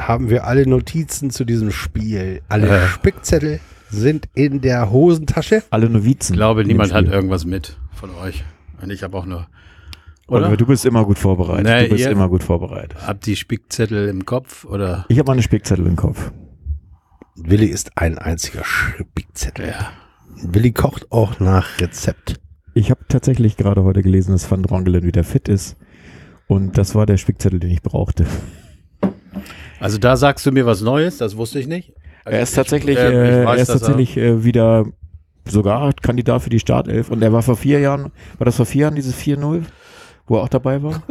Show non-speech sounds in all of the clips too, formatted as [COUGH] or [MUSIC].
haben wir alle Notizen zu diesem Spiel. Alle Äh. Spickzettel sind in der Hosentasche. Alle Novizen. Ich glaube, niemand hat irgendwas mit von euch. Und ich habe auch nur. Oliver, Oder? du bist immer gut vorbereitet. Nee, du bist immer gut vorbereitet. Habt die Spickzettel im Kopf oder? Ich habe meine Spickzettel im Kopf. Willi ist ein einziger Spickzettel. Ja. Willi kocht auch nach Rezept. Ich habe tatsächlich gerade heute gelesen, dass Van Drongelen wieder fit ist. Und das war der Spickzettel, den ich brauchte. Also da sagst du mir was Neues, das wusste ich nicht. Also er ist ich- tatsächlich, äh, ich äh, weiß, er ist tatsächlich äh, wieder sogar Kandidat für die Startelf. Und er war vor vier Jahren, war das vor vier Jahren dieses 4-0, wo er auch dabei war?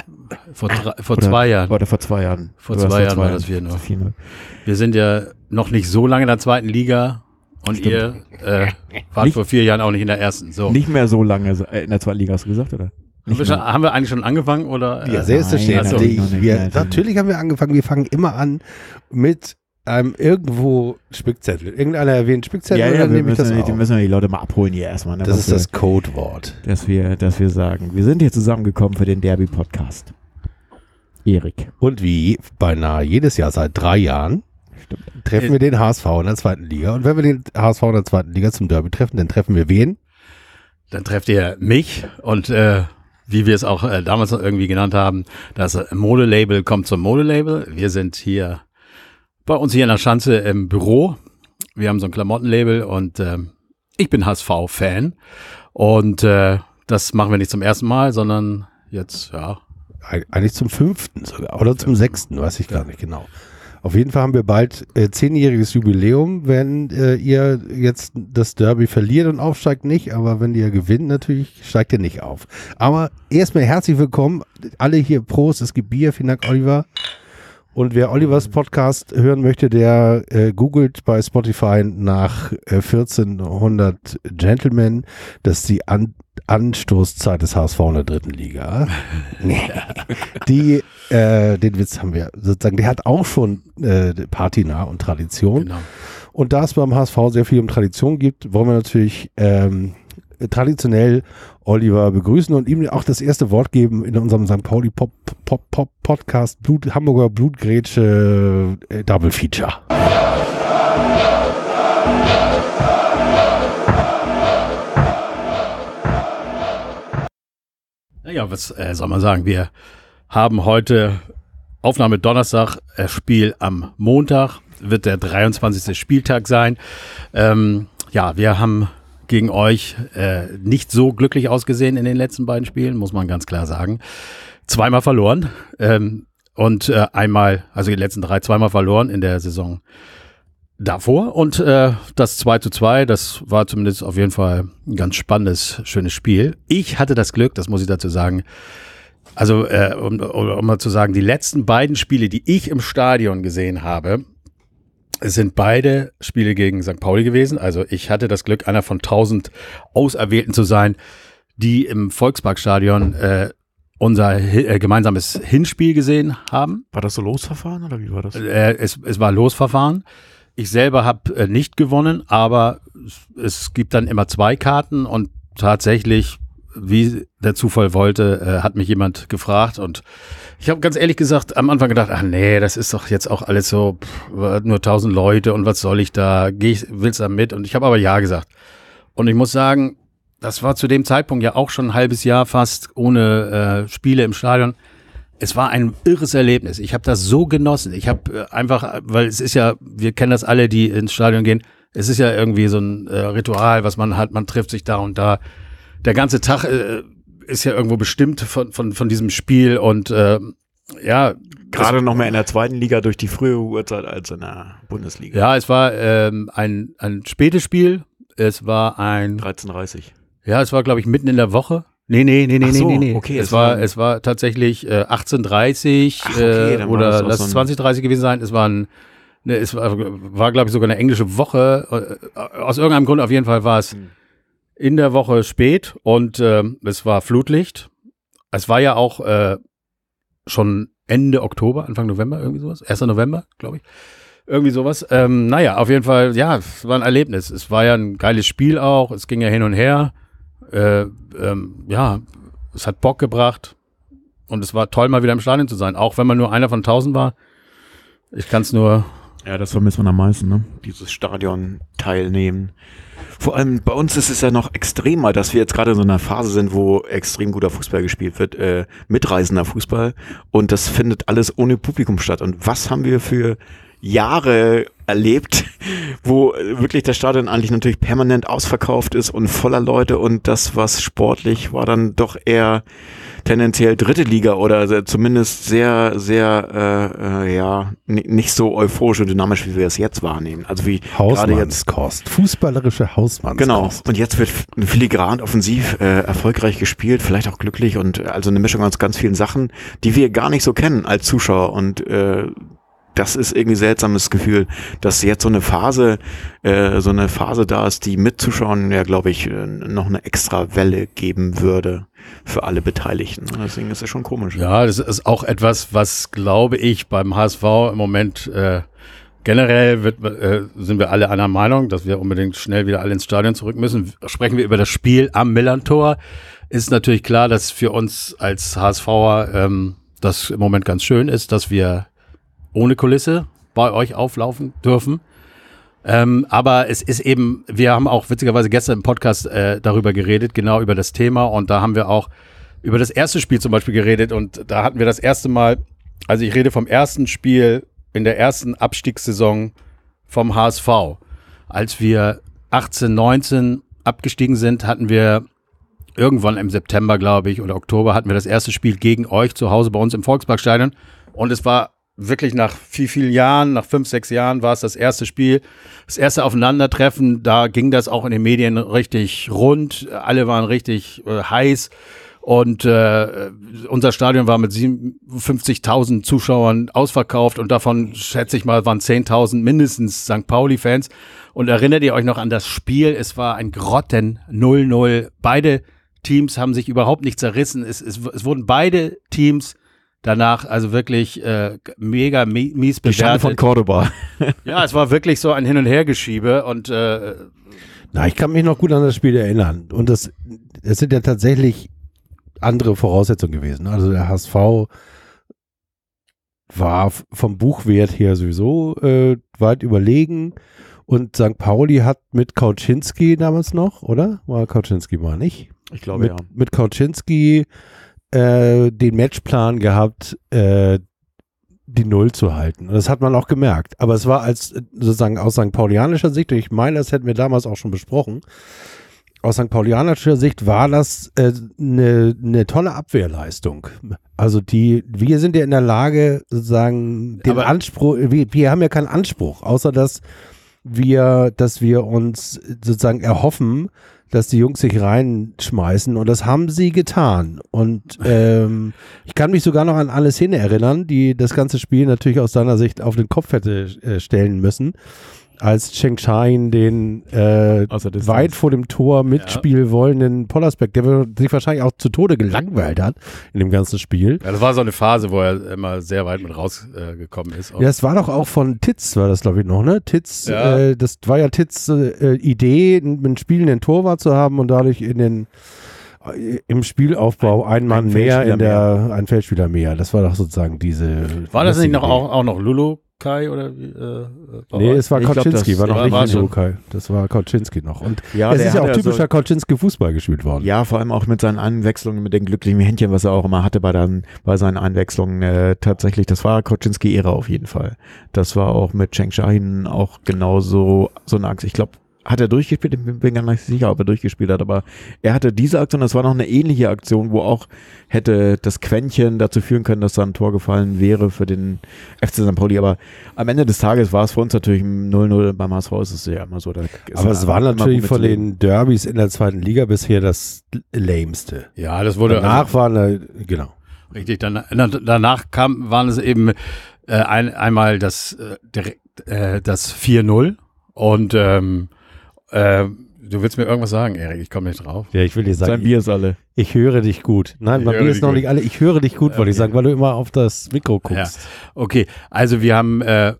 [LAUGHS] vor, drei, vor Oder zwei Jahren. War der vor zwei Jahren? Vor Oder zwei Jahren war das 4-0. 4-0. Wir sind ja noch nicht so lange in der zweiten Liga und Stimmt. ihr äh, wart Nicht- vor vier Jahren auch nicht in der ersten. So. Nicht mehr so lange äh, in der zweiten Liga, hast du gesagt, oder? Haben, Nicht wir schon, haben wir eigentlich schon angefangen oder? Ja, selbstverständlich. nicht, wir, natürlich haben wir angefangen. Wir fangen immer an mit einem irgendwo Spickzettel. Irgendeiner erwähnt Spickzettel Ja, ja, dann wir nehme ich das müssen, die auf. müssen wir die Leute mal abholen hier erstmal. Ne, Das was ist das Codewort. dass wir, dass wir sagen, wir sind hier zusammengekommen für den Derby-Podcast. Erik. Und wie beinahe jedes Jahr seit drei Jahren Stimmt. treffen wir den HSV in der zweiten Liga. Und wenn wir den HSV in der zweiten Liga zum Derby treffen, dann treffen wir wen? Dann trefft ihr mich und äh, wie wir es auch äh, damals irgendwie genannt haben, das äh, Modelabel kommt zum Modelabel. Wir sind hier bei uns hier in der Schanze im Büro. Wir haben so ein Klamottenlabel und ähm, ich bin HSV-Fan. Und äh, das machen wir nicht zum ersten Mal, sondern jetzt, ja, Eig- Eigentlich zum fünften sogar. Oder zum sechsten, weiß ich gar nicht genau. Auf jeden Fall haben wir bald äh, zehnjähriges Jubiläum, wenn äh, ihr jetzt das Derby verliert und aufsteigt nicht, aber wenn ihr gewinnt natürlich, steigt ihr nicht auf. Aber erstmal herzlich willkommen, alle hier Prost, es gibt Bier, vielen Dank Oliver. Und wer Olivers Podcast hören möchte, der äh, googelt bei Spotify nach äh, 1400 Gentlemen. Das ist die An Anstoßzeit des HSV in der dritten Liga. [LAUGHS] die, äh, den Witz haben wir sozusagen, der hat auch schon äh, Patina und Tradition. genau. Und da es beim HSV sehr viel um Tradition gibt, wollen wir natürlich ähm, traditionell Oliver begrüßen und ihm auch das erste Wort geben in unserem St. Pauli Pop, Pop, Pop Podcast Blut, Hamburger Blutgrätsche äh, Double Feature. Naja, was äh, soll man sagen? Wir haben heute Aufnahme Donnerstag, äh, Spiel am Montag, wird der 23. Spieltag sein. Ähm, ja, wir haben gegen euch äh, nicht so glücklich ausgesehen in den letzten beiden Spielen, muss man ganz klar sagen. Zweimal verloren ähm, und äh, einmal, also die letzten drei, zweimal verloren in der Saison davor. Und äh, das 2 zu 2, das war zumindest auf jeden Fall ein ganz spannendes, schönes Spiel. Ich hatte das Glück, das muss ich dazu sagen, also äh, um, um, um mal zu sagen, die letzten beiden Spiele, die ich im Stadion gesehen habe, es sind beide Spiele gegen St. Pauli gewesen. Also ich hatte das Glück, einer von tausend Auserwählten zu sein, die im Volksparkstadion äh, unser äh, gemeinsames Hinspiel gesehen haben. War das so Losverfahren oder wie war das? Äh, es, es war Losverfahren. Ich selber habe äh, nicht gewonnen, aber es gibt dann immer zwei Karten und tatsächlich, wie der Zufall wollte, äh, hat mich jemand gefragt und ich habe ganz ehrlich gesagt am Anfang gedacht, ach nee, das ist doch jetzt auch alles so pff, nur tausend Leute und was soll ich da? Geh ich, will's da mit? Und ich habe aber ja gesagt. Und ich muss sagen, das war zu dem Zeitpunkt ja auch schon ein halbes Jahr fast ohne äh, Spiele im Stadion es war ein irres Erlebnis. Ich habe das so genossen. Ich habe äh, einfach, weil es ist ja, wir kennen das alle, die ins Stadion gehen. Es ist ja irgendwie so ein äh, Ritual, was man hat. Man trifft sich da und da. Der ganze Tag äh, ist ja irgendwo bestimmt von von von diesem Spiel und äh, ja, Gerade noch mehr in der zweiten Liga durch die frühe Uhrzeit als in der Bundesliga. ja, es war ähm, ein ein spätes Spiel. Es war ein 13.30 Ja, es war, glaube ich, mitten in der Woche. Nee, nee, nee, nee, so, nee, nee. okay, es es war, es war tatsächlich äh, 1830 Ach, okay, äh, oder lass so es ein- 2030 gewesen sein. Es war ein, ne, es war, war glaube ich, sogar eine englische Woche. Äh, aus irgendeinem Grund auf jeden Fall war es Hm. In der Woche spät und ähm, es war Flutlicht. Es war ja auch äh, schon Ende Oktober, Anfang November, irgendwie sowas. 1. November, glaube ich. Irgendwie sowas. Ähm, naja, auf jeden Fall, ja, es war ein Erlebnis. Es war ja ein geiles Spiel auch. Es ging ja hin und her. Äh, ähm, ja, es hat Bock gebracht. Und es war toll, mal wieder im Stadion zu sein. Auch wenn man nur einer von tausend war. Ich kann es nur. Ja, das vermisst man am meisten, ne? Dieses Stadion teilnehmen. Vor allem bei uns ist es ja noch extremer, dass wir jetzt gerade in so einer Phase sind, wo extrem guter Fußball gespielt wird, äh, mitreisender Fußball. Und das findet alles ohne Publikum statt. Und was haben wir für Jahre erlebt, [LAUGHS] wo wirklich der Stadion eigentlich natürlich permanent ausverkauft ist und voller Leute und das, was sportlich war, dann doch eher tendenziell dritte Liga oder zumindest sehr, sehr, äh, äh, ja, nicht so euphorisch und dynamisch, wie wir es jetzt wahrnehmen. Also wie gerade jetzt Kost, fußballerische Hausmannskost. Genau. Und jetzt wird filigran offensiv äh, erfolgreich gespielt, vielleicht auch glücklich und also eine Mischung aus ganz vielen Sachen, die wir gar nicht so kennen als Zuschauer und äh, das ist irgendwie seltsames Gefühl, dass jetzt so eine Phase, äh, so eine Phase da ist, die mitzuschauen, ja, glaube ich, äh, noch eine extra Welle geben würde für alle Beteiligten. Deswegen ist es schon komisch. Ja, das ist auch etwas, was, glaube ich, beim HSV im Moment äh, generell wird, äh, sind wir alle einer Meinung, dass wir unbedingt schnell wieder alle ins Stadion zurück müssen. Sprechen wir über das Spiel am Millantor. Ist natürlich klar, dass für uns als HSVer ähm, das im Moment ganz schön ist, dass wir ohne Kulisse bei euch auflaufen dürfen. Ähm, aber es ist eben, wir haben auch witzigerweise gestern im Podcast äh, darüber geredet, genau über das Thema. Und da haben wir auch über das erste Spiel zum Beispiel geredet. Und da hatten wir das erste Mal, also ich rede vom ersten Spiel in der ersten Abstiegssaison vom HSV. Als wir 18, 19 abgestiegen sind, hatten wir irgendwann im September, glaube ich, oder Oktober, hatten wir das erste Spiel gegen euch zu Hause bei uns im Volksparkstadion. Und es war wirklich nach viel, vielen Jahren, nach fünf, sechs Jahren war es das erste Spiel, das erste Aufeinandertreffen. Da ging das auch in den Medien richtig rund. Alle waren richtig äh, heiß. Und äh, unser Stadion war mit 50.000 Zuschauern ausverkauft und davon, schätze ich mal, waren 10.000 mindestens St. Pauli-Fans. Und erinnert ihr euch noch an das Spiel? Es war ein Grotten 0-0. Beide Teams haben sich überhaupt nicht zerrissen. Es, es, es wurden beide Teams danach also wirklich äh, mega mies bewertet. Die Schande von Cordoba. [LAUGHS] ja, es war wirklich so ein Hin- und Hergeschiebe und äh, na, ich kann mich noch gut an das Spiel erinnern. Und das, es sind ja tatsächlich andere Voraussetzungen gewesen. Also der HSV war vom Buchwert her sowieso äh, weit überlegen. Und St. Pauli hat mit Kauczynski damals noch, oder? War Kauczynski mal nicht? Ich glaube mit, ja. Mit Kauczynski äh, den Matchplan gehabt, äh, die Null zu halten. Und das hat man auch gemerkt. Aber es war als sozusagen aus St. Paulianischer Sicht, und ich meine, das hätten wir damals auch schon besprochen, aus St. Paulianischer Sicht war das eine äh, ne, ne tolle Abwehrleistung. Also die, wir sind ja in der Lage, sozusagen, den Aber Anspruch, wir, wir haben ja keinen Anspruch, außer dass wir, dass wir uns sozusagen erhoffen, dass die Jungs sich reinschmeißen und das haben sie getan. Und ähm, ich kann mich sogar noch an alles hin erinnern, die das ganze Spiel natürlich aus seiner Sicht auf den Kopf hätte äh, stellen müssen als Cheng Chain den äh, weit vor dem Tor mitspielen ja. wollenden Pollersbeck, der sich wahrscheinlich auch zu Tode gelangweilt hat in dem ganzen Spiel. Ja, das war so eine Phase, wo er immer sehr weit mit rausgekommen äh, ist. Ja, das war doch auch von Titz, war das glaube ich noch, ne? Titz, ja. äh, das war ja Titz äh, Idee, einen spielenden Torwart zu haben und dadurch in den äh, im Spielaufbau ein, ein Mann ein mehr in der, mehr. ein Feldspieler mehr. Das war doch sozusagen diese. War das nicht noch auch, auch noch Lulu Kai oder wie? Äh, nee, es war Kaczynski, war noch war nicht Lukai. Das war Kaczynski noch. Und ja, es ist ja auch typischer so, Kaczynski Fußball gespielt worden. Ja, vor allem auch mit seinen Einwechslungen, mit den glücklichen Händchen, was er auch immer hatte bei, dann, bei seinen Einwechslungen. Äh, tatsächlich, das war Kaczynski-Ära auf jeden Fall. Das war auch mit Cheng Shahin auch genauso so eine Angst. Ich glaube, hat er durchgespielt? Ich bin gar nicht sicher, ob er durchgespielt hat, aber er hatte diese Aktion, das war noch eine ähnliche Aktion, wo auch hätte das Quäntchen dazu führen können, dass da ein Tor gefallen wäre für den FC St. Pauli, aber am Ende des Tages war es für uns natürlich 0-0 beim HSV, ist es ja immer so. aber es war natürlich von den Derbys in der zweiten Liga bisher das lämste. Ja, das wurde. Danach also, war eine, genau. Richtig, dann, danach kam, waren es eben äh, ein, einmal das, äh, äh, das 4-0 und ähm, äh, du willst mir irgendwas sagen, Erik, ich komme nicht drauf. Ja, ich will dir sagen. Sein Bier ist alle. Ich höre dich gut. Nein, mein Bier ist noch gut. nicht alle. Ich höre dich gut, okay. wollte ich sagen, weil du immer auf das Mikro guckst. Ja. Okay, also wir haben äh,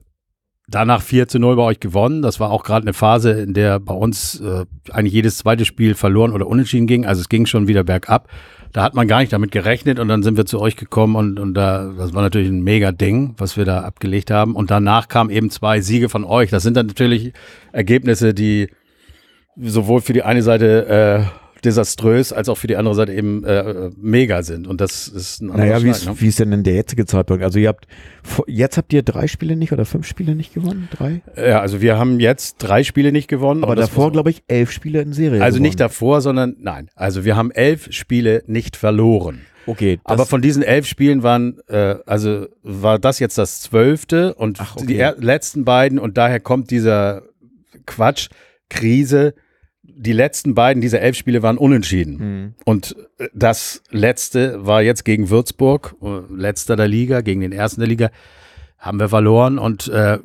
danach 4 zu 0 bei euch gewonnen. Das war auch gerade eine Phase, in der bei uns äh, eigentlich jedes zweite Spiel verloren oder unentschieden ging. Also es ging schon wieder bergab. Da hat man gar nicht damit gerechnet und dann sind wir zu euch gekommen und, und da, das war natürlich ein mega Ding, was wir da abgelegt haben. Und danach kamen eben zwei Siege von euch. Das sind dann natürlich Ergebnisse, die sowohl für die eine Seite äh, desaströs, als auch für die andere Seite eben äh, mega sind. Und das ist ein Naja, wie ist, ne? wie ist denn, denn der jetzige Zeitpunkt? Also ihr habt, jetzt habt ihr drei Spiele nicht oder fünf Spiele nicht gewonnen? Drei? Ja, also wir haben jetzt drei Spiele nicht gewonnen. Aber davor, glaube ich, elf Spiele in Serie. Also gewonnen. nicht davor, sondern nein. Also wir haben elf Spiele nicht verloren. Okay. Aber von diesen elf Spielen waren, äh, also war das jetzt das zwölfte und Ach, okay. die letzten beiden und daher kommt dieser Quatsch, Krise, die letzten beiden dieser elf Spiele waren unentschieden. Mhm. Und äh, das letzte war jetzt gegen Würzburg, äh, letzter der Liga, gegen den ersten der Liga, haben wir verloren. Und äh,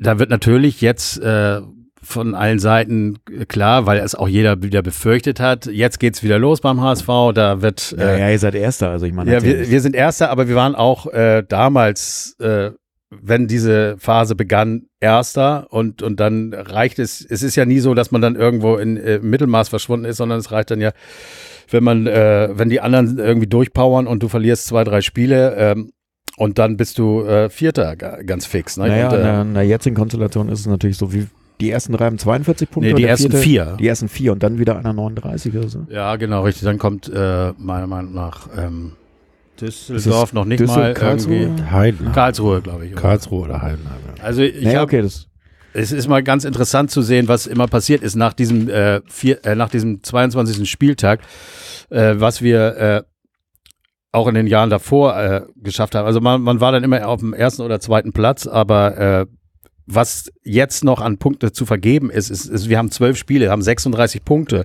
da wird natürlich jetzt äh, von allen Seiten klar, weil es auch jeder wieder befürchtet hat. Jetzt geht's wieder los beim HSV. Da wird. Äh, ja, ja, ihr seid Erster. Also ich meine. Ja, wir, wir sind Erster, aber wir waren auch äh, damals äh, wenn diese Phase begann, erster und, und dann reicht es, es ist ja nie so, dass man dann irgendwo in äh, Mittelmaß verschwunden ist, sondern es reicht dann ja, wenn man, äh, wenn die anderen irgendwie durchpowern und du verlierst zwei, drei Spiele, ähm, und dann bist du äh, Vierter ganz fix. Ne? Naja, und, äh, in, der, in der jetzigen Konstellation ist es natürlich so, wie die ersten drei haben 42 Punkte. Nee, die ersten vierte, vier. Die ersten vier und dann wieder einer 39 oder so. Ja, genau, richtig. Dann kommt äh, meiner Meinung nach ähm, Düsseldorf noch nicht Düssel mal Karlsruhe? irgendwie. Heidenheim. Karlsruhe, glaube ich. Oder? Karlsruhe oder Heidenheim. Ja. Also ich naja, okay, das es ist mal ganz interessant zu sehen, was immer passiert ist nach diesem, äh, vier, äh, nach diesem 22. Spieltag, äh, was wir äh, auch in den Jahren davor äh, geschafft haben. Also man, man war dann immer auf dem ersten oder zweiten Platz, aber äh, was jetzt noch an Punkte zu vergeben ist, ist, ist wir haben zwölf Spiele, haben 36 Punkte.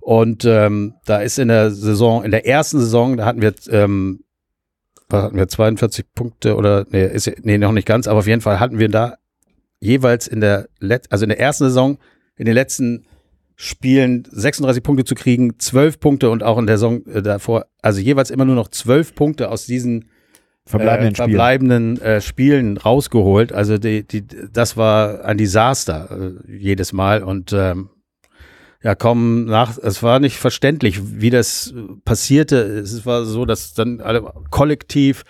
Und ähm, da ist in der Saison, in der ersten Saison, da hatten wir ähm, hatten wir 42 Punkte oder nee, ist, nee, noch nicht ganz, aber auf jeden Fall hatten wir da jeweils in der Let also in der ersten Saison in den letzten Spielen 36 Punkte zu kriegen, 12 Punkte und auch in der Saison äh, davor, also jeweils immer nur noch 12 Punkte aus diesen verbleibenden, äh, verbleibenden äh, Spielen rausgeholt. Also die, die, das war ein Desaster äh, jedes Mal und ähm, ja kaum nach, es war nicht verständlich, wie das passierte. Es war so, dass dann alle kollektiv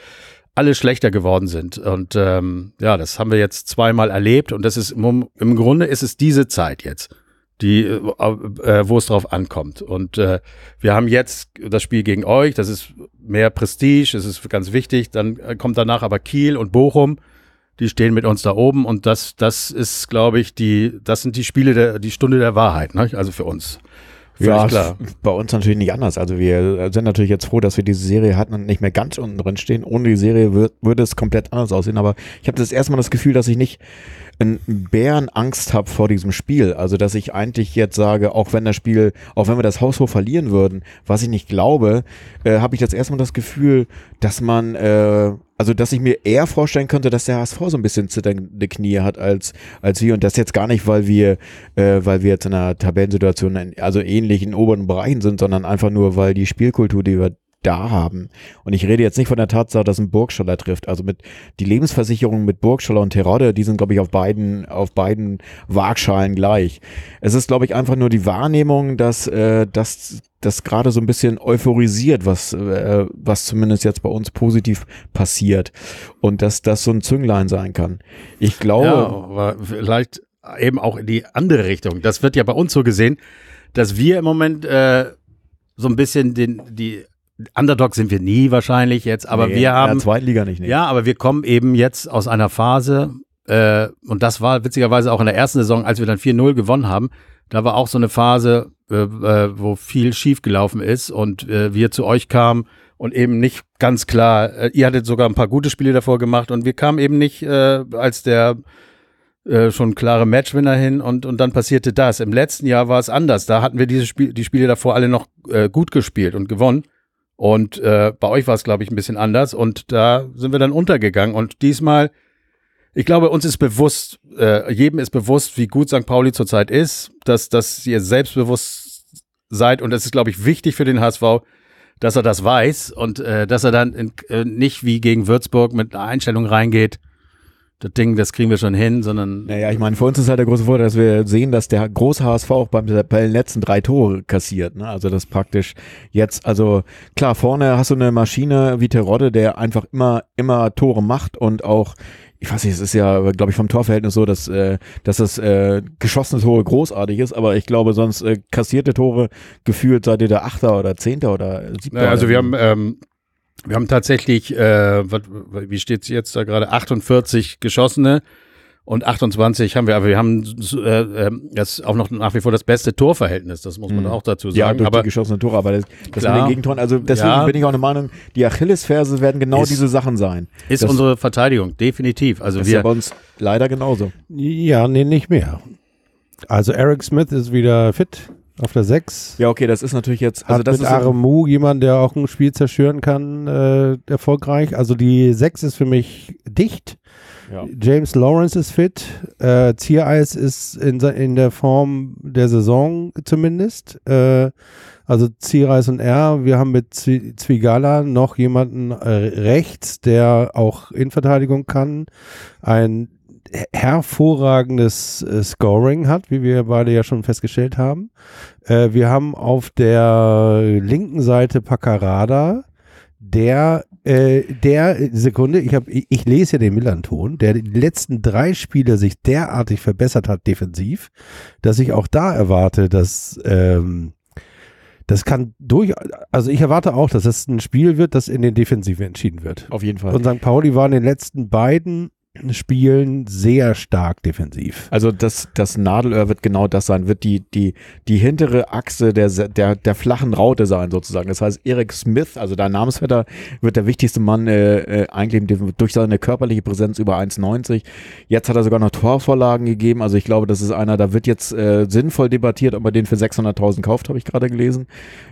alle schlechter geworden sind. Und ähm, ja, das haben wir jetzt zweimal erlebt und das ist im, im Grunde ist es diese Zeit jetzt, die, äh, äh, wo es drauf ankommt. Und äh, wir haben jetzt das Spiel gegen euch, das ist mehr Prestige, es ist ganz wichtig. Dann äh, kommt danach aber Kiel und Bochum die stehen mit uns da oben und das, das ist, glaube ich, die, das sind die Spiele der, die Stunde der Wahrheit, ne? also für uns. Völlig ja, klar. bei uns natürlich nicht anders. Also wir sind natürlich jetzt froh, dass wir diese Serie hatten und nicht mehr ganz unten drin stehen. Ohne die Serie wird, würde es komplett anders aussehen. Aber ich habe das erstmal das Gefühl, dass ich nicht in Bärenangst habe vor diesem Spiel. Also dass ich eigentlich jetzt sage, auch wenn das Spiel, auch wenn wir das Haushof verlieren würden, was ich nicht glaube, äh, habe ich jetzt erstmal das Gefühl, dass man äh, also dass ich mir eher vorstellen könnte, dass der HSV so ein bisschen zitternde Knie hat als als wir. Und das jetzt gar nicht, weil wir äh, weil wir jetzt in einer Tabellensituation also ähnlich in oberen Bereichen sind, sondern einfach nur, weil die Spielkultur, die wir da haben. Und ich rede jetzt nicht von der Tatsache, dass ein Burgschaller trifft. Also mit die Lebensversicherung mit Burgschaller und Terodde, die sind, glaube ich, auf beiden, auf beiden Waagschalen gleich. Es ist, glaube ich, einfach nur die Wahrnehmung, dass, äh, dass das gerade so ein bisschen euphorisiert, was, äh, was zumindest jetzt bei uns positiv passiert. Und dass das so ein Zünglein sein kann. Ich glaube. Ja, aber vielleicht eben auch in die andere Richtung. Das wird ja bei uns so gesehen, dass wir im Moment äh, so ein bisschen den, die Underdog sind wir nie wahrscheinlich jetzt, aber nee, wir haben. In der Zweitliga nicht, nee. Ja, aber wir kommen eben jetzt aus einer Phase, äh, und das war witzigerweise auch in der ersten Saison, als wir dann 4-0 gewonnen haben. Da war auch so eine Phase, äh, äh, wo viel schief gelaufen ist und äh, wir zu euch kamen und eben nicht ganz klar, äh, ihr hattet sogar ein paar gute Spiele davor gemacht und wir kamen eben nicht äh, als der äh, schon klare Matchwinner hin und, und dann passierte das. Im letzten Jahr war es anders. Da hatten wir diese Spiel, die Spiele davor alle noch äh, gut gespielt und gewonnen. Und äh, bei euch war es, glaube ich, ein bisschen anders. Und da sind wir dann untergegangen. Und diesmal, ich glaube, uns ist bewusst, äh, jedem ist bewusst, wie gut St. Pauli zurzeit ist, dass, dass ihr selbstbewusst seid. Und das ist, glaube ich, wichtig für den HSV, dass er das weiß und äh, dass er dann in, äh, nicht wie gegen Würzburg mit einer Einstellung reingeht. Das Ding, das kriegen wir schon hin, sondern. Naja, ich meine, für uns ist halt der große Vorteil, dass wir sehen, dass der große HSV auch beim, bei den letzten drei Tore kassiert. Ne? Also das praktisch jetzt, also klar, vorne hast du eine Maschine wie Terodde, der einfach immer, immer Tore macht und auch ich weiß nicht, es ist ja, glaube ich, vom Torverhältnis so, dass, äh, dass das äh, geschossene Tore großartig ist, aber ich glaube, sonst äh, kassierte Tore gefühlt seid ihr der Achter oder Zehnter oder Siebter. Naja, also wir haben ähm, wir haben tatsächlich, äh, wat, wie steht es jetzt da gerade, 48 geschossene und 28 haben wir, aber wir haben äh, äh, das auch noch nach wie vor das beste Torverhältnis, das muss man mhm. auch dazu sagen. Ja, durch aber, die geschossenen Tore, aber das, das klar, mit den Gegentoren, also deswegen ja, bin ich auch der Meinung, die Achillesferse werden genau ist, diese Sachen sein. Ist das, unsere Verteidigung, definitiv. Also das wir, ist ja bei uns leider genauso. Ja, nee, nicht mehr. Also Eric Smith ist wieder fit. Auf der 6. Ja, okay, das ist natürlich jetzt. Also Hat das mit Aremu jemand, der auch ein Spiel zerstören kann, äh, erfolgreich. Also die 6 ist für mich dicht. Ja. James Lawrence ist fit. Äh, Ziereis ist in, in der Form der Saison zumindest. Äh, also Ziereis und R. Wir haben mit Zwigala noch jemanden äh, rechts, der auch Innenverteidigung kann. Ein hervorragendes äh, Scoring hat, wie wir beide ja schon festgestellt haben. Äh, wir haben auf der linken Seite Paccarada, der, äh, der Sekunde, ich, hab, ich, ich lese ja den Millanton, der die letzten drei Spiele sich derartig verbessert hat defensiv, dass ich auch da erwarte, dass ähm, das kann durch, also ich erwarte auch, dass das ein Spiel wird, das in den Defensiven entschieden wird. Auf jeden Fall. Und St. Pauli war in den letzten beiden spielen sehr stark defensiv. Also das, das Nadelöhr wird genau das sein, wird die, die, die hintere Achse der, der, der flachen Raute sein sozusagen. Das heißt, Eric Smith, also dein Namensvetter, wird der wichtigste Mann äh, äh, eigentlich durch seine körperliche Präsenz über 1,90. Jetzt hat er sogar noch Torvorlagen gegeben. Also ich glaube, das ist einer, da wird jetzt äh, sinnvoll debattiert, ob man den für 600.000 kauft, habe ich gerade gelesen.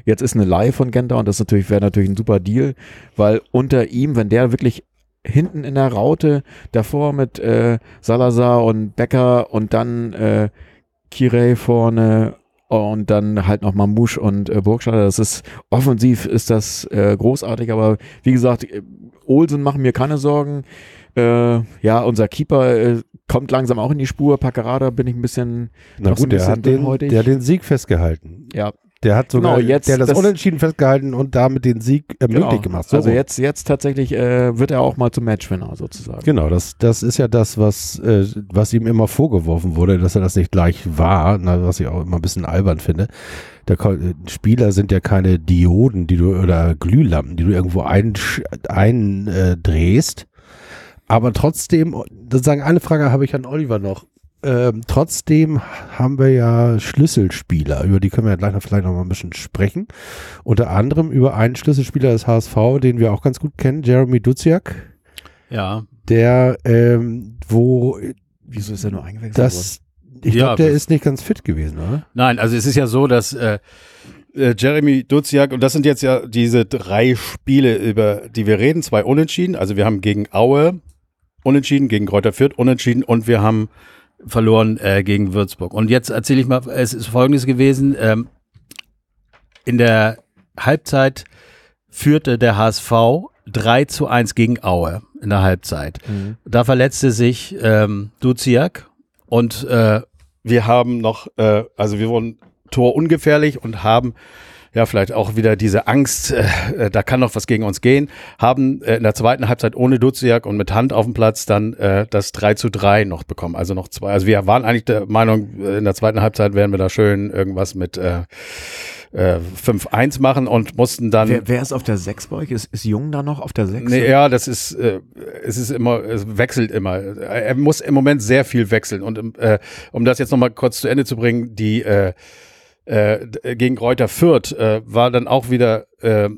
Jetzt ist eine Leihe von Genta und das natürlich wäre natürlich ein super Deal, weil unter ihm, wenn der wirklich hinten in der Raute, davor mit äh, Salazar und Becker und dann äh, Kirei vorne und dann halt noch Mamouche und äh, Burgstaller. Das ist offensiv ist das äh, großartig, aber wie gesagt, äh, Olsen machen mir keine Sorgen. Äh, ja, unser Keeper äh, kommt langsam auch in die Spur. Paccarada bin ich ein bisschen. Na gut, der, hat den, der hat den Sieg festgehalten. Ja, der hat sogar genau, jetzt der das, das, Unentschieden festgehalten und damit den Sieg äh, genau. möglich gemacht. So also jetzt, jetzt tatsächlich äh, wird er auch mal zum Matchwinner sozusagen. Genau, das, das ist ja das, was, äh, was ihm immer vorgeworfen wurde, dass er das nicht gleich war, na, was ich auch immer ein bisschen albern finde. Der Spieler sind ja keine Dioden, die du oder Glühlampen, die du irgendwo eindrehst. Ein, äh, aber trotzdem, sozusagen eine Frage habe ich an Oliver noch. Ähm, trotzdem haben wir ja Schlüsselspieler, über die können wir ja gleich noch vielleicht noch mal ein bisschen sprechen. Unter anderem über einen Schlüsselspieler des HSV, den wir auch ganz gut kennen, Jeremy Duziak. Ja. Der, ähm, wo. Wieso ist er nur eingewechselt das, worden? Ich glaube, der ist nicht ganz fit gewesen, oder? Nein, also es ist ja so, dass äh, äh, Jeremy Duziak, und das sind jetzt ja diese drei Spiele, über die wir reden, zwei Unentschieden. Also wir haben gegen Aue unentschieden, gegen Kräuter Fürth unentschieden und wir haben verloren äh, gegen Würzburg. Und jetzt erzähle ich mal, es ist folgendes gewesen. Ähm, in der Halbzeit führte der HSV 3 zu 1 gegen Aue in der Halbzeit. Mhm. Da verletzte sich ähm, Duziak und äh, wir haben noch, äh, also wir wurden torungefährlich und haben ja, vielleicht auch wieder diese Angst, äh, äh, da kann noch was gegen uns gehen, haben äh, in der zweiten Halbzeit ohne Duziak und mit Hand auf dem Platz dann äh, das 3 zu 3 noch bekommen. Also noch zwei. Also wir waren eigentlich der Meinung, äh, in der zweiten Halbzeit werden wir da schön irgendwas mit äh, äh, 5-1 machen und mussten dann. Wer, wer ist auf der 6 bei euch? Ist, ist Jung da noch auf der 6? Nee, ja, das ist, äh, es ist immer, es wechselt immer. Er muss im Moment sehr viel wechseln. Und äh, um das jetzt nochmal kurz zu Ende zu bringen, die äh, äh, gegen Kräuter Fürth äh, war dann auch wieder äh,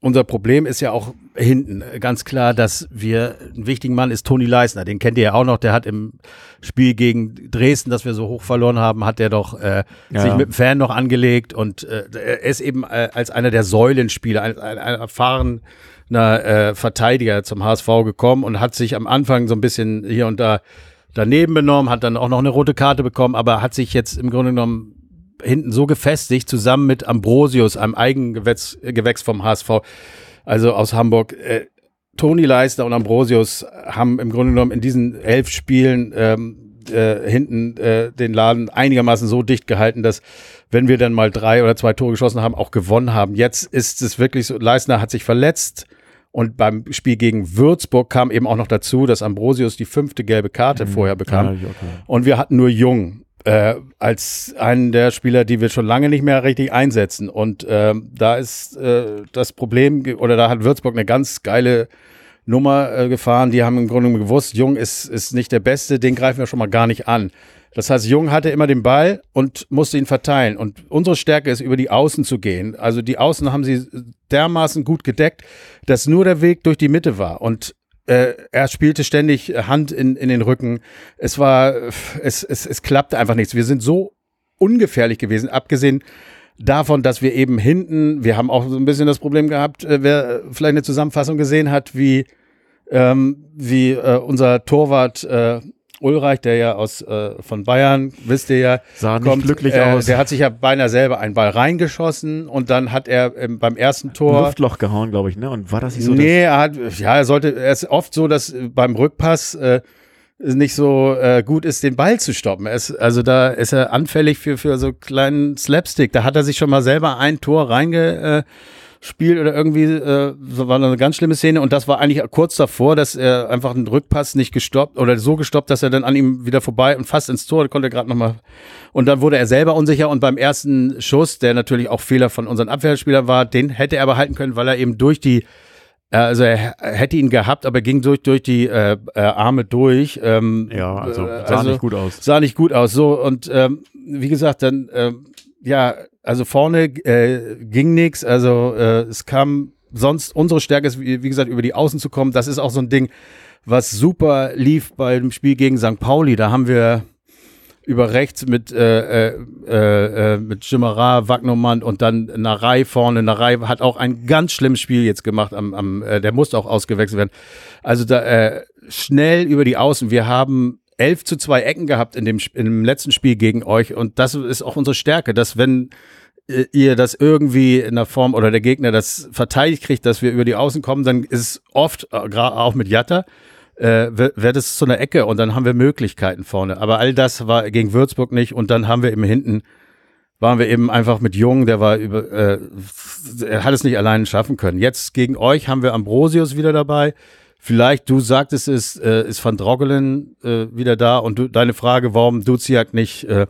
unser Problem ist ja auch hinten ganz klar, dass wir einen wichtigen Mann ist Toni Leisner, den kennt ihr ja auch noch, der hat im Spiel gegen Dresden, das wir so hoch verloren haben, hat der doch äh, ja. sich mit dem Fan noch angelegt und äh, er ist eben äh, als einer der Säulenspieler, ein, ein, ein erfahrener äh, Verteidiger zum HSV gekommen und hat sich am Anfang so ein bisschen hier und da daneben benommen, hat dann auch noch eine rote Karte bekommen, aber hat sich jetzt im Grunde genommen hinten so gefestigt, zusammen mit Ambrosius, einem Eigengewächs Gewächs vom HSV, also aus Hamburg. Äh, Toni Leister und Ambrosius haben im Grunde genommen in diesen elf Spielen ähm, äh, hinten äh, den Laden einigermaßen so dicht gehalten, dass wenn wir dann mal drei oder zwei Tore geschossen haben, auch gewonnen haben. Jetzt ist es wirklich so, Leistner hat sich verletzt und beim Spiel gegen Würzburg kam eben auch noch dazu, dass Ambrosius die fünfte gelbe Karte mhm. vorher bekam. Ja, okay. Und wir hatten nur Jung äh, als einen der Spieler, die wir schon lange nicht mehr richtig einsetzen. Und äh, da ist äh, das Problem, oder da hat Würzburg eine ganz geile Nummer äh, gefahren. Die haben im Grunde gewusst, Jung ist, ist nicht der Beste, den greifen wir schon mal gar nicht an. Das heißt, Jung hatte immer den Ball und musste ihn verteilen. Und unsere Stärke ist, über die Außen zu gehen. Also die Außen haben sie dermaßen gut gedeckt, dass nur der Weg durch die Mitte war. Und äh, er spielte ständig Hand in, in den Rücken. Es war, es, es, es klappte einfach nichts. Wir sind so ungefährlich gewesen, abgesehen davon, dass wir eben hinten, wir haben auch so ein bisschen das Problem gehabt, äh, wer vielleicht eine Zusammenfassung gesehen hat, wie, ähm, wie äh, unser Torwart äh, Ulreich, der ja aus äh, von Bayern, wisst ihr ja, sah nicht glücklich äh, aus. Der hat sich ja beinahe selber einen Ball reingeschossen und dann hat er ähm, beim ersten Tor Luftloch gehauen, glaube ich, ne? Und war das nicht so? Nee, er hat ja, er sollte er ist oft so, dass beim Rückpass äh, nicht so äh, gut ist, den Ball zu stoppen. Es, also da ist er anfällig für für so kleinen Slapstick. Da hat er sich schon mal selber ein Tor reinge äh, spielt oder irgendwie, äh, so war eine ganz schlimme Szene und das war eigentlich kurz davor, dass er einfach einen Rückpass nicht gestoppt oder so gestoppt, dass er dann an ihm wieder vorbei und fast ins Tor konnte er gerade nochmal und dann wurde er selber unsicher und beim ersten Schuss, der natürlich auch Fehler von unseren Abwehrspielern war, den hätte er aber halten können, weil er eben durch die also er hätte ihn gehabt, aber er ging durch durch die äh, äh, Arme durch. Ähm, ja, also äh, sah also, nicht gut aus. Sah nicht gut aus. So und ähm, wie gesagt, dann ähm, ja also vorne äh, ging nichts. Also äh, es kam sonst unsere Stärke ist, wie, wie gesagt, über die Außen zu kommen. Das ist auch so ein Ding, was super lief beim Spiel gegen St. Pauli. Da haben wir über rechts mit äh, äh, äh, äh mit Schimmerer, Wagnermann und dann Narei vorne. Narei hat auch ein ganz schlimmes Spiel jetzt gemacht. Am, am, äh, der musste auch ausgewechselt werden. Also da äh, schnell über die Außen. Wir haben elf zu zwei Ecken gehabt in dem, in dem letzten Spiel gegen euch. Und das ist auch unsere Stärke, dass wenn äh, ihr das irgendwie in der Form oder der Gegner das verteidigt kriegt, dass wir über die Außen kommen, dann ist oft, äh, gerade auch mit Jatta, äh, wird es zu einer Ecke und dann haben wir Möglichkeiten vorne. Aber all das war gegen Würzburg nicht und dann haben wir eben hinten, waren wir eben einfach mit Jung, der war über, äh, er hat es nicht allein schaffen können. Jetzt gegen euch haben wir Ambrosius wieder dabei, Vielleicht, du sagtest es, äh, ist Van Drogelen äh, wieder da und du, deine Frage, warum Duziak nicht äh,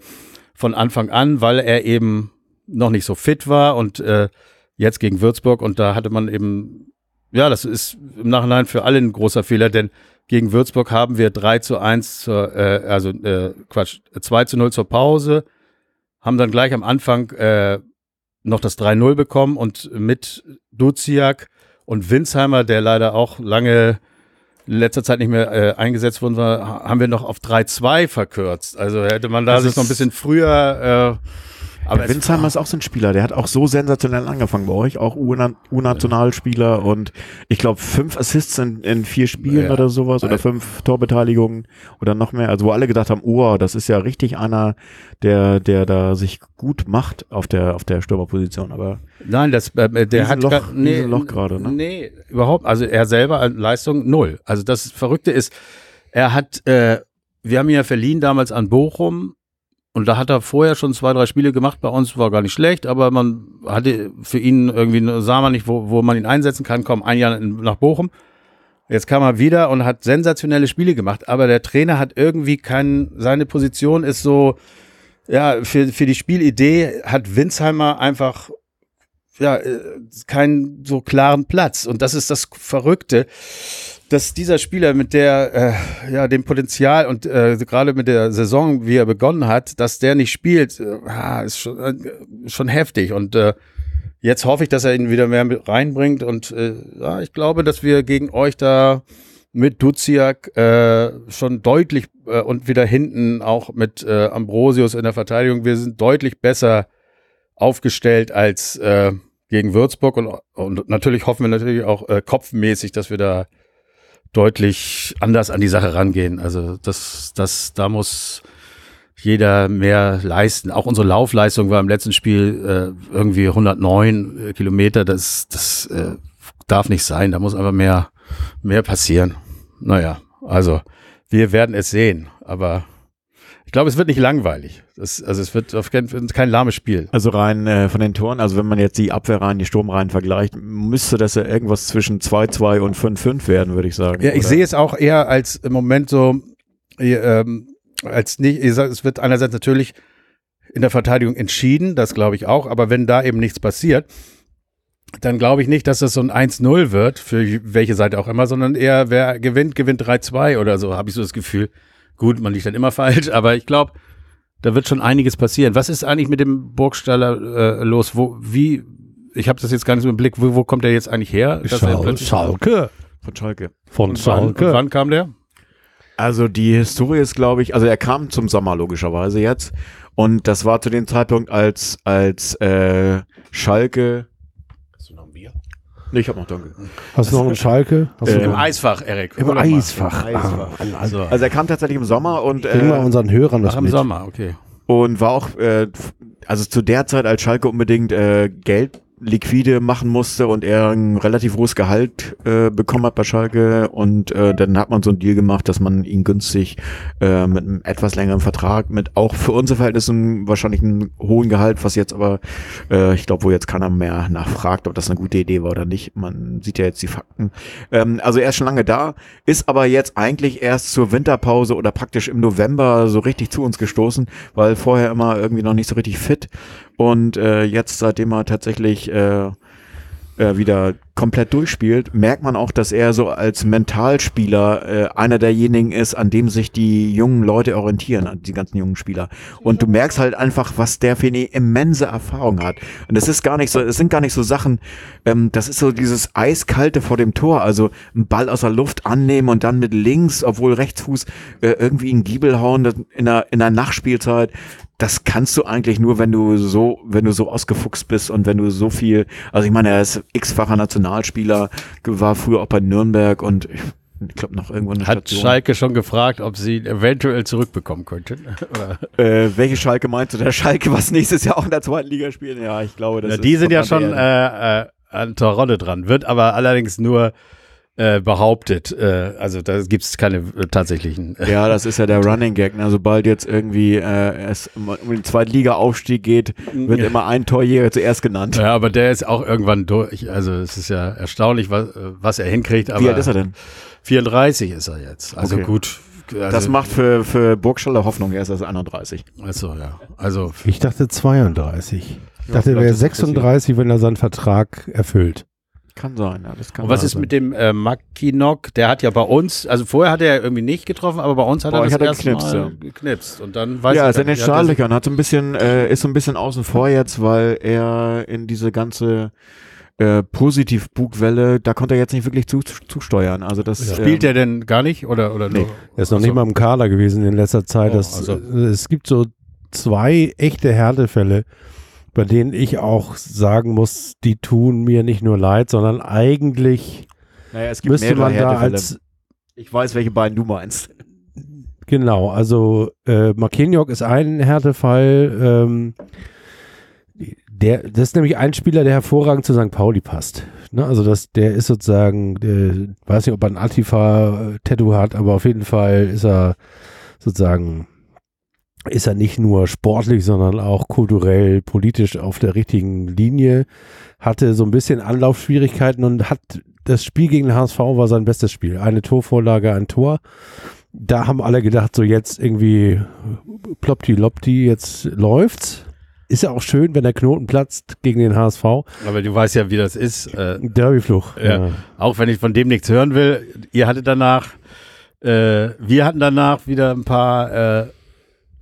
von Anfang an, weil er eben noch nicht so fit war und äh, jetzt gegen Würzburg und da hatte man eben, ja, das ist im Nachhinein für alle ein großer Fehler, denn gegen Würzburg haben wir 3 zu 1 zur, äh, also äh, Quatsch, 2 zu 0 zur Pause, haben dann gleich am Anfang äh, noch das 3-0 bekommen und mit Duziak und Winsheimer, der leider auch lange in letzter Zeit nicht mehr äh, eingesetzt worden war, haben wir noch auf 3-2 verkürzt. Also hätte man da das sich noch ein bisschen früher äh, aber ja, Winsheimer ist auch so ein Spieler, der hat auch so sensationell angefangen bei euch, auch U-Nationalspieler und ich glaube fünf Assists in, in vier Spielen ja. oder sowas oder fünf Torbeteiligungen oder noch mehr, also wo alle gedacht haben, oh, das ist ja richtig einer, der, der da sich gut macht auf der, auf der Stürmerposition, aber Nein, das, äh, der hat Loch, grad, nee, Loch gerade, ne? Nee, überhaupt, also er selber Leistung null. Also das Verrückte ist, er hat, äh, wir haben ihn ja verliehen damals an Bochum und da hat er vorher schon zwei, drei Spiele gemacht. Bei uns, war gar nicht schlecht, aber man hatte für ihn irgendwie, sah man nicht, wo, wo man ihn einsetzen kann, komm, ein Jahr nach Bochum. Jetzt kam er wieder und hat sensationelle Spiele gemacht, aber der Trainer hat irgendwie keinen, seine Position ist so, ja, für, für die Spielidee hat Winsheimer einfach, ja, äh, keinen so klaren Platz. Und das ist das Verrückte dass dieser Spieler mit der, äh, ja, dem Potenzial und äh, gerade mit der Saison, wie er begonnen hat, dass der nicht spielt, äh, ist schon, äh, schon heftig. Und äh, jetzt hoffe ich, dass er ihn wieder mehr mit reinbringt. Und äh, ja, ich glaube, dass wir gegen euch da mit Duziak äh, schon deutlich äh, und wieder hinten auch mit äh, Ambrosius in der Verteidigung, wir sind deutlich besser aufgestellt als äh, gegen Würzburg und, und natürlich hoffen wir natürlich auch äh, kopfmäßig, dass wir da deutlich anders an die Sache rangehen. Also das, das, da muss jeder mehr leisten. Auch unsere Laufleistung war im letzten Spiel äh, irgendwie 109 Kilometer. Das, das äh, darf nicht sein. Da muss einfach mehr, mehr passieren. Naja, also wir werden es sehen, aber ich glaube, es wird nicht langweilig. Das, also es wird auf kein, kein lahmes Spiel. Also rein äh, von den Toren, also wenn man jetzt die Abwehrreihen, die Sturmreihen vergleicht, müsste das ja irgendwas zwischen 2-2 und 5-5 werden, würde ich sagen. Ja, ich oder? sehe es auch eher als im Moment so, ähm, als nicht, es wird einerseits natürlich in der Verteidigung entschieden, das glaube ich auch, aber wenn da eben nichts passiert, dann glaube ich nicht, dass das so ein 1-0 wird, für welche Seite auch immer, sondern eher, wer gewinnt, gewinnt 3-2 oder so, habe ich so das Gefühl. Gut, man liegt dann immer falsch, aber ich glaube, da wird schon einiges passieren. Was ist eigentlich mit dem Burgstaller äh, los? Wo, wie, ich habe das jetzt gar nicht so im Blick, wo, wo kommt der jetzt eigentlich her? Schal Schalke. Von Schalke. Von Und wann, und Schalke. wann kam der? Also die Historie ist, glaube ich, also er kam zum Sommer logischerweise jetzt und das war zu dem Zeitpunkt, als als äh, Schalke. Hast du noch ein Bier? Nee, ich habe noch danke. Hast du noch einen Schalke? Hast du Äh, Im noch- Eisfach, Erik. Im. Eisfach. Eisfach. Ah, Also, Also er kam tatsächlich im Sommer und Bring mal äh, unseren Hörern was ach, im mit. Sommer, okay. und war auch äh, also zu der Zeit, als Schalke unbedingt äh, Geld liquide machen musste und er ein relativ hohes Gehalt äh, bekommen hat bei Schalke und äh, dann hat man so einen Deal gemacht, dass man ihn günstig äh, mit einem etwas längeren Vertrag mit auch für unsere Verhältnisse einem- wahrscheinlich einen hohen Gehalt, was jetzt aber äh, ich glaube, wo jetzt keiner mehr nachfragt, ob das eine gute Idee war oder nicht. Man sieht ja jetzt die Fakten. Ähm, also er ist schon lange da, ist aber jetzt eigentlich erst zur Winterpause oder praktisch im November so richtig zu uns gestoßen, weil vorher immer irgendwie noch nicht so richtig fit und äh, jetzt, seitdem er tatsächlich äh, äh, wieder komplett durchspielt, merkt man auch, dass er so als Mentalspieler äh, einer derjenigen ist, an dem sich die jungen Leute orientieren, die ganzen jungen Spieler. Und du merkst halt einfach, was der für eine immense Erfahrung hat. Und es ist gar nicht so, es sind gar nicht so Sachen, ähm, das ist so dieses eiskalte vor dem Tor, also einen Ball aus der Luft annehmen und dann mit links, obwohl Rechtsfuß äh, irgendwie in den Giebel hauen in der, in der Nachspielzeit. Das kannst du eigentlich nur, wenn du so, wenn du so ausgefuchst bist und wenn du so viel, also ich meine, er ist x-facher Nationalspieler, war früher auch bei Nürnberg und ich, ich glaube noch irgendwo eine Hat Station. Schalke schon gefragt, ob sie ihn eventuell zurückbekommen könnten? [LAUGHS] Äh, welche Schalke meinst du? Der Schalke, was nächstes Jahr auch in der zweiten Liga spielen? Ja, ich glaube, das ist die sind ja schon äh, äh, an der Rolle dran, wird aber allerdings nur äh, behauptet. Äh, also da gibt es keine äh, tatsächlichen. Äh, Ja, das ist ja der [LAUGHS] Running Gag. Ne? Sobald jetzt irgendwie äh, es um den Zweitliga-Aufstieg geht, wird immer ein Torjäger zuerst genannt. Ja, aber der ist auch irgendwann durch. Also es ist ja erstaunlich, was, was er hinkriegt. Aber Wie alt ist er denn? 34 ist er jetzt. Also Okay. gut. Also, Das macht für, für Burgstaller Hoffnung, er ist erst 31. Achso, ja. Also Ich dachte 32. Ich dachte, er wäre ist es 36, wenn er seinen Vertrag erfüllt. Kann sein, ja, das kann und was sein. ist mit dem äh, Mackinock? Der hat ja bei uns, also vorher hat er irgendwie nicht getroffen, aber bei uns hat Bei er das hat er erste geknipst, Mal ja. geknipst. Und dann weiß ja, ich ist in gar den nicht, hat er so ein bisschen, äh, ist so ein bisschen außen vor jetzt, weil er in diese ganze äh, Positiv-Bugwelle, da konnte er jetzt nicht wirklich zu, zusteuern. Also das Spielt ähm, er denn gar nicht? Oder, oder Nee. nur? Er ist noch Achso. nicht mal im Kader gewesen in letzter Zeit. Oh, das, also- äh, es gibt so zwei echte Härtefälle, bei denen ich auch sagen muss, die tun mir nicht nur leid, sondern eigentlich naja, es gibt müsste man da als Ich weiß, welche beiden du meinst. Genau, also äh, Marquinhos ist ein Härtefall. Ähm, der, das ist nämlich ein Spieler, der hervorragend zu St. Pauli passt. Ne? Also das, der ist sozusagen, der, weiß nicht, ob er ein Antifa-Tattoo hat, aber auf jeden Fall ist er sozusagen, ist er nicht nur sportlich, sondern auch kulturell, politisch auf der richtigen Linie. Hatte so ein bisschen Anlaufschwierigkeiten und hat das Spiel gegen den HSV war sein bestes Spiel. Eine Torvorlage, ein Tor da haben alle gedacht, so jetzt irgendwie ploppti lopti, jetzt läuft's. Ist ja auch schön, wenn der Knoten platzt gegen den HSV. Aber du weißt ja, wie das ist. Äh, Derbyfluch. Ja. auch wenn ich von dem nichts hören will. Ihr hattet danach, äh, wir hatten danach wieder ein paar äh,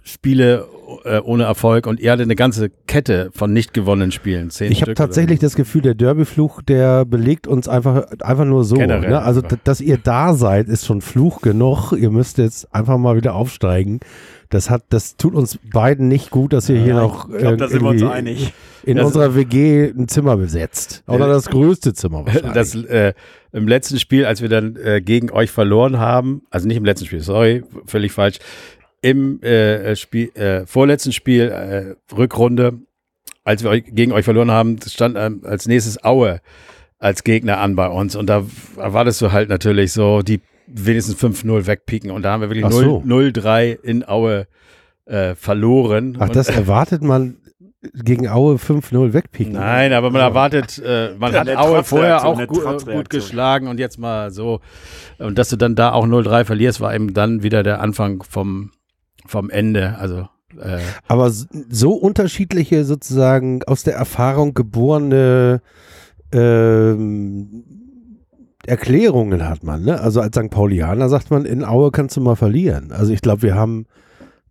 Spiele äh, ohne Erfolg und ihr hattet eine ganze Kette von nicht gewonnenen Spielen. Zehn Ich habe tatsächlich das Gefühl, der Derbyfluch, der belegt uns einfach, einfach nur so. Generell Ne? Also, dass ihr da seid, ist schon Fluch genug. Ihr müsst jetzt einfach mal wieder aufsteigen. Das hat, das tut uns beiden nicht gut, dass ihr hier noch Ich glaube, da sind wir uns irgendwie einig. in Das- unserer WG ein Zimmer besetzt. Oder Äh, das größte Zimmer [LAUGHS] wahrscheinlich. Das, äh, Im letzten Spiel, als wir dann äh, gegen euch verloren haben, also nicht im letzten Spiel, sorry, völlig falsch, im äh, Spiel, äh, vorletzten Spiel, äh, Rückrunde, als wir euch, gegen euch verloren haben, stand ähm, als nächstes Aue als Gegner an bei uns. Und da erwartest du halt natürlich so, die wenigstens 5-0 wegpieken. Und da haben wir wirklich 0-3 so. in Aue äh, verloren. Ach, das erwartet man gegen Aue 5-0 wegpicken. Nein, aber man erwartet, äh, man hat Aue vorher auch gut, gut, geschlagen und jetzt mal so. Und dass du dann da auch 0-3 verlierst, war eben dann wieder der Anfang vom, vom Ende. Also äh, aber so unterschiedliche sozusagen aus der Erfahrung geborene ähm, Erklärungen hat man. Ne? Also als St. Paulianer sagt man, in Aue kannst du mal verlieren. Also ich glaube, wir haben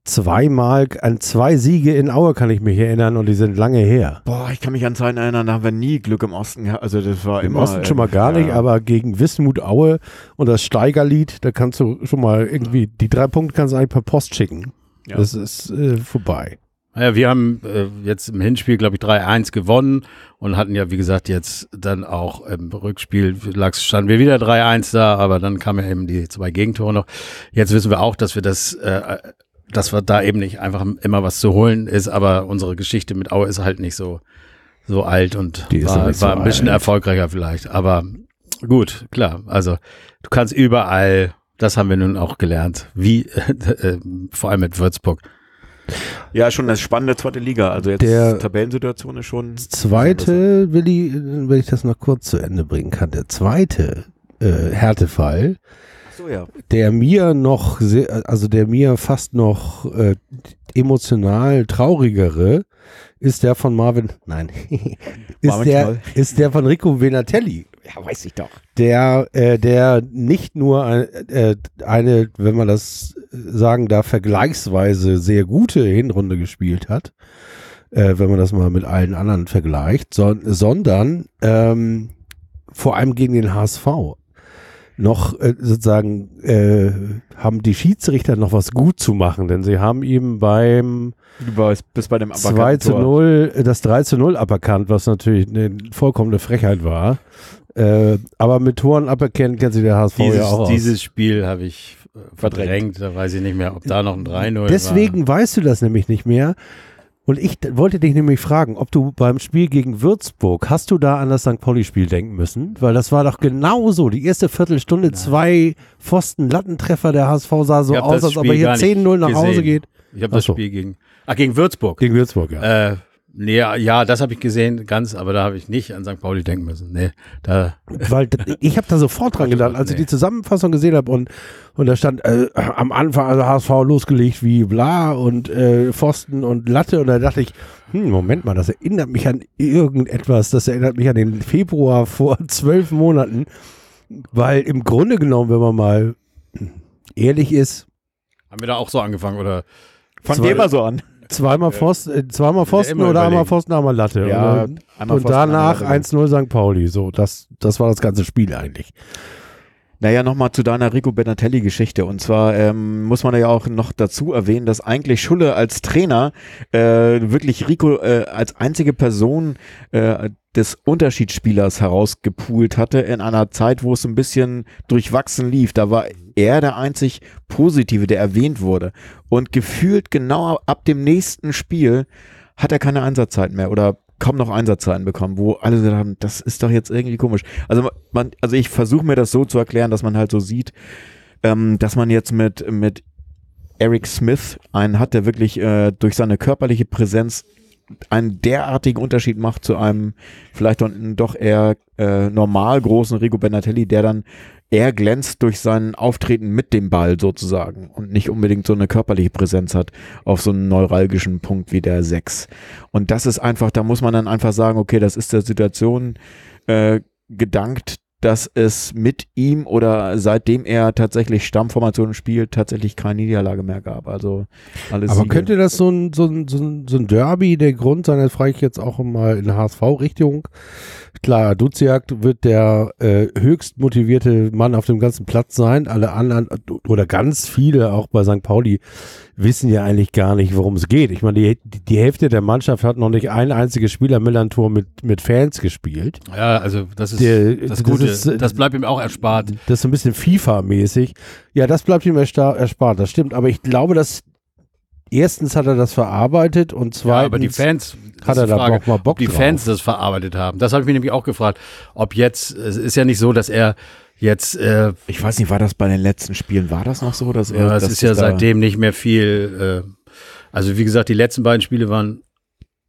zweimal, an zwei Siege in Aue kann ich mich erinnern und die sind lange her. Boah, ich kann mich an Zeiten erinnern, da haben wir nie Glück im Osten gehabt. Also das war Im immer, Osten schon mal gar ja. nicht, aber gegen Wismut Aue und das Steigerlied, da kannst du schon mal irgendwie, die drei Punkte kannst du eigentlich per Post schicken. Ja. Das ist äh, vorbei. Ja, wir haben äh, jetzt im Hinspiel, glaube ich, 3-1 gewonnen und hatten ja, wie gesagt, jetzt dann auch im Rückspiel lag, standen wir wieder 3-1 da, aber dann kamen ja eben die zwei Gegentore noch. Jetzt wissen wir auch, dass wir das, äh, dass wir da eben nicht einfach immer was zu holen ist, aber unsere Geschichte mit Aue ist halt nicht so, so alt und die war, so war ein bisschen alt. erfolgreicher vielleicht. Aber gut, klar, also du kannst überall, das haben wir nun auch gelernt, wie [LAUGHS] äh, vor allem mit Würzburg ja, schon eine spannende zweite Liga. Also jetzt der Tabellensituation ist schon. Zweite, Willi, wenn ich das noch kurz zu Ende bringen kann, der zweite äh, Härtefall, so, ja. der mir noch sehr, also der mir fast noch äh, emotional traurigere, ist der von Marvin, nein, [LAUGHS] ist der, ist der von Rico Venatelli. Ja, weiß ich doch. Der, äh, der nicht nur äh, eine, wenn man das sagen darf, vergleichsweise sehr gute Hinrunde gespielt hat, äh, wenn man das mal mit allen anderen vergleicht, so, sondern ähm, vor allem gegen den HSV noch äh, sozusagen äh, haben die Schiedsrichter noch was gut zu machen, denn sie haben ihm beim bis bei dem 2 zu 0 das 3 zu 0 aberkannt, was natürlich eine vollkommene Frechheit war. Äh, aber mit Toren aberkennen kennt sich der HSV dieses, ja auch Dieses Spiel habe ich äh, verdrängt, da weiß ich nicht mehr, ob da noch ein 3-0 Deswegen war. weißt du das nämlich nicht mehr. Und ich wollte dich nämlich fragen, ob du beim Spiel gegen Würzburg, hast du da an das St. Pauli-Spiel denken müssen? Weil das war doch genauso. Die erste Viertelstunde, Nein. zwei Pfosten-Lattentreffer. Der HSV sah so aus, als ob er hier 10-0 nach Hause geht. Ich habe das Spiel gegen, ach, gegen Würzburg. Gegen Würzburg, ja. Äh, Nee, ja, das habe ich gesehen, ganz, aber da habe ich nicht an St. Pauli denken müssen. Nee, da. [LAUGHS] Weil ich habe da sofort dran gedacht, als nee. ich die Zusammenfassung gesehen habe und, und da stand äh, am Anfang also HSV losgelegt wie bla und äh, Pfosten und Latte und da dachte ich, hm, Moment mal, das erinnert mich an irgendetwas, das erinnert mich an den Februar [LAUGHS] vor zwölf Monaten, weil im Grunde genommen, wenn man mal ehrlich ist. Haben wir da auch so angefangen oder? Fangen wir mal so an. Zweimal, Pfosten, äh, zweimal Pfosten oder überlegen. einmal Pfosten, einmal Latte. Ja, und, einmal und danach 1-0 St. Pauli. So, das, das war das ganze Spiel eigentlich. Naja, nochmal zu deiner Rico Benatelli-Geschichte. Und zwar ähm, muss man ja auch noch dazu erwähnen, dass eigentlich Schulle als Trainer äh, wirklich Rico äh, als einzige Person äh, des Unterschiedsspielers herausgepoolt hatte in einer Zeit, wo es ein bisschen durchwachsen lief. Da war er der einzig Positive, der erwähnt wurde. Und gefühlt genau ab dem nächsten Spiel hat er keine Einsatzzeit mehr oder kaum noch Einsatzzeiten bekommen, wo alle gesagt haben, das ist doch jetzt irgendwie komisch. Also man, also ich versuche mir das so zu erklären, dass man halt so sieht, ähm, dass man jetzt mit, mit Eric Smith einen hat, der wirklich äh, durch seine körperliche Präsenz einen derartigen Unterschied macht zu einem vielleicht doch eher äh, normal großen Rico Benatelli, der dann er glänzt durch sein Auftreten mit dem Ball sozusagen und nicht unbedingt so eine körperliche Präsenz hat auf so einen neuralgischen Punkt wie der 6. Und das ist einfach, da muss man dann einfach sagen, okay, das ist der Situation äh, gedankt, dass es mit ihm oder seitdem er tatsächlich Stammformationen spielt, tatsächlich keine Niederlage mehr gab. Also alles. Aber Siege. könnte das so ein, so, ein, so, ein, so ein Derby der Grund sein, das frage ich jetzt auch mal in HSV-Richtung. Klar, Duziak wird der äh, höchst motivierte Mann auf dem ganzen Platz sein. Alle anderen oder ganz viele auch bei St. Pauli wissen ja eigentlich gar nicht, worum es geht. Ich meine, die, die Hälfte der Mannschaft hat noch nicht ein einziges Spieler Millantor mit, mit Fans gespielt. Ja, also das ist der, das Gute. Das, ist, das, bleibt ihm auch erspart. Das ist so ein bisschen FIFA-mäßig. Ja, das bleibt ihm erspart, das stimmt. Aber ich glaube, dass erstens hat er das verarbeitet und zweitens Ja, aber die Fans, hat er die da Frage, auch mal Bock ob die drauf. Fans das verarbeitet haben. Das habe ich mir nämlich auch gefragt. Ob jetzt, es ist ja nicht so, dass er jetzt, äh, Ich weiß nicht, war das bei den letzten Spielen, war das noch so? Dass er, ja, es ist ja seitdem nicht mehr viel, äh, also wie gesagt, die letzten beiden Spiele waren,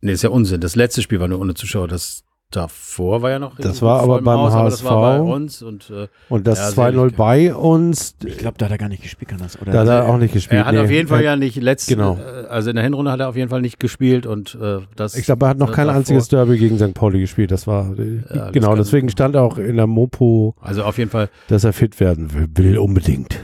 nee, ist ja Unsinn. Das letzte Spiel war nur ohne Zuschauer. Das davor war ja noch. Das in war aber beim Haus, aber Das war bei HSV. uns und äh, und das Ja, 2-0 sicherlich. bei uns, Ich glaube, da hat er gar nicht gespielt, kann das? Oder? da hat er auch nicht gespielt. er hat nee. auf jeden Fall Er- ja nicht letzte, genau. äh, also in der Hinrunde hat er auf jeden Fall nicht gespielt und äh, das. Ich glaube, er hat noch kein davor- einziges Derby gegen St. Pauli gespielt. Das war äh, das genau, deswegen stand auch in der Mopo, Also auf jeden Fall dass er fit werden will, will unbedingt.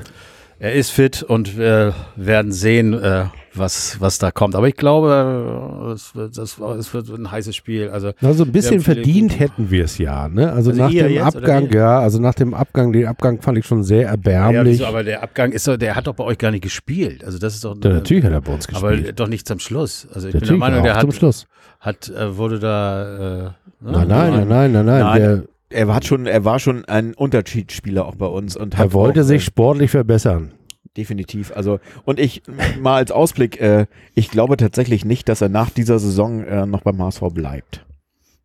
Er ist fit und wir werden sehen, äh, was, was da kommt. Aber ich glaube, es wird, das, es wird ein heißes Spiel. Also Also ein bisschen verdient hätten wir es ja, ne? Also, Also nach dem Abgang, ja, also nach dem Abgang, den Abgang fand ich schon sehr ja, erbärmlich. wieso, aber der Abgang ist doch, der hat doch bei euch gar nicht gespielt. Also das ist doch. ja, natürlich hat er bei uns aber gespielt. doch nicht zum Schluss. Also ich bin der natürlich, Meinung, der zum hat, Schluss. hat äh, wurde da. Äh, ne? Nein, nein, nein, nein, nein, nein. Nein, Der, er, hat schon, er war schon ein Unterschiedsspieler auch bei uns. Und hat er wollte auch, sich äh, sportlich verbessern. Definitiv. Also, und ich mal als Ausblick, äh, ich glaube tatsächlich nicht, dass er nach dieser Saison äh, noch beim HSV bleibt.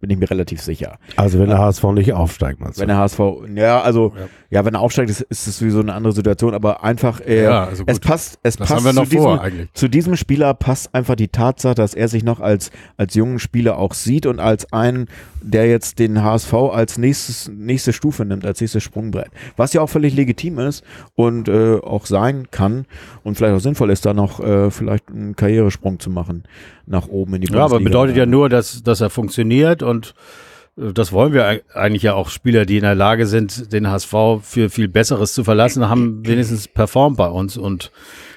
Bin ich mir relativ sicher. Also wenn der HSV nicht aufsteigt, meinst du? Wenn der HSV, ja, also, Ja. ja, wenn er aufsteigt, ist, ist es sowieso eine andere Situation, aber einfach, äh, Ja, also es passt, es Das passt zu, vor diesem, eigentlich. zu diesem Spieler passt einfach die Tatsache, dass er sich noch als, als jungen Spieler auch sieht und als einen, der jetzt den HSV als nächstes, nächste Stufe nimmt, als nächstes Sprungbrett. Was ja auch völlig legitim ist und äh, auch sein kann und vielleicht auch sinnvoll ist, da noch äh, vielleicht einen Karrieresprung zu machen nach oben in die Ja, aber Bundesliga. bedeutet ja nur, dass, dass er funktioniert und äh, das wollen wir eig- eigentlich ja auch Spieler, die in der Lage sind, den HSV für viel Besseres zu verlassen, haben wenigstens performt bei uns und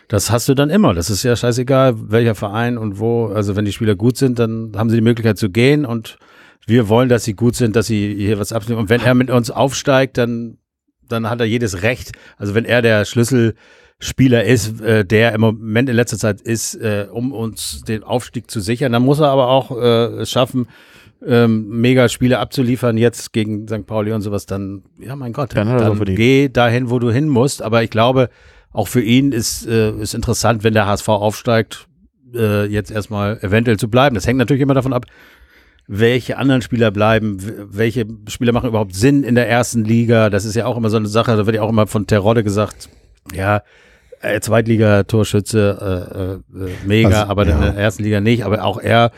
das hast du dann immer. Das ist ja scheißegal, welcher Verein und wo. Also wenn die Spieler gut sind, dann haben sie die Möglichkeit zu gehen und wir wollen, dass sie gut sind, dass sie hier was abnehmen. Und wenn er mit uns aufsteigt, dann, dann hat er jedes Recht. Also wenn er der Schlüsselspieler ist, äh, der im Moment in letzter Zeit ist, äh, um uns den Aufstieg zu sichern, dann muss er aber auch äh, es schaffen, ähm, mega Spiele abzuliefern, jetzt gegen St. Pauli und sowas, dann, ja mein Gott, Dann dann geh dahin, wo du hin musst. Aber ich glaube, auch für ihn ist, äh, ist interessant, wenn der HSV aufsteigt, äh, jetzt erstmal eventuell zu bleiben. Das hängt natürlich immer davon ab, welche anderen Spieler bleiben, welche Spieler machen überhaupt Sinn in der ersten Liga. Das ist ja auch immer so eine Sache, da wird ja auch immer von Terodde gesagt, ja, äh, Zweitliga-Torschütze, äh, äh, äh, mega, Also, aber in ja. der ersten Liga nicht. Aber auch er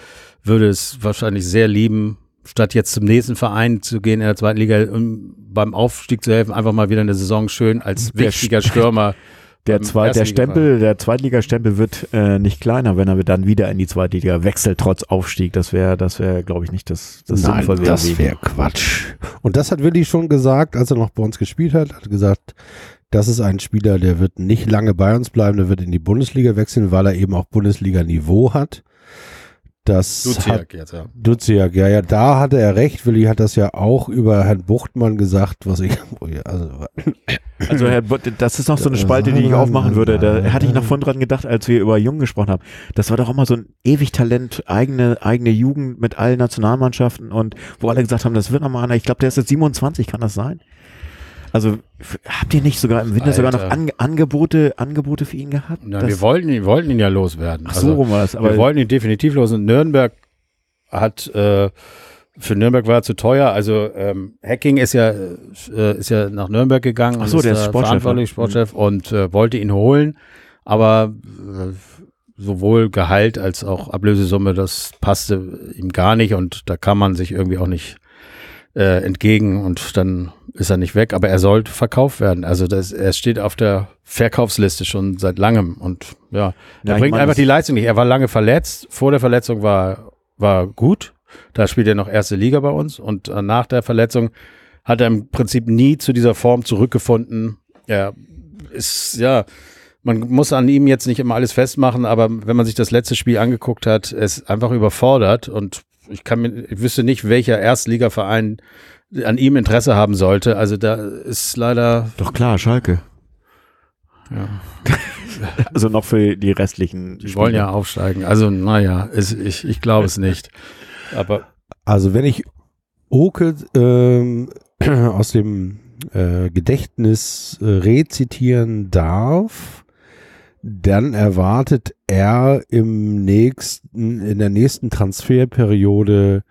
würde es wahrscheinlich sehr lieben, statt jetzt zum nächsten Verein zu gehen in der zweiten Liga, um beim Aufstieg zu helfen, einfach mal wieder eine Saison schön als Der wichtiger Stürmer. [LAUGHS] Der, beim zwei, der. Stempel, der Zweitligastempel wird äh, nicht kleiner, wenn er dann wieder in die Zweitliga wechselt, trotz Aufstieg. Das wäre, das wäre, glaube ich, nicht das, das Nein, Sinnvolle das Weg. wäre Quatsch. Und das hat Willi schon gesagt, als er noch bei uns gespielt hat. Hat gesagt, das ist ein Spieler, der wird nicht lange bei uns bleiben, der wird in die Bundesliga wechseln, weil er eben auch Bundesliga-Niveau hat. Das hat Duziak jetzt, ja. Duziak, ja, ja, da hatte er recht. Willi hat das ja auch über Herrn Buchtmann gesagt, was ich, [LAUGHS] oh also, Also Herr, das ist noch so eine Spalte, die ich aufmachen würde. Da hatte ich noch vorhin dran gedacht, als wir über Jung gesprochen haben. Das war doch immer so ein ewig Talent, eigene, eigene Jugend mit allen Nationalmannschaften und wo alle gesagt haben, das wird nochmal einer. Ich glaube, der ist jetzt 27, kann das sein? Also habt ihr nicht sogar im Winter sogar noch Alter. An Angebote, Angebote für ihn gehabt? Das- wir wollten ihn, wollten ihn ja loswerden. Ach so Also, rum war das. Aber wir wollten ihn definitiv los und Nürnberg hat äh, für Nürnberg war er zu teuer. Also ähm, Hacking ist ja äh, ist ja nach Nürnberg gegangen. Ach so, und der ist Sportchef, verantwortlich, ne? Sportchef und äh, wollte ihn holen, aber äh, sowohl Gehalt als auch Ablösesumme, das passte ihm gar nicht und da kann man sich irgendwie auch nicht äh, entgegen und dann ist er nicht weg, aber er sollte verkauft werden. Also das, er steht auf der Verkaufsliste schon seit langem und ja, er bringt meine, einfach die Leistung nicht. Er war lange verletzt. Vor der Verletzung war, war gut. Da spielt er noch erste Liga bei uns. Und äh, nach der Verletzung hat er im Prinzip nie zu dieser Form zurückgefunden. Er ist, ja, man muss an ihm jetzt nicht immer alles festmachen, aber wenn man sich das letzte Spiel angeguckt hat, ist einfach überfordert und ich kann mir, ich wüsste nicht, welcher Erstligaverein an ihm Interesse haben sollte. Also da ist leider, doch klar, Schalke. ja, [LAUGHS] Also noch für die restlichen. die wollen ja aufsteigen. Also naja, es, ich, ich glaube es nicht. Aber Also wenn ich Oke ähm, [CLEARS THROAT] aus dem äh, Gedächtnis äh, rezitieren darf, dann erwartet er im nächsten, in der nächsten Transferperiode,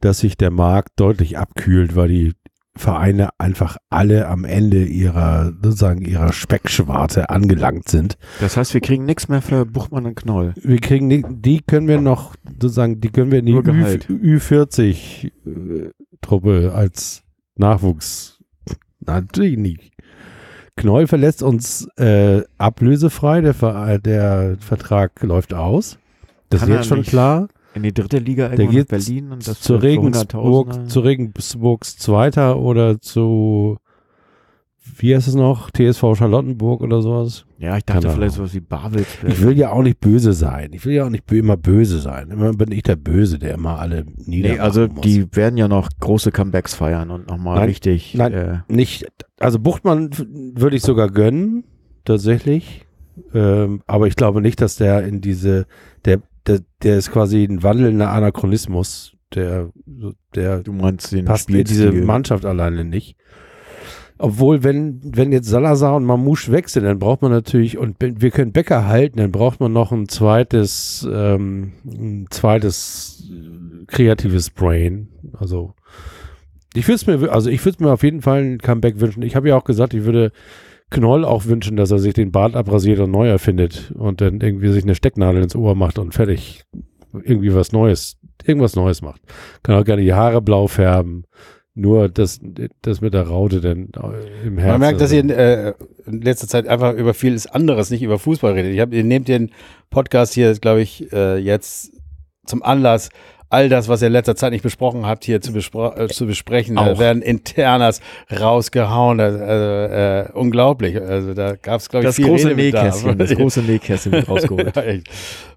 dass sich der Markt deutlich abkühlt, weil die Vereine einfach alle am Ende ihrer, sozusagen ihrer Speckschwarte angelangt sind. Das heißt, wir kriegen nichts mehr für Buchmann und Knoll. Wir kriegen, die können wir noch, sozusagen, die können wir in die Nur Gehalt. Ü40-Truppe als Nachwuchs, natürlich nicht. Knoll verlässt uns äh, ablösefrei, der, Ver der Vertrag läuft aus. Das Kann ist jetzt schon klar. In die dritte Liga Der geht Berlin und das zu Regensburg, 100.000er. zu Regensburgs Zweiter oder zu, wie heißt es noch, TSV Charlottenburg oder sowas. Ja, ich dachte Keine vielleicht Ahnung. sowas wie Babelsberg. Ich will ja auch nicht böse sein. Ich will ja auch nicht immer böse sein. Immer bin ich der Böse, der immer alle niedermachen Nee, also muss. die werden ja noch große Comebacks feiern und nochmal richtig. nein. Äh, nicht, also Buchtmann würde ich sogar gönnen, tatsächlich. Ähm, aber ich glaube nicht, dass der in diese, der, der, der ist quasi ein wandelnder Anachronismus. Der, der du meinst den passt in diese. Mannschaft alleine nicht. Obwohl, wenn, wenn jetzt Salazar und Mamouche weg sind, dann braucht man natürlich, und wir können Becker halten, dann braucht man noch ein zweites, ähm, ein zweites äh, kreatives Brain. Also, ich würde mir, also ich würde mir auf jeden Fall ein Comeback wünschen. Ich habe ja auch gesagt, ich würde Knoll auch wünschen, dass er sich den Bart abrasiert und neu erfindet und dann irgendwie sich eine Stecknadel ins Ohr macht und fertig irgendwie was Neues, irgendwas Neues macht. Kann auch gerne die Haare blau färben. Nur das, das mit der Raute dann äh, im Herzen. Man merkt, dass ihr äh, in letzter Zeit einfach über vieles anderes, nicht über Fußball redet. Ich hab, ihr nehmt den Podcast hier, glaube ich, äh, jetzt zum Anlass, all das, was ihr in letzter Zeit nicht besprochen habt, hier zu, bespro äh, zu besprechen. Da Auch. werden Internas rausgehauen. Also, äh, äh, unglaublich. Also da gab es, glaube ich, Das viel große. Nähkästchen, das [LAUGHS] große Nähkästchen wird rausgeholt. [LAUGHS] Ja.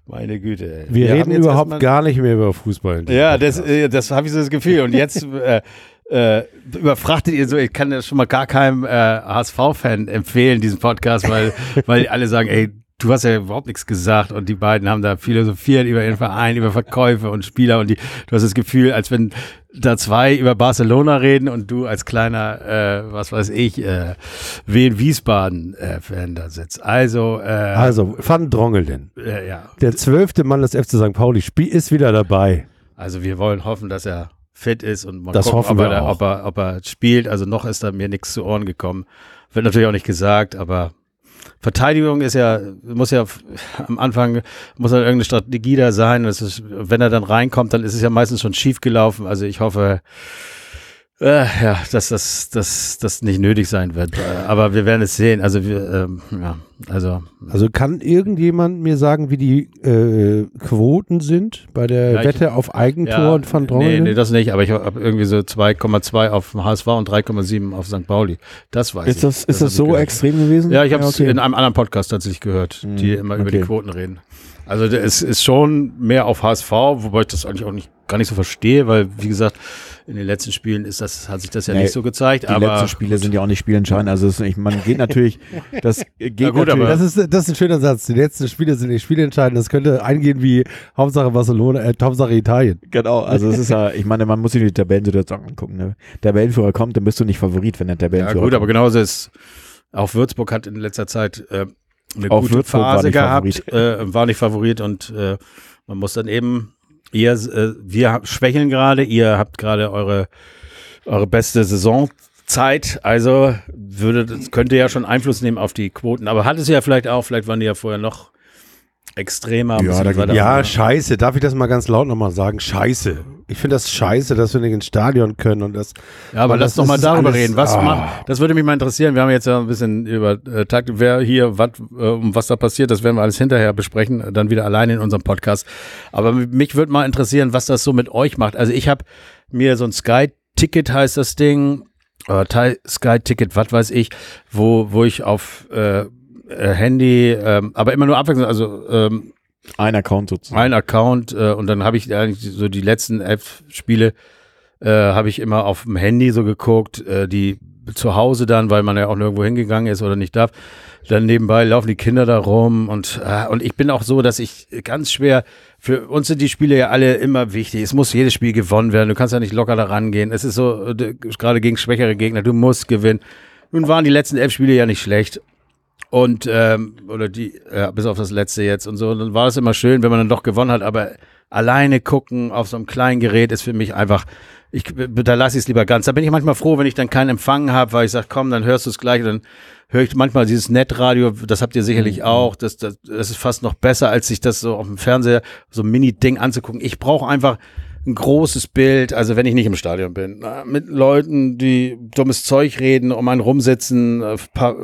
Meine Güte. Wir haben reden überhaupt gar nicht mehr über Fußball. Ja, das, äh, das habe ich so das Gefühl. Und jetzt [LAUGHS] äh, äh, überfrachtet ihr so, ich kann das schon mal gar keinem äh, HSV-Fan empfehlen, diesen Podcast, weil, [LAUGHS] weil alle sagen, ey, du hast ja überhaupt nichts gesagt und die beiden haben da philosophiert über ihren Verein, über Verkäufe und Spieler und die, du hast das Gefühl, als wenn da zwei über Barcelona reden und du als kleiner, äh, was weiß ich, äh, Wien Wiesbaden-Fan da sitzt. Also, äh, also, Van Drongelen. äh, ja. Der zwölfte Mann des FC St. Pauli Spiel ist wieder dabei. Also wir wollen hoffen, dass er fit ist und mal Das gucken, hoffen ob, er, ob, er, ob er spielt. Also noch ist da mir nichts zu Ohren gekommen. Wird natürlich auch nicht gesagt, aber Verteidigung ist ja, muss ja am Anfang, muss ja irgendeine Strategie da sein. Ist, wenn er dann reinkommt, dann ist es ja meistens schon schief gelaufen. Also ich hoffe, äh, ja, dass das, das, das nicht nötig sein wird. Äh, Aber wir werden es sehen. Also wir, ähm, ja, also Also kann irgendjemand mir sagen, wie die äh, Quoten sind bei der Ja, ich- Wette auf Eigentor und Van Nee, Drongelen? nee, das nicht, aber ich habe irgendwie so 2,2 auf dem HSV und 3,7 auf St. Pauli. Das weiß ich. Ist das, ist das ich so gehört. extrem gewesen? Ja, ich habe es okay. in einem anderen Podcast tatsächlich gehört, Hm, die immer über die okay. Quoten reden. Also es ist schon mehr auf HSV, wobei ich das eigentlich auch nicht gar nicht so verstehe, weil wie gesagt, in den letzten Spielen ist das, hat sich das ja Nee, nicht so gezeigt. Die aber letzten Spiele sind ja auch nicht spielentscheidend. Also es, ich, man geht natürlich, [LAUGHS] das [LAUGHS] geht Na gut, natürlich. aber- Das ist, das ist ein schöner Satz. Die letzten Spiele sind nicht spielentscheidend. Das könnte eingehen wie Hauptsache Barcelona, äh, Hauptsache Italien. Genau, also es ist ja, [LAUGHS] ich meine, man muss sich die Tabellensituation angucken. Ne? Der Tabellenführer kommt, dann bist du nicht Favorit, wenn der ja Tabellenführer gut, aber kommt. genauso ist auch Würzburg hat in letzter Zeit äh, eine Auch gute Würzburg war Phase nicht gehabt, äh, war nicht Favorit und äh, man muss dann eben ihr äh, wir schwächeln gerade, ihr habt gerade eure eure beste Saisonzeit, also würde das könnte ja schon Einfluss nehmen auf die Quoten, aber hat es ja vielleicht auch, vielleicht waren die ja vorher noch extremer. Ja, da Ja, scheiße. Darf ich das mal ganz laut nochmal sagen? Scheiße. Ich finde das scheiße, dass wir nicht ins Stadion können und das. Ja, aber lass doch mal darüber reden. Was ah. macht, das würde mich mal interessieren. Wir haben jetzt ja ein bisschen über äh, Takt, wer hier, wat, äh, um was da passiert, das werden wir alles hinterher besprechen, dann wieder alleine in unserem Podcast. Aber mich würde mal interessieren, was das so mit euch macht. Also ich habe mir so ein Sky-Ticket heißt das Ding, äh, Sky-Ticket, was weiß ich, wo, wo ich auf äh, äh, Handy, ähm, aber immer nur abwechselnd, also ähm, Ein Account sozusagen. ein Account äh, und dann habe ich eigentlich so die letzten elf Spiele äh, habe ich immer auf dem Handy so geguckt, äh, die zu Hause dann, weil man ja auch nirgendwo hingegangen ist oder nicht darf. Dann nebenbei laufen die Kinder da rum und äh, und ich bin auch so, dass ich ganz schwer für uns sind die Spiele ja alle immer wichtig. Es muss jedes Spiel gewonnen werden. Du kannst ja nicht locker da rangehen. Es ist so äh, gerade gegen schwächere Gegner. Du musst gewinnen. Nun waren die letzten elf Spiele ja nicht schlecht. Und, ähm, oder die, ja, bis auf das letzte jetzt und so. Und dann war es immer schön, wenn man dann doch gewonnen hat, aber alleine gucken auf so einem kleinen Gerät ist für mich einfach, ich, da lasse ich es lieber ganz. Da bin ich manchmal froh, wenn ich dann keinen Empfang habe, weil ich sage, komm, dann hörst du es gleich. Und dann höre ich manchmal dieses Netradio, das habt ihr sicherlich mhm. auch. Das, das, das ist fast noch besser, als sich das so auf dem Fernseher, so ein Mini-Ding anzugucken. Ich brauche einfach ein großes Bild, also wenn ich nicht im Stadion bin, mit Leuten, die dummes Zeug reden, um einen rumsitzen, äh,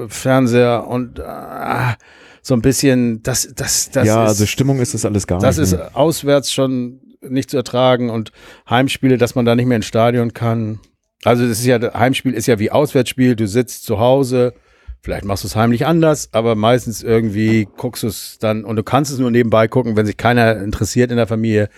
Fernseher und äh, so ein bisschen, das, das, das ja, ist, also Stimmung ist das alles gar das nicht. Das ist auswärts schon nicht zu ertragen und Heimspiele, dass man da nicht mehr ins Stadion kann. Also das ist ja, Heimspiel ist ja wie Auswärtsspiel, du sitzt zu Hause, vielleicht machst du es heimlich anders, aber meistens irgendwie guckst du es dann und du kannst es nur nebenbei gucken, wenn sich keiner interessiert in der Familie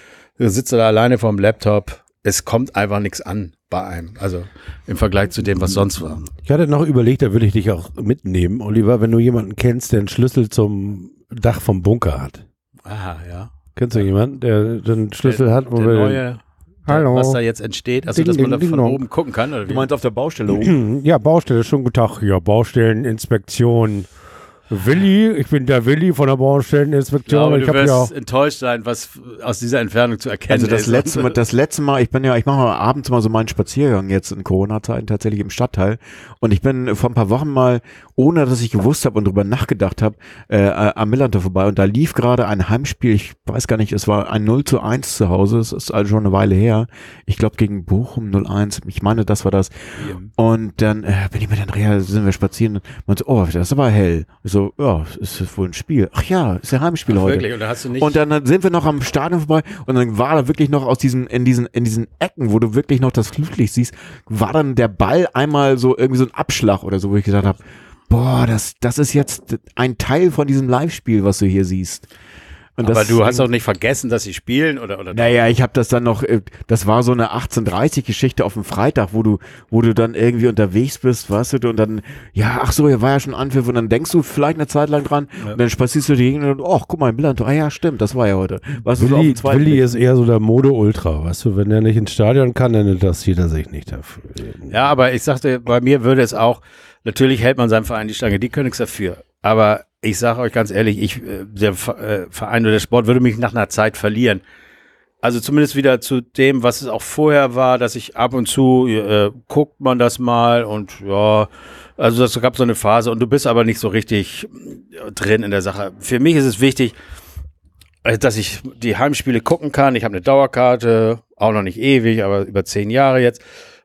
Du sitzt da alleine vorm Laptop. Es kommt einfach nichts an bei einem. Also im Vergleich zu dem, was sonst war. Ich hatte noch überlegt, da würde ich dich auch mitnehmen, Oliver, wenn du jemanden kennst, der einen Schlüssel zum Dach vom Bunker hat. Aha, ja. Kennst du jemanden, der den Schlüssel der, hat, wo der wir neue, Hallo. was da jetzt entsteht, also ding, dass man ding, da von ding, oben gucken kann? Oder wie? Du meinst auf der Baustelle [CLEARS THROAT] oben? Ja, Baustelle, schon guten Tag. Ja, Baustelleninspektion. Willi, ich bin der Willi von der Baustelleninspektion. Ich, glaube, ich du wirst ja enttäuscht sein, was aus dieser Entfernung zu erkennen also das ist. Letzte Mal, das letzte Mal, ich bin ja, ich mache abends mal so meinen Spaziergang jetzt in Corona-Zeiten tatsächlich im Stadtteil und ich bin vor ein paar Wochen mal, ohne dass ich gewusst habe und drüber nachgedacht habe, äh, am Millantor vorbei und da lief gerade ein Heimspiel, ich weiß gar nicht, es war ein 0 zu 1 zu Hause, es ist also schon eine Weile her. Ich glaube gegen Bochum 0-1, ich meine, das war das. Ja. Und dann äh, bin ich mit Andrea, sind wir spazieren und meinte, oh, das ist aber hell. Ich so, so, ja, ist wohl ein Spiel. Ach ja, ist ja Heimspiel Ach, heute. Wirklich? Und, hast du nicht und dann sind wir noch am Stadion vorbei und dann war da wirklich noch aus diesen, in diesen, in diesen Ecken, wo du wirklich noch das Flutlicht siehst, war dann der Ball einmal so irgendwie so ein Abschlag oder so, wo ich gesagt habe, boah, das, das ist jetzt ein Teil von diesem Live-Spiel, was du hier siehst. Und Aber du hast auch nicht vergessen, dass sie spielen oder oder? Naja, ich habe das dann noch. Äh, das war so eine 18:30-Geschichte auf dem Freitag, wo du, wo du dann irgendwie unterwegs bist, weißt du, und dann, ja, ach so, hier war ja schon Anpfiff und dann denkst du vielleicht eine Zeit lang dran ja. und dann spazierst du die Gegend und, ach, guck mal, im Bilanz, ah ja, stimmt, das war ja heute. Weißt Willi, so Willi ist eher so der Mode-Ultra, weißt du, wenn er nicht ins Stadion kann, dann interessiert er sich nicht dafür. Ja, aber ich sagte, bei mir würde es auch, natürlich hält man seinem Verein die Stange, die können nichts dafür. Aber ich sage euch ganz ehrlich, ich, äh, der äh, Verein oder der Sport würde mich nach einer Zeit verlieren. Also zumindest wieder zu dem, was es auch vorher war, dass ich ab und zu äh, guckt man das mal und ja, also das gab so eine Phase und du bist aber nicht so richtig äh, drin in der Sache. Für mich ist es wichtig, dass ich die Heimspiele gucken kann. Ich habe eine Dauerkarte, auch noch nicht ewig, aber über zehn Jahre jetzt.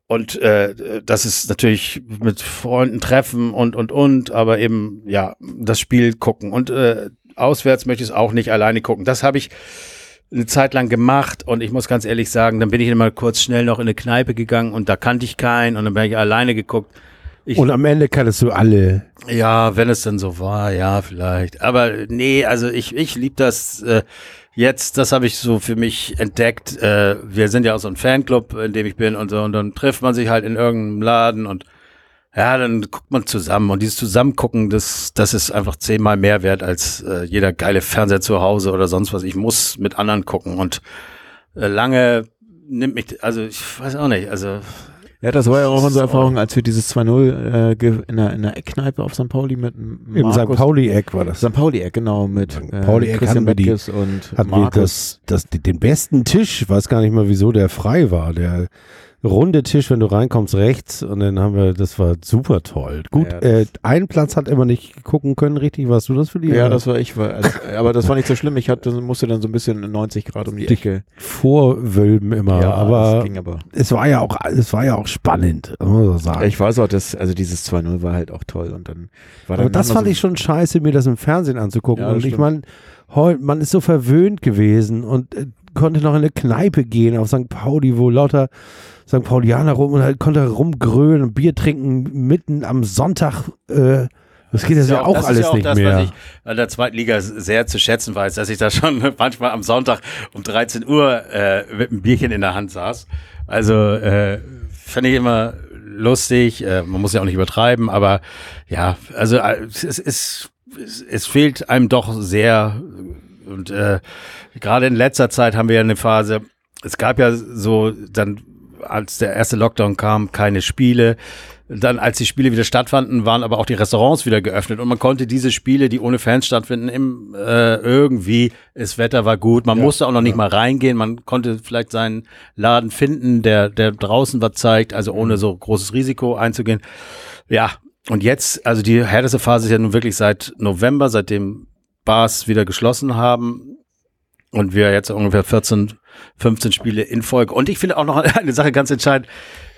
Und äh, das ist natürlich mit Freunden treffen und und und, aber eben ja das Spiel gucken und äh, auswärts möchte ich es auch nicht alleine gucken. Das habe ich eine Zeit lang gemacht und ich muss ganz ehrlich sagen, dann bin ich immer kurz schnell noch in eine Kneipe gegangen und da kannte ich keinen und dann bin ich alleine geguckt. Ich, und am Ende kanntest du alle. Ja, wenn es dann so war, ja, vielleicht. Aber nee, also ich, ich liebe das. Äh, jetzt, das habe ich so für mich entdeckt. Äh, wir sind ja auch so ein Fanclub, in dem ich bin und so, und dann trifft man sich halt in irgendeinem Laden und ja, dann guckt man zusammen und dieses Zusammengucken, das, das ist einfach zehnmal mehr wert als äh, jeder geile Fernseher zu Hause oder sonst was. Ich muss mit anderen gucken und äh, lange nimmt mich, also ich weiß auch nicht, also ja, das war ja auch unsere Erfahrung, als wir dieses 2-0 äh, in, der, in der Eckkneipe auf St. Pauli mit Markus, Im St. Pauli-Eck war das. St. Pauli-Eck, genau, mit äh, Pauli Eck Christian hatten wir die, und hatten Markus. Wir das, das, den besten Tisch, weiß gar nicht mal, wieso der frei war. Der runde Tisch, wenn du reinkommst, rechts. Und dann haben wir, das war super toll. Gut, ja, äh, ein Platz hat immer nicht gucken können, richtig. Warst du das für die? Ja, das war ich. War, also, aber das war nicht so schlimm. Ich hatte, musste dann so ein bisschen 90 Grad um die Ecke. Vorwölben immer. Ja, aber, aber, es war ja auch, es war ja auch spannend, muss ich sagen. Ich weiß auch, dass, also dieses 2-0 war halt auch toll. Und dann war dann Aber das fand so ich schon scheiße, mir das im Fernsehen anzugucken. Ja, und ich meine, man ist so verwöhnt gewesen und äh, konnte noch in eine Kneipe gehen auf St. Pauli, wo lauter St. Paulianer rum und halt konnte rumgrölen und Bier trinken mitten am Sonntag. Äh, das geht das ja auch, auch alles ja auch nicht das, mehr. Was ich an der zweiten Liga sehr zu schätzen weiß, dass ich da schon [LAUGHS] manchmal am Sonntag um 13 Uhr äh, mit einem Bierchen in der Hand saß. Also äh, fand ich immer lustig. Äh, man muss ja auch nicht übertreiben, aber ja, also äh, es, es, es, es fehlt einem doch sehr. Und äh, gerade in letzter Zeit haben wir ja eine Phase, es gab ja so dann als der erste Lockdown kam, keine Spiele. Dann, als die Spiele wieder stattfanden, waren aber auch die Restaurants wieder geöffnet und man konnte diese Spiele, die ohne Fans stattfinden, im, äh, irgendwie, das Wetter war gut, man ja, musste auch noch nicht ja. mal reingehen, man konnte vielleicht seinen Laden finden, der, der draußen was zeigt, also ohne so großes Risiko einzugehen. Ja, und jetzt, also die härteste Phase ist ja nun wirklich seit November, seitdem Bars wieder geschlossen haben und wir jetzt ungefähr 14, 15 Spiele in Folge. Und ich finde auch noch [LAUGHS] eine Sache ganz entscheidend.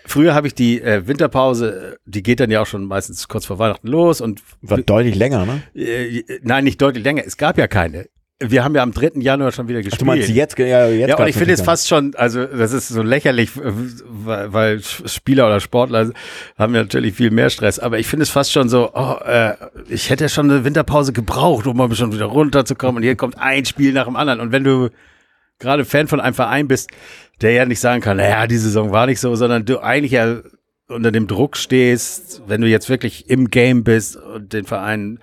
Früher habe ich die äh, Winterpause, die geht dann ja auch schon meistens kurz vor Weihnachten los und war deutlich länger, ne? Äh, nein, nicht deutlich länger. Es gab ja keine. Wir haben ja am 3. Januar schon wieder gespielt. Ach, du meinst jetzt? Ja, jetzt ja und ich finde es fast schon, also das ist so lächerlich, weil, weil Spieler oder Sportler haben ja natürlich viel mehr Stress, aber ich finde es fast schon so, oh, äh, ich hätte schon eine Winterpause gebraucht, um mal schon wieder runterzukommen und hier kommt ein Spiel nach dem anderen und wenn du gerade Fan von einem Verein bist, der ja nicht sagen kann, naja, die Saison war nicht so, sondern du eigentlich ja unter dem Druck stehst, wenn du jetzt wirklich im Game bist und den Verein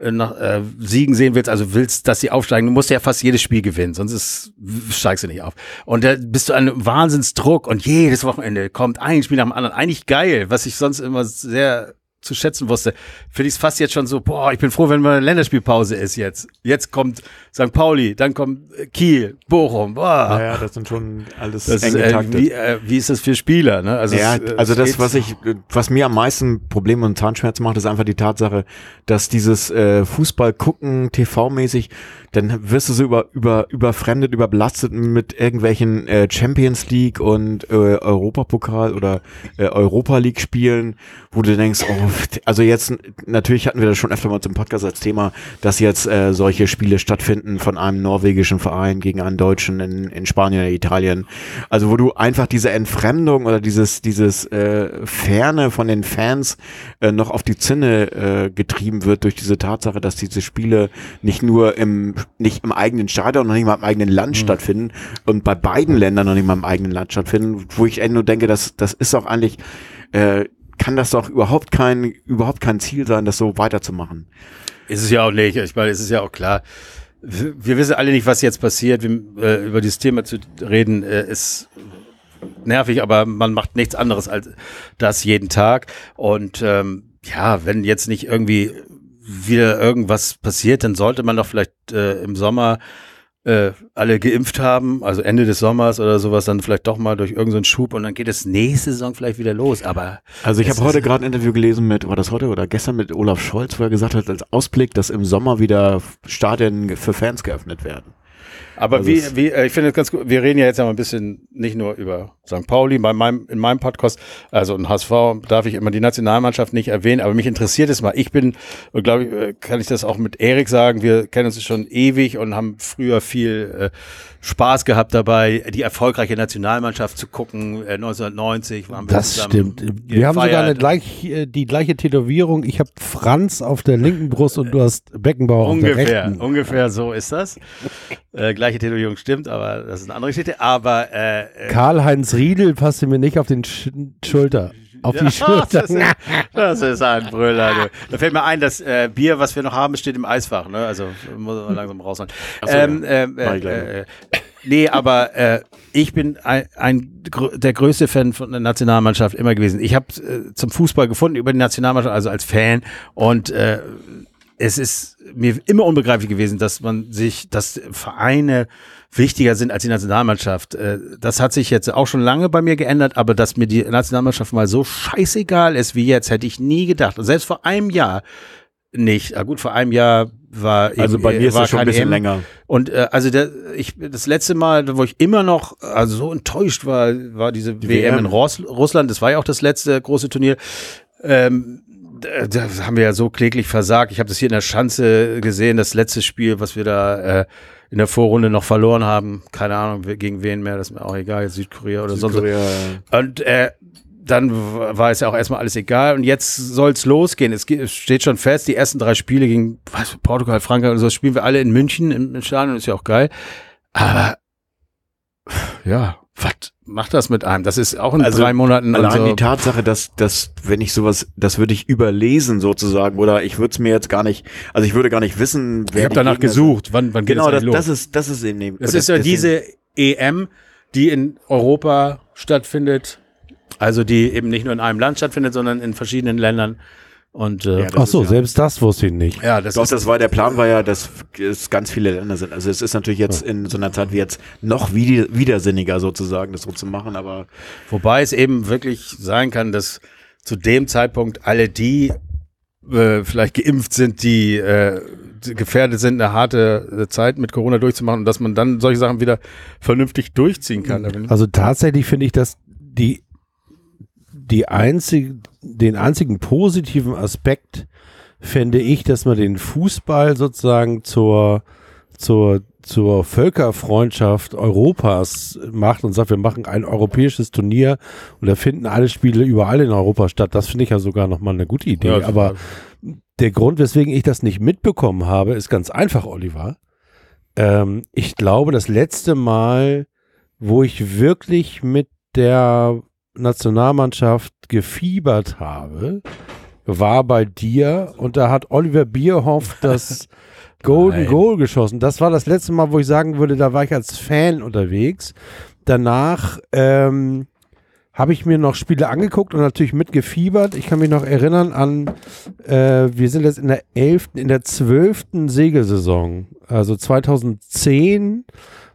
nach äh, Siegen sehen willst, also willst, dass sie aufsteigen, du musst ja fast jedes Spiel gewinnen, sonst ist, steigst du nicht auf. Und da bist du an einem Wahnsinnsdruck und jedes Wochenende kommt ein Spiel nach dem anderen. Eigentlich geil, was ich sonst immer sehr zu schätzen wusste, finde ich es fast jetzt schon so, boah, ich bin froh, wenn mal Länderspielpause ist jetzt. Jetzt kommt St. Pauli, dann kommt äh, Kiel, Bochum, boah. Naja, das sind schon alles das eng ist, äh, wie, äh, wie ist das für Spieler? Ne? Also, ja, es, also das, was ich, was mir am meisten Probleme und Zahnschmerzen macht, ist einfach die Tatsache, dass dieses äh, Fußball gucken, TV-mäßig, dann wirst du so über, über, überfremdet, überbelastet mit irgendwelchen äh, Champions League und äh, Europapokal oder äh, Europa League Spielen, wo du denkst, oh, also jetzt, natürlich hatten wir das schon öfter mal zum Podcast als Thema, dass jetzt äh, solche Spiele stattfinden von einem norwegischen Verein gegen einen Deutschen in, in Spanien oder Italien. Also wo du einfach diese Entfremdung oder dieses, dieses äh, Ferne von den Fans äh, noch auf die Zinne äh, getrieben wird durch diese Tatsache, dass diese Spiele nicht nur im nicht im eigenen Stadion, noch nicht mal im eigenen Land mhm. stattfinden und bei beiden Ländern noch nicht mal im eigenen Land stattfinden, wo ich nur denke, dass das ist auch eigentlich, äh, kann das doch überhaupt kein, überhaupt kein Ziel sein, das so weiterzumachen. Ist es ja auch nicht. Ich meine, es ist ja auch klar. Wir wissen alle nicht, was jetzt passiert. Wir, äh, über dieses Thema zu reden, äh, ist nervig, aber man macht nichts anderes als das jeden Tag. Und ähm, ja, wenn jetzt nicht irgendwie wieder irgendwas passiert, dann sollte man doch vielleicht äh, im Sommer äh, alle geimpft haben, also Ende des Sommers oder sowas, dann vielleicht doch mal durch irgendeinen so Schub und dann geht es nächste Saison vielleicht wieder los. Aber also ich habe heute gerade ein Interview gelesen mit, war das heute oder gestern mit Olaf Scholz, wo er gesagt hat, als Ausblick, dass im Sommer wieder Stadien für Fans geöffnet werden. Aber also wie, wie, äh, ich finde es ganz gut, wir reden ja jetzt ja mal ein bisschen nicht nur über St. Pauli, bei meinem, in meinem Podcast, also in HSV darf ich immer die Nationalmannschaft nicht erwähnen, aber mich interessiert es mal. Ich bin, glaube ich, äh, kann ich das auch mit Erik sagen, wir kennen uns schon ewig und haben früher viel äh, Spaß gehabt dabei, die erfolgreiche Nationalmannschaft zu gucken. Äh, 1990 waren wir Das stimmt. Wir haben sogar eine gleich, äh, die gleiche Tätowierung. Ich habe Franz auf der linken Brust und du hast Beckenbauer ungefähr, auf der rechten. Ungefähr so ist das. Äh, gleiche Tätowierung stimmt, aber das ist eine andere Geschichte. Aber äh, äh Karl-Heinz Riedel passte mir nicht auf den Sch Schulter. Auf die Schulter. Das ist, das ist ein Brüller. Du. Da fällt mir ein, das äh, Bier, was wir noch haben, steht im Eisfach. Ne? Also muss man langsam rausholen. So, ähm, ja. ähm, äh, äh, nee, aber äh, ich bin ein, ein der größte Fan von der Nationalmannschaft immer gewesen. Ich habe äh, zum Fußball gefunden über die Nationalmannschaft, also als Fan. Und äh, es ist mir immer unbegreiflich gewesen, dass man sich, dass Vereine wichtiger sind als die Nationalmannschaft. Äh, das hat sich jetzt auch schon lange bei mir geändert, aber dass mir die Nationalmannschaft mal so scheißegal ist wie jetzt, hätte ich nie gedacht. Und selbst vor einem Jahr nicht. Ja, gut, vor einem Jahr war eben, also bei mir ist es schon ein bisschen EM. länger. Und äh, also der, ich das letzte Mal, wo ich immer noch also so enttäuscht war, war diese Die WM, WM in Russ Russland. Das war ja auch das letzte große Turnier. Ähm, da haben wir ja so kläglich versagt. Ich habe das hier in der Schanze gesehen, das letzte Spiel, was wir da äh, in der Vorrunde noch verloren haben. Keine Ahnung, gegen wen mehr, das ist mir auch egal, Südkorea oder Südkorea, sonst. Ja. Und äh, dann war es ja auch erstmal alles egal. Und jetzt soll es losgehen. Es, es, steht schon fest, die ersten drei Spiele gegen was, Portugal, Frankreich und so spielen wir alle in München im Stadion, ist ja auch geil. Aber ja, was macht das mit einem? Das ist auch in also, drei Monaten. Allein so. die Tatsache, dass, dass, wenn ich sowas, das würde ich überlesen sozusagen, oder ich würde es mir jetzt gar nicht, also ich würde gar nicht wissen, wer. Ich habe danach Gegner gesucht, wann, wann geht genau, das, los? das ist, das ist eben. Das ist ja diese EM, die in Europa stattfindet. Also die eben nicht nur in einem Land stattfindet, sondern in verschiedenen Ländern. Und, äh, ja, Ach so, ja, selbst das wusste ich nicht. Ja, das Doch, das war der Plan, war ja, dass es ganz viele Länder sind. Also es ist natürlich jetzt in so einer Zeit wie jetzt noch widersinniger sozusagen, das so zu machen, aber. Wobei es eben wirklich sein kann, dass zu dem Zeitpunkt alle die äh, vielleicht geimpft sind, die äh, gefährdet sind, eine harte Zeit mit Corona durchzumachen und dass man dann solche Sachen wieder vernünftig durchziehen kann. Also tatsächlich finde ich, dass die, die einzige, den einzigen positiven Aspekt fände ich, dass man den Fußball sozusagen zur, zur, zur Völkerfreundschaft Europas macht und sagt, wir machen ein europäisches Turnier und da finden alle Spiele überall in Europa statt. Das finde ich ja sogar nochmal eine gute Idee. Ja, Aber der Grund, weswegen ich das nicht mitbekommen habe, ist ganz einfach, Oliver. Ähm, ich glaube, das letzte Mal, wo ich wirklich mit der Nationalmannschaft gefiebert habe, war bei dir und da hat Oliver Bierhoff [LAUGHS] das Golden Nein. Goal geschossen. Das war das letzte Mal, wo ich sagen würde, da war ich als Fan unterwegs. Danach ähm, habe ich mir noch Spiele angeguckt und natürlich mitgefiebert. Ich kann mich noch erinnern an, äh, wir sind jetzt in der elften, in der zwölften Segelsaison. Also 2010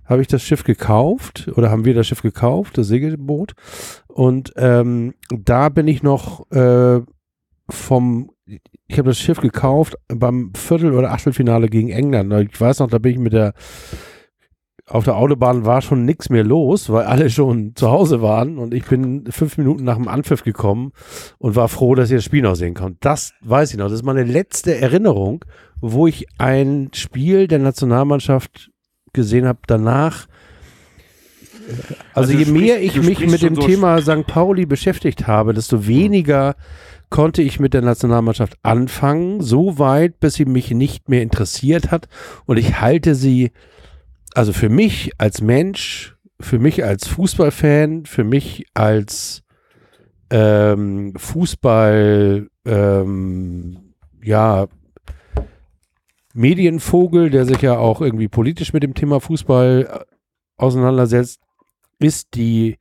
habe ich das Schiff gekauft oder haben wir das Schiff gekauft, das Segelboot. Und ähm, da bin ich noch äh, vom, ich habe das Schiff gekauft beim Viertel- oder Achtelfinale gegen England. Ich weiß noch, da bin ich mit der auf der Autobahn war schon nichts mehr los, weil alle schon zu Hause waren und ich bin fünf Minuten nach dem Anpfiff gekommen und war froh, dass ich das Spiel noch sehen konnte. Das weiß ich noch. Das ist meine letzte Erinnerung, wo ich ein Spiel der Nationalmannschaft gesehen habe. Danach also, also je mehr ich mich mit dem so Thema St. Pauli beschäftigt habe, desto weniger konnte ich mit der Nationalmannschaft anfangen, so weit, bis sie mich nicht mehr interessiert hat. Und ich halte sie also für mich als Mensch, für mich als Fußballfan, für mich als ähm, Fußball, ähm, ja, Medienvogel, der sich ja auch irgendwie politisch mit dem Thema Fußball äh, auseinandersetzt, ist die,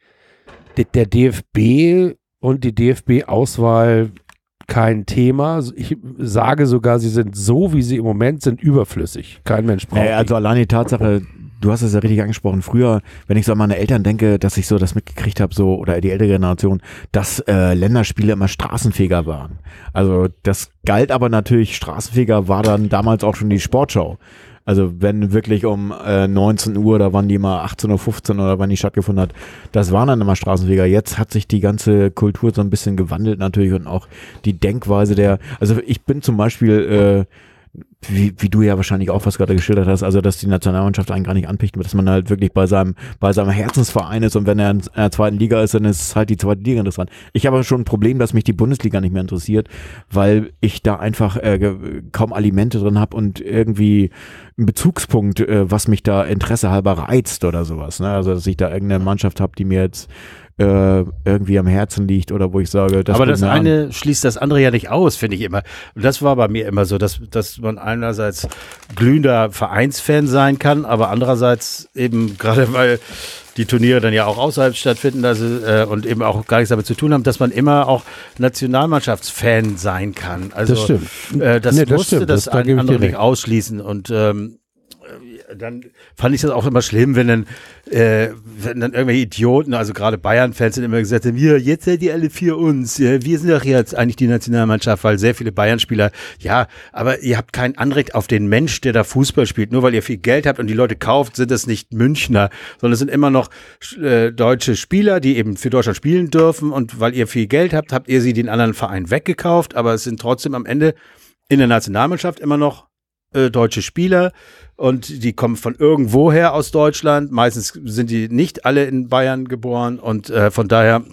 der DFB und die DFB-Auswahl kein Thema. Ich sage sogar, sie sind so, wie sie im Moment sind, überflüssig. Kein Mensch braucht. Naja, also allein die Tatsache, du hast es ja richtig angesprochen. Früher, wenn ich so an meine Eltern denke, dass ich so das mitgekriegt habe, so oder die ältere Generation, dass äh, Länderspiele immer straßenfähiger waren. Also das galt aber natürlich, straßenfähiger war dann damals auch schon die Sportschau. Also wenn wirklich um äh, 19 Uhr, da waren die immer 18.15 Uhr oder wann die stattgefunden hat, das waren dann immer Straßenfeger. Jetzt hat sich die ganze Kultur so ein bisschen gewandelt natürlich und auch die Denkweise der, also ich bin zum Beispiel äh, wie, wie du ja wahrscheinlich auch was gerade geschildert hast, also dass die Nationalmannschaft einen gar nicht anpicht, dass man halt wirklich bei seinem, bei seinem Herzensverein ist und wenn er in der zweiten Liga ist, dann ist halt die zweite Liga interessant. Ich habe schon ein Problem, dass mich die Bundesliga nicht mehr interessiert, weil ich da einfach äh, kaum Alimente drin habe und irgendwie einen Bezugspunkt, äh, was mich da Interesse halber reizt oder sowas. Ne? Also dass ich da irgendeine Mannschaft habe, die mir jetzt äh, irgendwie am Herzen liegt oder wo ich sage, das Aber das eine an. schließt das andere ja nicht aus, finde ich immer. Und das war bei mir immer so, dass, dass man einerseits glühender Vereinsfan sein kann, aber andererseits eben gerade weil die Turniere dann ja auch außerhalb stattfinden also, äh, und eben auch gar nichts damit zu tun haben, dass man immer auch Nationalmannschaftsfan sein kann. Also das stimmt. Äh, das nee, das musste stimmt. das, das da andere nicht ausschließen. Und ähm, dann fand ich das auch immer schlimm, wenn dann, äh, wenn dann irgendwelche Idioten, also gerade Bayern-Fans sind immer gesagt haben, wir, jetzt seid ihr alle für uns, ja, wir sind doch jetzt eigentlich die Nationalmannschaft, weil sehr viele Bayern-Spieler, ja, aber ihr habt kein Anrecht auf den Mensch, der da Fußball spielt. Nur weil ihr viel Geld habt und die Leute kauft, sind das nicht Münchner, sondern es sind immer noch äh, deutsche Spieler, die eben für Deutschland spielen dürfen. Und weil ihr viel Geld habt, habt ihr sie den anderen Verein weggekauft, aber es sind trotzdem am Ende in der Nationalmannschaft immer noch äh, deutsche Spieler und die kommen von irgendwoher aus Deutschland. Meistens sind die nicht alle in Bayern geboren und äh, von daher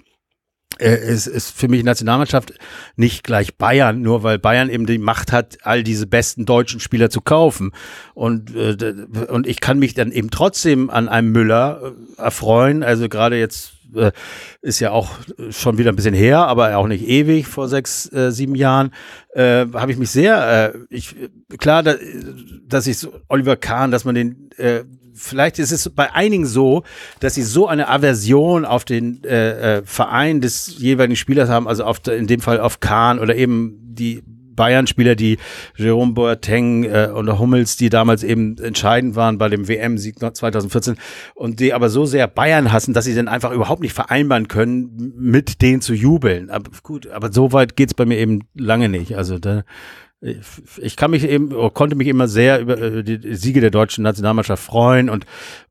äh, ist, ist für mich Nationalmannschaft nicht gleich Bayern, nur weil Bayern eben die Macht hat, all diese besten deutschen Spieler zu kaufen. Und, äh, und ich kann mich dann eben trotzdem an einem Müller äh, erfreuen. Also gerade jetzt äh, ist ja auch schon wieder ein bisschen her, aber auch nicht ewig, vor sechs, äh, sieben Jahren, äh, habe ich mich sehr, äh, ich, klar, da, dass ich so, Oliver Kahn, dass man den, äh, vielleicht ist es bei einigen so, dass sie so eine Aversion auf den äh, äh, Verein des jeweiligen Spielers haben, also auf, in dem Fall auf Kahn oder eben die Bayern-Spieler, die Jerome Boateng äh, und Hummels, die damals eben entscheidend waren bei dem WM-Sieg 2014 und die aber so sehr Bayern hassen, dass sie dann einfach überhaupt nicht vereinbaren können, mit denen zu jubeln. Aber gut, aber so weit geht's bei mir eben lange nicht. Also da ich kann mich eben, konnte mich immer sehr über äh, die Siege der deutschen Nationalmannschaft freuen und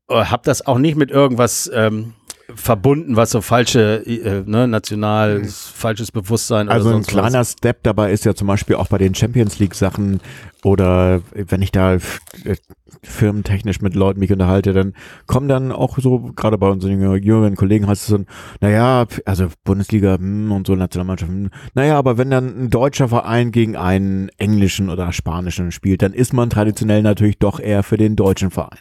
äh, habe das auch nicht mit irgendwas ähm, verbunden, was so falsche, äh, ne, national, mhm. falsches Bewusstsein. Also ein kleiner was. Step dabei ist ja zum Beispiel auch bei den Champions League Sachen oder wenn ich da äh, firmentechnisch mit Leuten mich unterhalte, dann kommen dann auch so, gerade bei unseren jüngeren Kollegen heißt es so, naja, also Bundesliga hm, und so Nationalmannschaft, hm, naja, aber wenn dann ein deutscher Verein gegen einen englischen oder spanischen spielt, dann ist man traditionell natürlich doch eher für den deutschen Verein.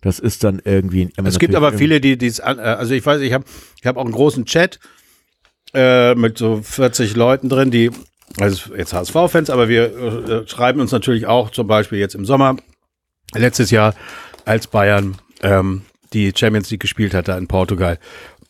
Das ist dann irgendwie immer Es gibt aber viele, die dies, äh, also ich weiß, ich habe ich hab auch einen großen Chat äh, mit so 40 Leuten drin, die, also jetzt HSV-Fans, aber wir äh, schreiben uns natürlich auch zum Beispiel jetzt im Sommer, letztes Jahr, als Bayern ähm, die Champions League gespielt hat da in Portugal.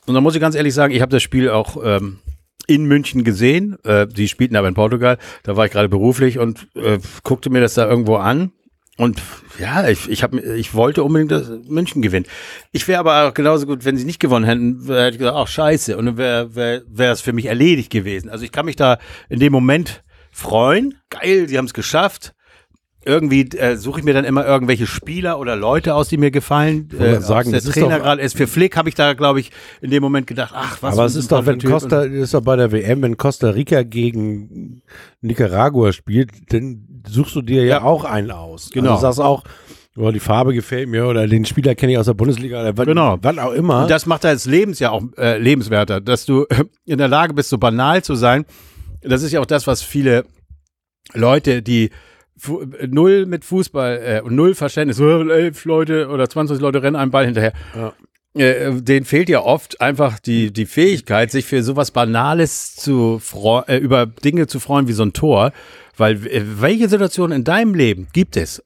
Und da muss ich ganz ehrlich sagen, ich habe das Spiel auch ähm, in München gesehen. Äh, die spielten aber in Portugal. Da war ich gerade beruflich und äh, guckte mir das da irgendwo an. Und ja, ich, ich, hab, ich wollte unbedingt das München gewinnen. Ich wäre aber auch genauso gut, wenn sie nicht gewonnen hätten, hätte ich gesagt, ach scheiße. Und dann wäre wär, wär es für mich erledigt gewesen. Also ich kann mich da in dem Moment freuen. Geil, sie haben es geschafft irgendwie äh, suche ich mir dann immer irgendwelche Spieler oder Leute aus, die mir gefallen. Äh, sagen, der Trainer gerade ist für Flick, habe ich da, glaube ich, in dem Moment gedacht, ach, was. Aber es ist doch, wenn Costa, ist doch bei der WM, wenn Costa Rica gegen Nicaragua spielt, dann suchst du dir ja, ja auch einen aus. Genau. Also sagst auch, Oh, die Farbe gefällt mir oder den Spieler kenne ich aus der Bundesliga oder was, genau. was auch immer. Und das macht deines Lebens ja auch äh, lebenswerter, dass du [LAUGHS] in der Lage bist, so banal zu sein. Das ist ja auch das, was viele Leute, die null mit Fußball äh, und null Verständnis. Elf Leute oder 20 Leute rennen einem Ball hinterher. Ja. Äh, denen fehlt ja oft einfach die, die Fähigkeit, sich für sowas Banales zu äh, über Dinge zu freuen wie so ein Tor. Weil äh, welche Situation in deinem Leben gibt es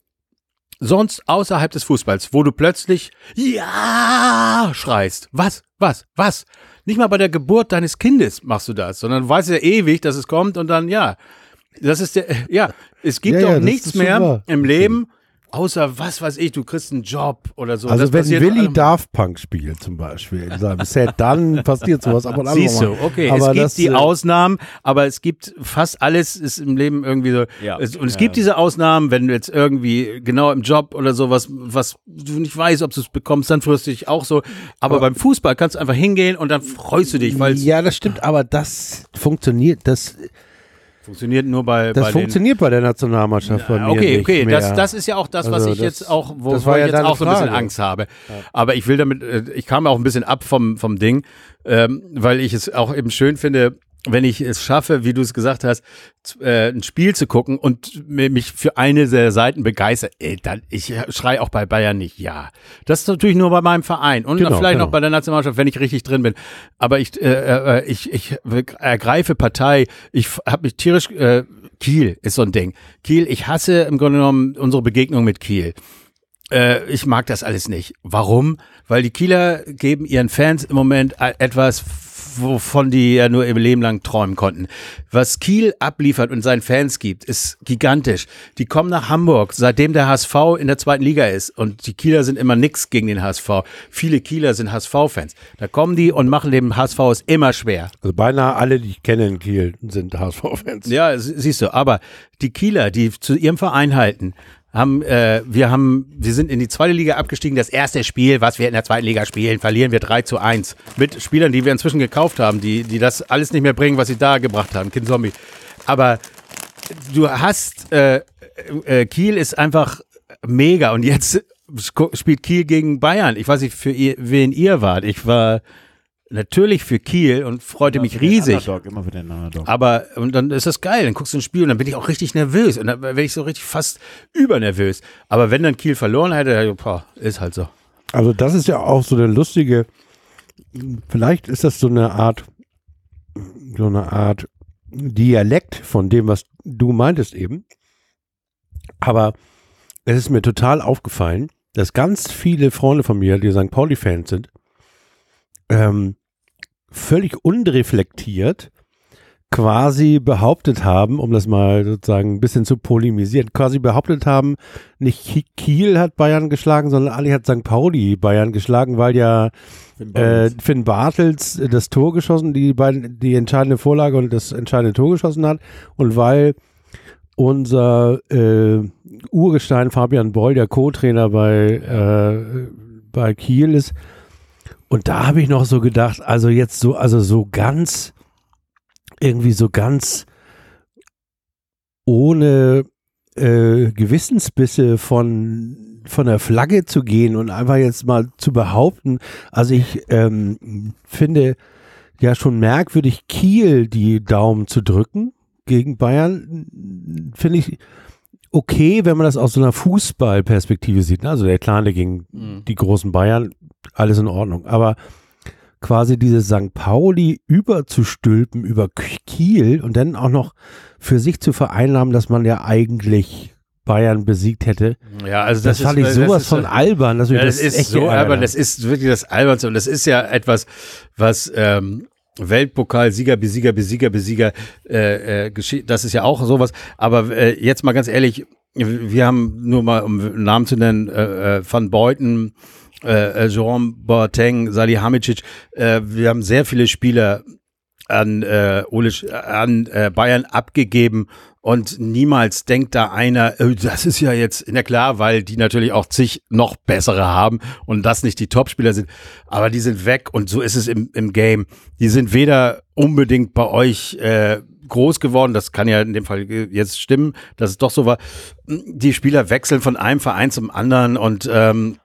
sonst außerhalb des Fußballs, wo du plötzlich ja schreist? Was? Was? Was? Nicht mal bei der Geburt deines Kindes machst du das, sondern du weißt ja ewig, dass es kommt und dann ja. Das ist der, ja, es gibt ja, doch nichts mehr super. im Leben, außer was weiß ich, du kriegst einen Job oder so. Also das wenn Willi Daft Punk spielt zum Beispiel in seinem Set, dann [LAUGHS] passiert sowas ab und an. Siehst du, okay, aber es gibt das, die äh, Ausnahmen, aber es gibt fast alles ist im Leben irgendwie so. Ja, es, und es ja. gibt diese Ausnahmen, wenn du jetzt irgendwie genau im Job oder sowas, was du nicht weißt, ob du es bekommst, dann freust du dich auch so. Aber, aber beim Fußball kannst du einfach hingehen und dann freust du dich, weil Ja, das stimmt, aber das funktioniert, das Funktioniert nur bei. Das bei funktioniert bei der Nationalmannschaft bei mir Okay, okay, mehr. Das, das ist ja auch das, was also ich jetzt auch, wo, wo ich jetzt auch so ein bisschen Angst habe. Ja. Aber ich will damit, äh, ich kam auch ein bisschen ab vom, vom Ding, ähm, weil ich es auch eben schön finde, wenn ich es schaffe, wie du es gesagt hast, äh, ein Spiel zu gucken und mich für eine der Seiten begeistert, ey, dann ich schrei auch bei Bayern nicht ja. Das ist natürlich nur bei meinem Verein und genau, vielleicht genau. noch bei der Nationalmannschaft, wenn ich richtig drin bin. Aber ich äh, äh, ich ich ergreife Partei. Ich habe mich tierisch äh, Kiel ist so ein Ding. Kiel, ich hasse im Grunde genommen unsere Begegnung mit Kiel. Äh, ich mag das alles nicht. Warum? Weil die Kieler geben ihren Fans im Moment etwas wovon die ja nur im Leben lang träumen konnten. Was Kiel abliefert und seinen Fans gibt, ist gigantisch. Die kommen nach Hamburg, seitdem der HSV in der zweiten Liga ist. Und die Kieler sind immer nix gegen den HSV. Viele Kieler sind HSV-Fans. Da kommen die und machen dem HSV es immer schwer. Also beinahe alle, die ich kenne in Kiel, sind HSV-Fans. Ja, siehst du. Aber die Kieler, die zu ihrem Verein halten, haben, äh, wir haben, wir sind in die zweite Liga abgestiegen. Das erste Spiel, was wir in der zweiten Liga spielen, verlieren wir 3 zu 1. Mit Spielern, die wir inzwischen gekauft haben, die, die das alles nicht mehr bringen, was sie da gebracht haben. Kind Zombie. Aber du hast, äh, äh, Kiel ist einfach mega und jetzt spielt Kiel gegen Bayern. Ich weiß nicht, für ihr, wen ihr wart. Ich war, natürlich für Kiel und freute ja, mich riesig. Immer. Aber und dann ist das geil, dann guckst du ein Spiel und dann bin ich auch richtig nervös und dann werde ich so richtig fast übernervös. Aber wenn dann Kiel verloren hätte, boah, ist halt so. Also das ist ja auch so der lustige vielleicht ist das so eine Art, so eine Art Dialekt von dem, was du meintest eben. Aber es ist mir total aufgefallen, dass ganz viele Freunde von mir, die St. Pauli-Fans sind, ähm, völlig unreflektiert quasi behauptet haben, um das mal sozusagen ein bisschen zu polemisieren, quasi behauptet haben, nicht Kiel hat Bayern geschlagen, sondern Ali hat St. Pauli Bayern geschlagen, weil ja Finn Bartels, äh, Finn Bartels das Tor geschossen, die beiden, die entscheidende Vorlage und das entscheidende Tor geschossen hat und weil unser äh, Urgestein Fabian Boll, der Co-Trainer bei, äh, bei Kiel ist. Und da habe ich noch so gedacht, also jetzt so, also so ganz irgendwie so ganz ohne äh, Gewissensbisse von, von der Flagge zu gehen und einfach jetzt mal zu behaupten. Also ich ähm, finde ja schon merkwürdig, Kiel die Daumen zu drücken gegen Bayern. Finde ich okay, wenn man das aus so einer Fußballperspektive sieht. Also der Kleine gegen mhm. die großen Bayern, alles in Ordnung. Aber quasi diese St. Pauli überzustülpen über Kiel und dann auch noch für sich zu vereinnahmen, dass man ja eigentlich Bayern besiegt hätte. Ja, also das, das fand ist, ich sowas von albern. Dass ja, das, das ist so albern. Das ist wirklich das Albernste und das ist ja etwas, was ähm, Weltpokal, Sieger, Besieger, Besieger, Besieger, äh, äh, das ist ja auch sowas. Aber äh, jetzt mal ganz ehrlich, wir haben nur mal, um Namen zu nennen, äh, äh Van Beuten, äh, äh, Jerome Boateng, Salihamidzic, äh, wir haben sehr viele Spieler an, äh, Ole, an äh, Bayern abgegeben und niemals denkt da einer, äh, das ist ja jetzt, na klar, weil die natürlich auch zig noch bessere haben und das nicht die Topspieler sind, aber die sind weg und so ist es im, im Game. Die sind weder unbedingt bei euch äh, groß geworden, das kann ja in dem Fall jetzt stimmen, dass es doch so war. Die Spieler wechseln von einem Verein zum anderen und ähm,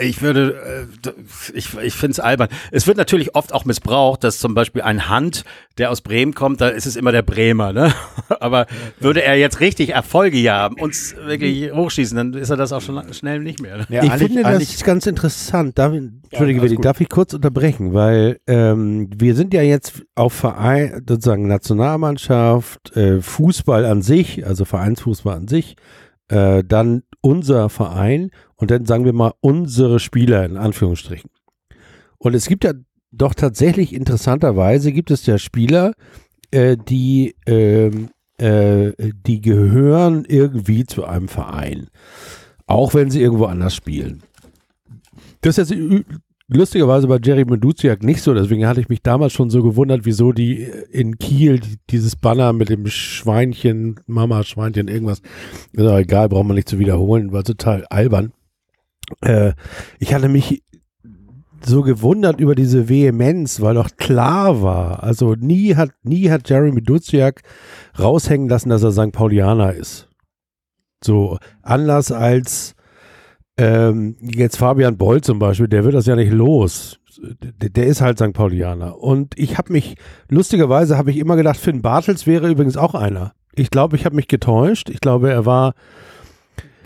ich würde, äh, ich, ich finde es albern. Es wird natürlich oft auch missbraucht, dass zum Beispiel ein Hand, der aus Bremen kommt, da ist es immer der Bremer, ne? [LAUGHS] Aber würde er jetzt richtig Erfolge haben, uns wirklich hochschießen, dann ist er das auch schon schnell nicht mehr. Ne? Ja, ich finde das ganz interessant. Darf, Entschuldige, ja, darf ich kurz unterbrechen, weil ähm, wir sind ja jetzt auf Verein, sozusagen Nationalmannschaft, äh, Fußball an sich, also Vereinsfußball an sich, äh, dann unser Verein und dann sagen wir mal unsere Spieler in Anführungsstrichen. Und es gibt ja doch tatsächlich interessanterweise gibt es ja Spieler, äh, die, äh, äh, die gehören irgendwie zu einem Verein. Auch wenn sie irgendwo anders spielen. Das ist jetzt lustigerweise bei Jerry Meduziak nicht so, deswegen hatte ich mich damals schon so gewundert, wieso die in Kiel dieses Banner mit dem Schweinchen, Mama, Schweinchen, irgendwas, ist egal, braucht man nicht zu wiederholen, war total albern. Äh, ich hatte mich so gewundert über diese Vehemenz, weil doch klar war, also nie hat, nie hat Jeremy Duziak raushängen lassen, dass er St. Paulianer ist. So, anders als ähm, jetzt Fabian Boll zum Beispiel, der wird das ja nicht los. Der, der ist halt St. Paulianer. Und ich habe mich, lustigerweise habe ich immer gedacht, Finn Bartels wäre übrigens auch einer. Ich glaube, ich habe mich getäuscht. Ich glaube, er war.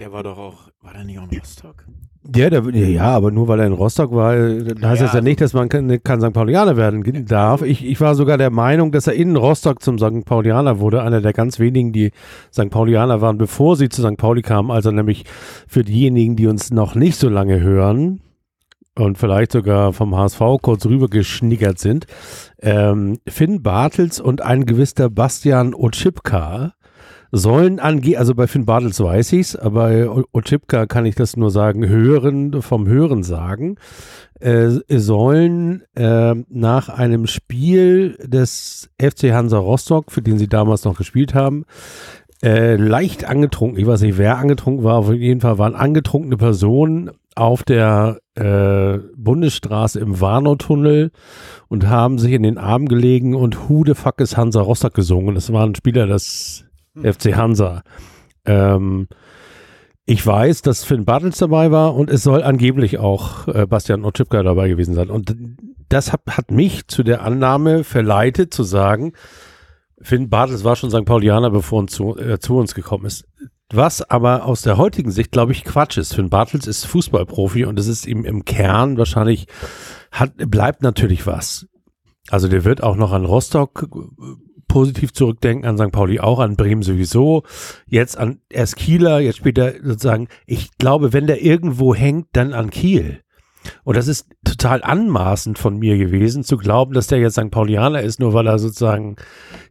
Der war doch auch, war der nicht auch in Rostock? Ja, der, ja, aber nur weil er in Rostock war, heißt ja, das ja also nicht, dass man kein, kein St. Paulianer werden darf. Ich, ich war sogar der Meinung, dass er in Rostock zum St. Paulianer wurde, einer der ganz wenigen, die St. Paulianer waren, bevor sie zu St. Pauli kamen. Also nämlich für diejenigen, die uns noch nicht so lange hören und vielleicht sogar vom HSV kurz rübergeschnickert sind. Ähm, Finn Bartels und ein gewisser Bastian Otschipka sollen angehen, also bei Finn Bartels weiß ich's, aber bei Ochipka kann ich das nur sagen, hören, vom Hören sagen, äh, sollen äh, nach einem Spiel des FC Hansa Rostock, für den sie damals noch gespielt haben, äh, leicht angetrunken, ich weiß nicht, wer angetrunken war, auf jeden Fall waren angetrunkene Personen auf der äh, Bundesstraße im Warnow-Tunnel und haben sich in den Arm gelegen und Who the fuck is Hansa Rostock gesungen. Das waren Spieler des hm. FC Hansa. Ähm, ich weiß, dass Finn Bartels dabei war und es soll angeblich auch äh, Bastian Otschipka dabei gewesen sein. Und das hat, hat mich zu der Annahme verleitet, zu sagen, Finn Bartels war schon St. Paulianer, bevor er zu, äh, zu uns gekommen ist. Was aber aus der heutigen Sicht, glaube ich, Quatsch ist. Finn Bartels ist Fußballprofi und es ist ihm im Kern wahrscheinlich hat, bleibt natürlich was. Also der wird auch noch an Rostock äh, positiv zurückdenken, an St. Pauli auch, an Bremen sowieso, jetzt an erst Kieler, jetzt spielt er sozusagen, ich glaube, wenn der irgendwo hängt, dann an Kiel. Und das ist total anmaßend von mir gewesen, zu glauben, dass der jetzt St. Paulianer ist, nur weil er sozusagen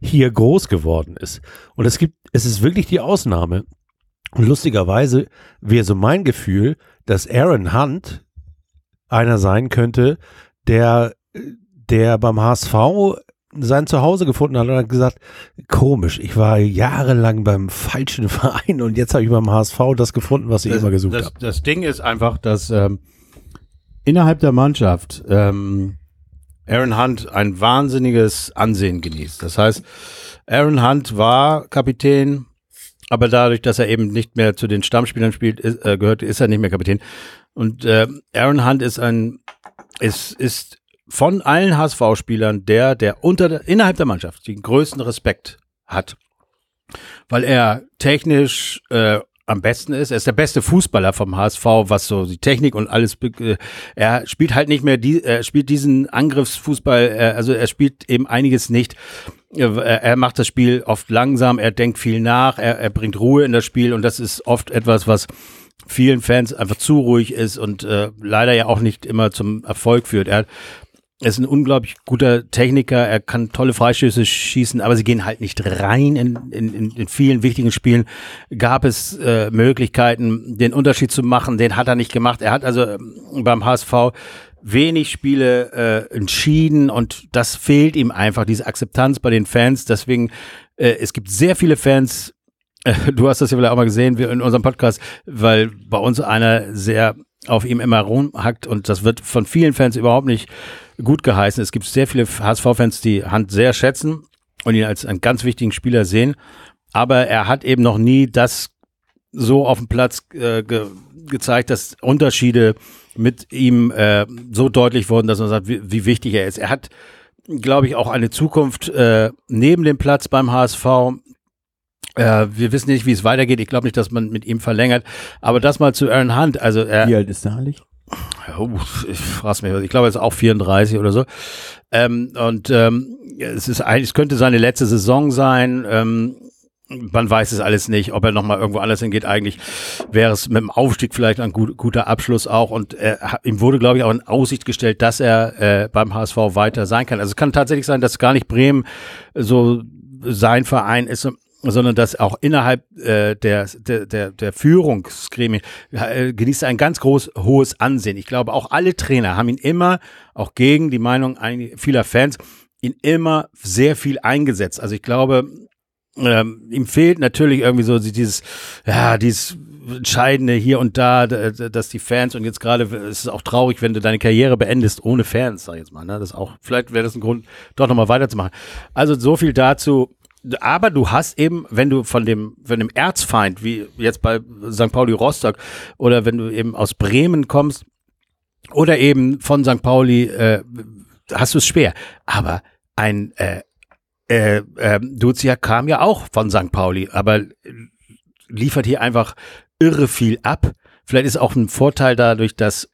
hier groß geworden ist. Und es gibt, es ist wirklich die Ausnahme. Und lustigerweise wäre so mein Gefühl, dass Aaron Hunt einer sein könnte, der, der beim HSV sein Zuhause gefunden hat und hat gesagt, komisch, ich war jahrelang beim falschen [LAUGHS] Verein und jetzt habe ich beim HSV das gefunden, was ich das, immer gesucht habe. Das Ding ist einfach, dass ähm, innerhalb der Mannschaft ähm, Aaron Hunt ein wahnsinniges Ansehen genießt. Das heißt, Aaron Hunt war Kapitän, aber dadurch, dass er eben nicht mehr zu den Stammspielern spielt, ist, äh, gehört, ist er nicht mehr Kapitän. Und äh, Aaron Hunt ist ein, ist, ist von allen HSV-Spielern der, der unter der, innerhalb der Mannschaft den größten Respekt hat. Weil er technisch äh, am besten ist. Er ist der beste Fußballer vom HSV, was so die Technik und alles. Äh, er spielt halt nicht mehr die, er spielt diesen Angriffsfußball. Äh, also er spielt eben einiges nicht. Er, macht das Spiel oft langsam. Er denkt viel nach. Er, er bringt Ruhe in das Spiel und das ist oft etwas, was vielen Fans einfach zu ruhig ist und äh, leider ja auch nicht immer zum Erfolg führt. Er er ist ein unglaublich guter Techniker, er kann tolle Freistöße schießen, aber sie gehen halt nicht rein. In, in, in vielen wichtigen Spielen gab es äh, Möglichkeiten, den Unterschied zu machen, den hat er nicht gemacht. Er hat also ähm, beim HSV wenig Spiele äh, entschieden und das fehlt ihm einfach, diese Akzeptanz bei den Fans. Deswegen, äh, es gibt sehr viele Fans, äh, du hast das ja vielleicht auch mal gesehen wir in unserem Podcast, weil bei uns einer sehr auf ihm immer rumhackt und das wird von vielen Fans überhaupt nicht gut geheißen. Es gibt sehr viele HSV-Fans, die Hand sehr schätzen und ihn als einen ganz wichtigen Spieler sehen. Aber er hat eben noch nie das so auf dem Platz äh, ge gezeigt, dass Unterschiede mit ihm äh, so deutlich wurden, dass man sagt, wie, wie wichtig er ist. Er hat, glaube ich, auch eine Zukunft äh, neben dem Platz beim HSV. Äh, wir wissen nicht, wie es weitergeht. Ich glaube nicht, dass man mit ihm verlängert. Aber das mal zu Aaron Hunt. Also er, wie alt ist der eigentlich? Oh, ich frage mich, ich glaube, er ist auch 34 oder so. Ähm, und ähm, es ist eigentlich, es könnte seine letzte Saison sein. Ähm, man weiß es alles nicht, ob er nochmal irgendwo anders hingeht. Eigentlich wäre es mit dem Aufstieg vielleicht ein gut, guter Abschluss auch. Und er, ihm wurde, glaube ich, auch in Aussicht gestellt, dass er äh, beim HSV weiter sein kann. Also es kann tatsächlich sein, dass gar nicht Bremen so sein Verein ist, sondern dass auch innerhalb äh, der, der, der, der Führungsgremien äh, genießt er ein ganz groß hohes Ansehen. Ich glaube, auch alle Trainer haben ihn immer, auch gegen die Meinung vieler Fans, ihn immer sehr viel eingesetzt. Also ich glaube, ähm, ihm fehlt natürlich irgendwie so dieses, ja, dieses Entscheidende hier und da, dass die Fans und jetzt gerade ist es auch traurig, wenn du deine Karriere beendest ohne Fans, sag ich jetzt mal. Ne? Das auch, vielleicht wäre das ein Grund, doch nochmal weiterzumachen. Also so viel dazu aber du hast eben, wenn du von dem, von dem Erzfeind, wie jetzt bei St. Pauli Rostock, oder wenn du eben aus Bremen kommst, oder eben von St. Pauli, äh, hast du es schwer. Aber ein äh, äh, äh, Duzia kam ja auch von St. Pauli, aber liefert hier einfach irre viel ab. Vielleicht ist auch ein Vorteil dadurch, dass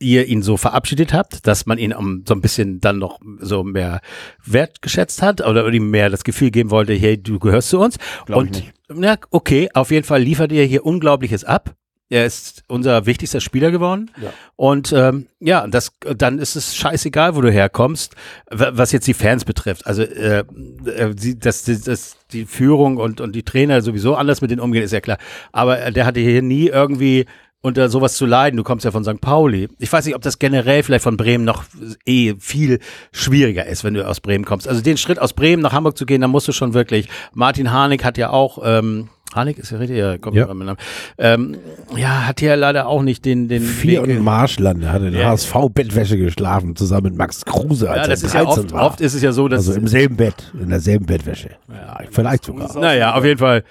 ihr ihn so verabschiedet habt, dass man ihn um, so ein bisschen dann noch so mehr wertgeschätzt hat oder ihm mehr das Gefühl geben wollte, hey, du gehörst zu uns. Glaub und na, okay, auf jeden Fall liefert ihr hier Unglaubliches ab. Er ist unser wichtigster Spieler geworden. Ja. Und ähm, ja, das, dann ist es scheißegal, wo du herkommst, was jetzt die Fans betrifft. Also äh, äh dass, dass die Führung und, und die Trainer sowieso anders mit denen umgehen, ist ja klar. Aber der hatte hier nie irgendwie unter sowas zu leiden. Du kommst ja von St. Pauli. Ich weiß nicht, ob das generell vielleicht von Bremen noch eh viel schwieriger ist, wenn du aus Bremen kommst. Also den Schritt aus Bremen nach Hamburg zu gehen, da musst du schon wirklich. Martin Harnik hat ja auch, ähm, Harnik ist ja richtig, ja, kommt ja. Mit Namen. Ähm, ja, hat ja leider auch nicht den, den Vier und Marschland, er hat in ja. HSV-Bettwäsche geschlafen, zusammen mit Max Kruse. Als ja, das ist ja oft, war. oft ist es ja so, dass. Also im selben Bett, in derselben Bettwäsche. Ja, vielleicht sogar. Naja, auf jeden Fall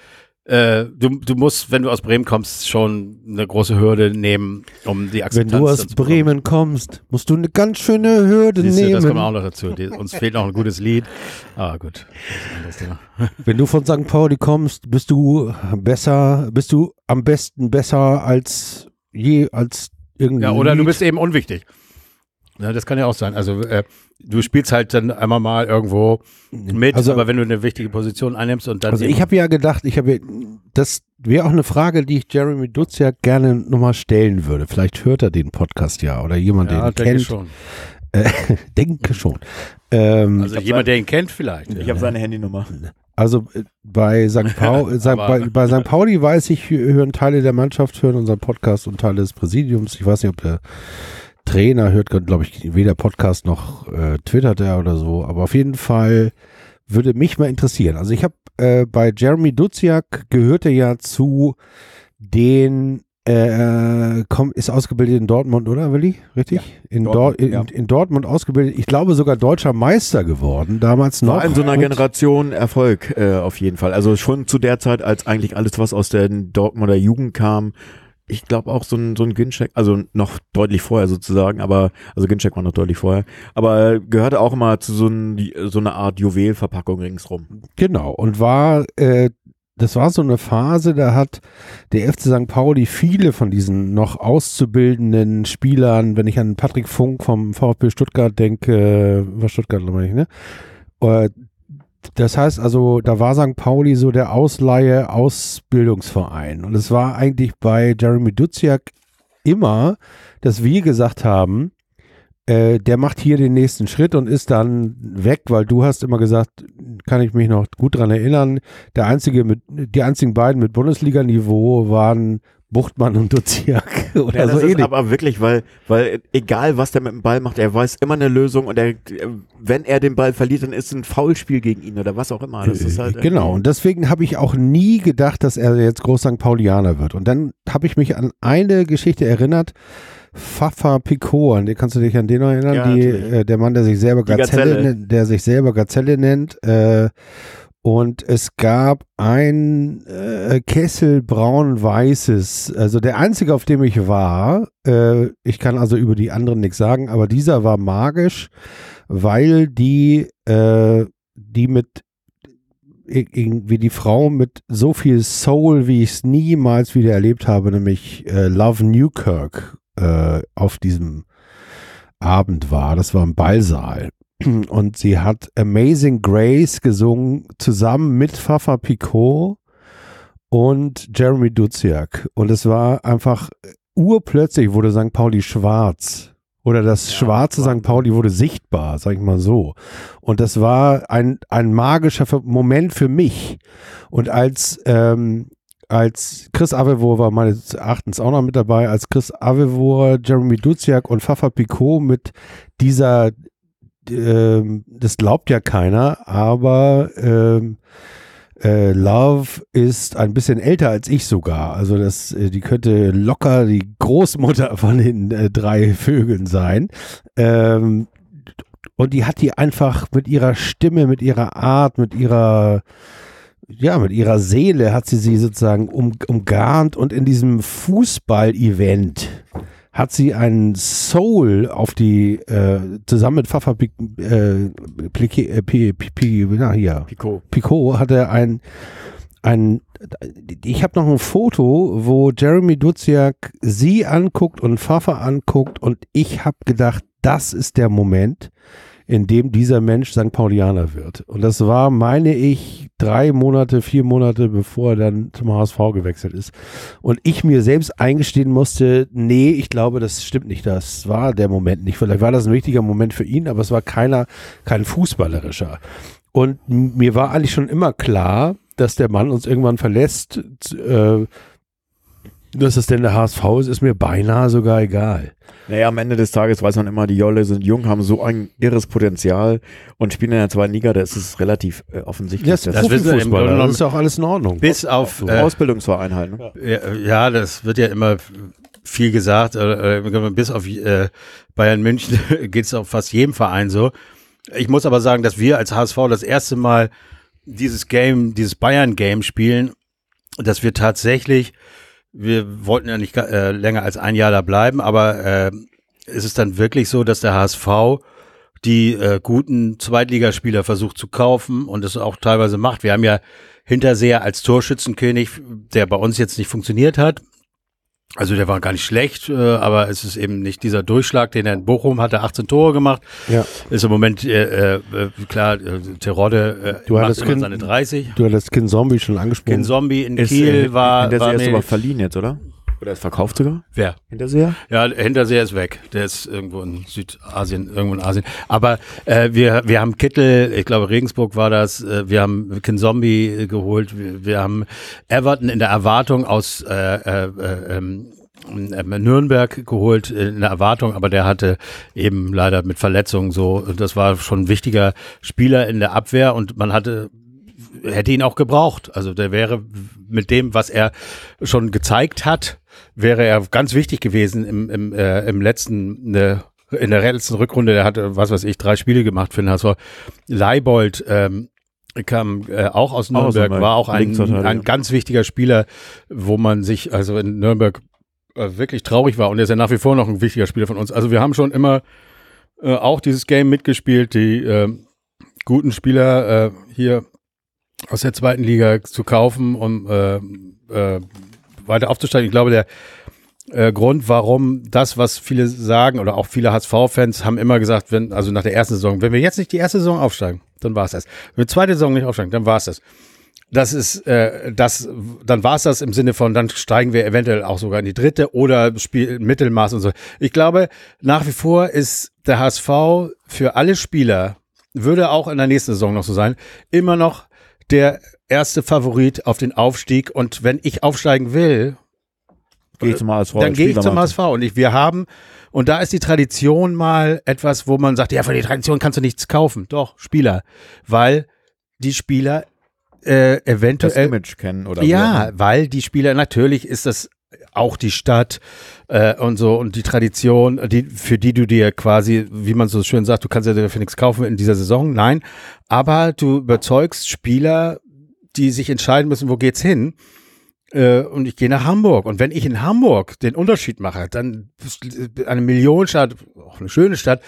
äh, du, du musst, wenn du aus Bremen kommst, schon eine große Hürde nehmen, um die Akzeptanz Wenn du aus Bremen kommst, musst du eine ganz schöne Hürde Siehste, nehmen. Das kommt auch noch dazu. Die, uns fehlt noch ein gutes Lied. Ah, gut. [LAUGHS] Wenn du von St. Pauli kommst, bist du besser, bist du am besten besser als je, als irgendwie. Ja, oder Lied. du bist eben unwichtig. Ja, das kann ja auch sein. Also äh, du spielst halt dann einmal mal irgendwo mit, Also- aber wenn du eine wichtige Position einnimmst und dann Also ich habe ja gedacht, ich habe das wäre auch eine Frage, die ich Jeremy Duziak gerne nochmal stellen würde. Vielleicht hört er den Podcast ja oder jemand, ja, den denke kennt. schon. [LAUGHS] denke schon. Ähm, Also jemand, der ihn kennt vielleicht. Ich habe seine Handynummer. Also äh, bei St. [LAUGHS] Pauli, äh, bei, bei St. Pauli weiß ich, hö- hören Teile der Mannschaft, hören unseren Podcast und Teile des Präsidiums. Ich weiß nicht, ob der Trainer hört, glaube ich, weder Podcast noch äh, twittert er oder so. Aber auf jeden Fall würde mich mal interessieren. Also ich habe äh, bei Jeremy Duziak gehört er ja zu den äh, komm, ist ausgebildet in Dortmund, oder Willi? Richtig? in, Dortmund, Dor in, ja. in Dortmund ausgebildet. Ich glaube sogar deutscher Meister geworden, damals noch. War in so einer Generation Erfolg äh, auf jeden Fall. Also schon zu der Zeit, als eigentlich alles, was aus der Dortmunder Jugend kam, ich glaube auch so ein, so ein Ginczek, also noch deutlich vorher sozusagen, aber, also Ginczek war noch deutlich vorher, aber gehörte auch immer zu so, ein, so einer Art Juwelverpackung ringsrum. Genau, und war, äh, das war so eine Phase, da hat der FC St. Pauli viele von diesen noch auszubildenden Spielern, wenn ich an Patrick Funk vom VfB Stuttgart denke, war Stuttgart, glaube ich, ne? Das heißt also, da war St. Pauli so der Ausleihe Ausbildungsverein. Und es war eigentlich bei Jeremy Duziak immer, dass wir gesagt haben, äh, der macht hier den nächsten Schritt und ist dann weg, weil du hast immer gesagt, kann ich mich noch gut dran erinnern, der einzige mit, die einzigen beiden mit Bundesliga-Niveau waren Buchtmann und Duziak [LAUGHS] oder Ja, so ist ähnlich. aber wirklich, weil, weil egal was der mit dem Ball macht, er weiß immer eine Lösung und er, wenn er den Ball verliert, dann ist es ein Foulspiel gegen ihn oder was auch immer. Das ist halt genau, und deswegen habe ich auch nie gedacht, dass er jetzt Groß St. Paulianer wird. Und dann habe ich mich an eine Geschichte erinnert, Fafa Picot, an den kannst du dich an den noch erinnern? Ja, Die, äh, der Mann, der sich selber Gazelle, Gazelle. nennt- der sich selber Gazelle nennt. Äh, und es gab ein äh, Kessel braun-weißes, also der einzige, auf dem ich war. Äh, ich kann also über die anderen nichts sagen, aber dieser war magisch, weil die, äh, die mit irgendwie die Frau mit so viel Soul, wie ich es niemals wieder erlebt habe, nämlich äh, Love Newkirk äh, auf diesem Abend war. Das war im Ballsaal. Und sie hat Amazing Grace gesungen, zusammen mit Fafa Picot und Jeremy Duziak. Und es war einfach urplötzlich wurde St. Pauli schwarz. Oder das Ja, schwarze. St. Pauli wurde sichtbar, sag ich mal so. Und das war ein, ein magischer Moment für mich. Und als, ähm, als Chris Avevor war meines Erachtens auch noch mit dabei, als Chris Avevor, Jeremy Duziak und Fafa Picot mit dieser, ähm, das glaubt ja keiner, aber ähm, äh, Love ist ein bisschen älter als ich sogar. Also das, äh, die könnte locker die Großmutter von den äh, drei Vögeln sein. Ähm, und die hat die einfach mit ihrer Stimme, mit ihrer Art, mit ihrer ja, mit ihrer Seele hat sie sie sozusagen um, umgarnt und in diesem Fußball-Event hat sie einen Soul auf die, äh, zusammen mit Fafa Pic, äh, Pliquet, äh, Pi- Pi- Pi- na hier, Pico. Picot hatte ein, ein ich habe noch ein Foto, wo Jeremy Duziak sie anguckt und Fafa anguckt und ich habe gedacht, das ist der Moment, in dem dieser Mensch St. Paulianer wird. Und das war, meine ich, drei Monate, vier Monate, bevor er dann zum HSV gewechselt ist. Und ich mir selbst eingestehen musste, nee, ich glaube, das stimmt nicht. Das war der Moment nicht. Vielleicht war das ein wichtiger Moment für ihn, aber es war keiner, kein fußballerischer. Und mir war eigentlich schon immer klar, dass der Mann uns irgendwann verlässt. Äh, dass es denn der HSV ist, ist mir beinahe sogar egal. Naja, am Ende des Tages weiß man immer, die Jolle sind jung, haben so ein irres Potenzial und spielen in der zweiten Liga, da ist es relativ äh, offensichtlich. Das, das wissen wir im Grunde das ist ja auch alles in Ordnung. Bis auf äh, Ausbildungsverein halt. Ne? Ja, ja, das wird ja immer viel gesagt. Äh, äh, bis auf äh, Bayern München [LAUGHS] geht es auf fast jedem Verein so. Ich muss aber sagen, dass wir als HSV das erste Mal dieses Game, dieses Bayern-Game spielen, dass wir tatsächlich, wir wollten ja nicht äh, länger als ein Jahr da bleiben, aber äh, ist es dann wirklich so, dass der HSV die äh, guten Zweitligaspieler versucht zu kaufen und es auch teilweise macht. Wir haben ja Hinterseher als Torschützenkönig, der bei uns jetzt nicht funktioniert hat. Also der war gar nicht schlecht, äh, aber es ist eben nicht dieser Durchschlag, den er in Bochum hatte, 18 Tore gemacht. Ja. Ist im Moment, äh, äh, klar, äh, Terodde äh, Du macht hattest immer Kin- seine 30. Du hattest Kin Zombie schon angesprochen. Ken Zombie in Ist, Kiel äh, war, Hinterseher war ist nee, aber verliehen jetzt, oder? Oder ist verkauft sogar? wer? Hinterseher? Ja, Hinterseher ist weg. Der ist irgendwo in Südasien, irgendwo in Asien. Aber äh, wir, wir haben Kittel, ich glaube Regensburg war das, äh, wir haben Ken Zombie äh, geholt, wir, wir haben Everton in der Erwartung aus äh, äh, äh, ähm, äh, Nürnberg geholt äh, in der Erwartung, aber der hatte eben leider mit Verletzungen so, das war schon ein wichtiger Spieler in der Abwehr und man hatte hätte ihn auch gebraucht. Also der wäre mit dem, was er schon gezeigt hat, wäre er ganz wichtig gewesen im, im, äh, im letzten, äh, in der letzten Rückrunde. Der hatte, was weiß ich, drei Spiele gemacht für den HSV. Leibold ähm, kam äh, auch aus Auch aus Nürnberg, Nürnberg, war auch ein, ein ganz wichtiger Spieler, wo man sich also in Nürnberg äh, wirklich traurig war und er ist ja nach wie vor noch ein wichtiger Spieler von uns. Also wir haben schon immer äh, auch dieses Game mitgespielt, die äh, guten Spieler äh, hier aus der zweiten Liga zu kaufen, um äh, äh, weiter aufzusteigen. Ich glaube, der äh, Grund, warum das, was viele sagen oder auch viele HSV-Fans haben immer gesagt, wenn, also nach der ersten Saison, wenn wir jetzt nicht die erste Saison aufsteigen, dann war es das. Wenn wir zweite Saison nicht aufsteigen, dann war es das. Das ist, äh, das, dann war es das im Sinne von, dann steigen wir eventuell auch sogar in die dritte oder Spiel, Mittelmaß und so. Ich glaube, nach wie vor ist der HSV für alle Spieler, würde auch in der nächsten Saison noch so sein, immer noch der erste Favorit auf den Aufstieg. Und wenn ich aufsteigen will, Geh zum HSV. dann gehe ich zum. HSV. Und ich, wir haben, und da ist die Tradition mal etwas, wo man sagt, ja, von der Tradition kannst du nichts kaufen. Doch, Spieler. Weil die Spieler äh, Das eventuell Image kennen oder ja, weil die Spieler, natürlich ist das auch die Stadt äh, und so und die Tradition, die, für die du dir quasi, wie man so schön sagt, du kannst ja dafür nichts kaufen in dieser Saison, nein, aber du überzeugst Spieler, die sich entscheiden müssen, wo geht's hin? Äh, und ich gehe nach Hamburg. Und wenn ich in Hamburg den Unterschied mache, dann ist eine Millionenstadt, auch eine schöne Stadt,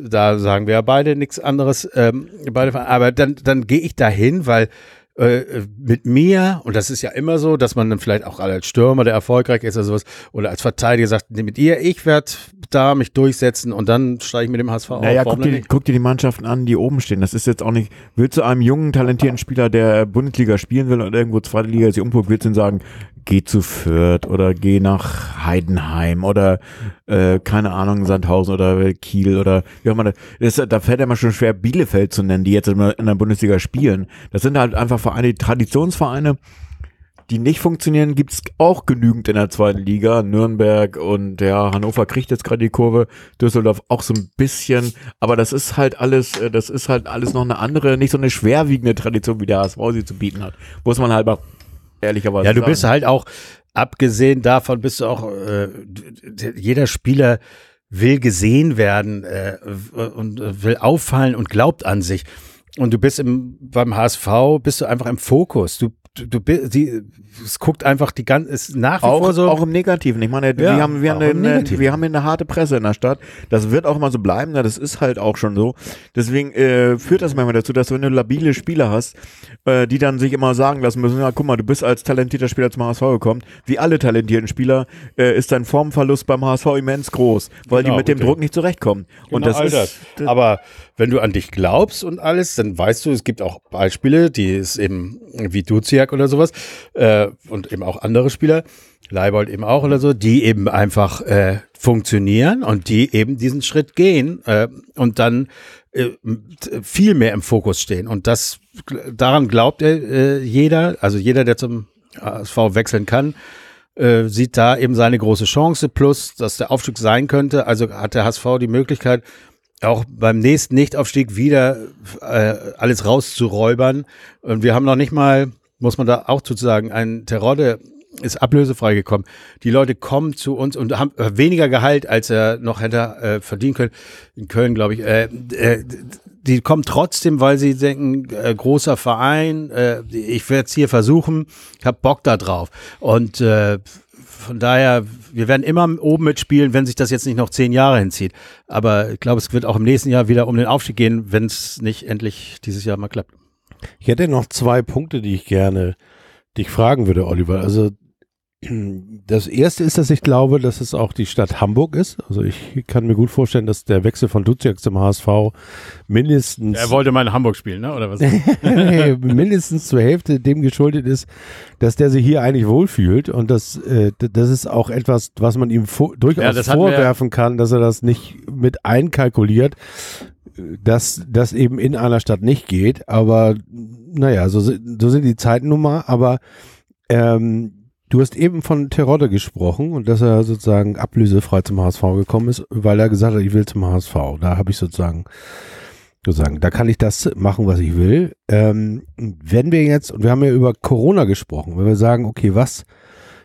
da sagen wir ja beide nichts anderes, ähm, beide, aber dann, dann gehe ich dahin, weil äh, mit mir, und das ist ja immer so, dass man dann vielleicht auch als Stürmer, der erfolgreich ist oder sowas, oder als Verteidiger sagt, nee, mit ihr, ich werde da mich durchsetzen und dann steige ich mit dem HSV Naja, auf. guck Warum denn dir, guck dir die Mannschaften an, die oben stehen. Das ist jetzt auch nicht, willst du einem jungen, talentierten Spieler, der Bundesliga spielen will und irgendwo zweite Liga sich umguckt, willst du ihm sagen, geh zu Fürth oder geh nach Heidenheim oder äh, keine Ahnung, Sandhausen oder Kiel oder wie auch immer. Das, da fällt ja immer schon schwer, Bielefeld zu nennen, die jetzt in der Bundesliga spielen. Das sind halt einfach Vereine, die Traditionsvereine, die nicht funktionieren, gibt's auch genügend in der zweiten Liga. Nürnberg und ja, Hannover kriegt jetzt gerade die Kurve, Düsseldorf auch so ein bisschen, aber das ist halt alles, äh, das ist halt alles noch eine andere, nicht so eine schwerwiegende Tradition, wie der HSV sie zu bieten hat. Muss man halt mal ehrlicherweise Ja, du sagen. bist halt auch, abgesehen davon, bist du auch, äh, jeder Spieler will gesehen werden äh, und will auffallen und glaubt an sich. Und du bist im, beim HSV, bist du einfach im Fokus. Du, du, bist, die, es guckt einfach die ganze, ist nach wie auch, vor so. auch im Negativen. Ich meine, Ja, wir haben, wir haben, eine, wir haben eine harte Presse in der Stadt. Das wird auch mal so bleiben. ne? Das ist halt auch schon so. Deswegen äh, führt das manchmal dazu, dass du, wenn du labile Spieler hast, äh, die dann sich immer sagen lassen müssen, ja, guck mal, du bist als talentierter Spieler zum HSV gekommen. Wie alle talentierten Spieler äh, ist dein Formverlust beim HSV immens groß, weil Genau, die mit dem. Druck nicht zurechtkommen. und das all ist, Aber wenn du an dich glaubst und alles, dann weißt du, es gibt auch Beispiele, die ist eben wie Duziak oder sowas äh, und eben auch andere Spieler, Leibold eben auch oder so, die eben einfach äh, funktionieren und die eben diesen Schritt gehen äh, und dann äh, viel mehr im Fokus stehen. Und das daran glaubt äh, jeder, also jeder, der zum ASV wechseln kann, äh, sieht da eben seine große Chance, plus dass der Aufstieg sein könnte. Also hat der HSV die Möglichkeit, auch beim nächsten Nichtaufstieg wieder äh, alles rauszuräubern. Und wir haben noch nicht mal, muss man da auch zu sagen, ein Terodde ist ablösefrei gekommen. Die Leute kommen zu uns und haben äh, weniger Gehalt, als er noch hätte äh, verdienen können. In Köln, glaube ich. Äh, äh, die kommen trotzdem, weil sie denken, äh, großer Verein, äh, ich werde es hier versuchen, ich habe Bock da drauf. Und äh, von daher, wir werden immer oben mitspielen, wenn sich das jetzt nicht noch zehn Jahre hinzieht. Aber ich glaube, es wird auch im nächsten Jahr wieder um den Aufstieg gehen, wenn es nicht endlich dieses Jahr mal klappt. Ich hätte noch zwei Punkte, die ich gerne dich fragen würde, Oliver. Also Das erste ist, dass ich glaube, dass es auch die Stadt Hamburg ist. Also ich kann mir gut vorstellen, dass der Wechsel von Duziak zum HSV mindestens. Er wollte mal in Hamburg spielen, ne? Oder was? [LAUGHS] mindestens zur Hälfte dem geschuldet ist, dass der sich hier eigentlich wohlfühlt. Und das, äh, das ist auch etwas, was man ihm durchaus ja, vorwerfen kann, dass er das nicht mit einkalkuliert, dass das eben in einer Stadt nicht geht. Aber naja, so, so sind die Zeiten nun mal. Aber ähm, Du hast eben von Terodde gesprochen und dass er sozusagen ablösefrei zum HSV gekommen ist, weil er gesagt hat, ich will zum HSV. Da habe ich sozusagen sozusagen, da kann ich das machen, was ich will. Ähm, wenn wir jetzt, und wir haben ja über Corona gesprochen, wenn wir sagen, okay, was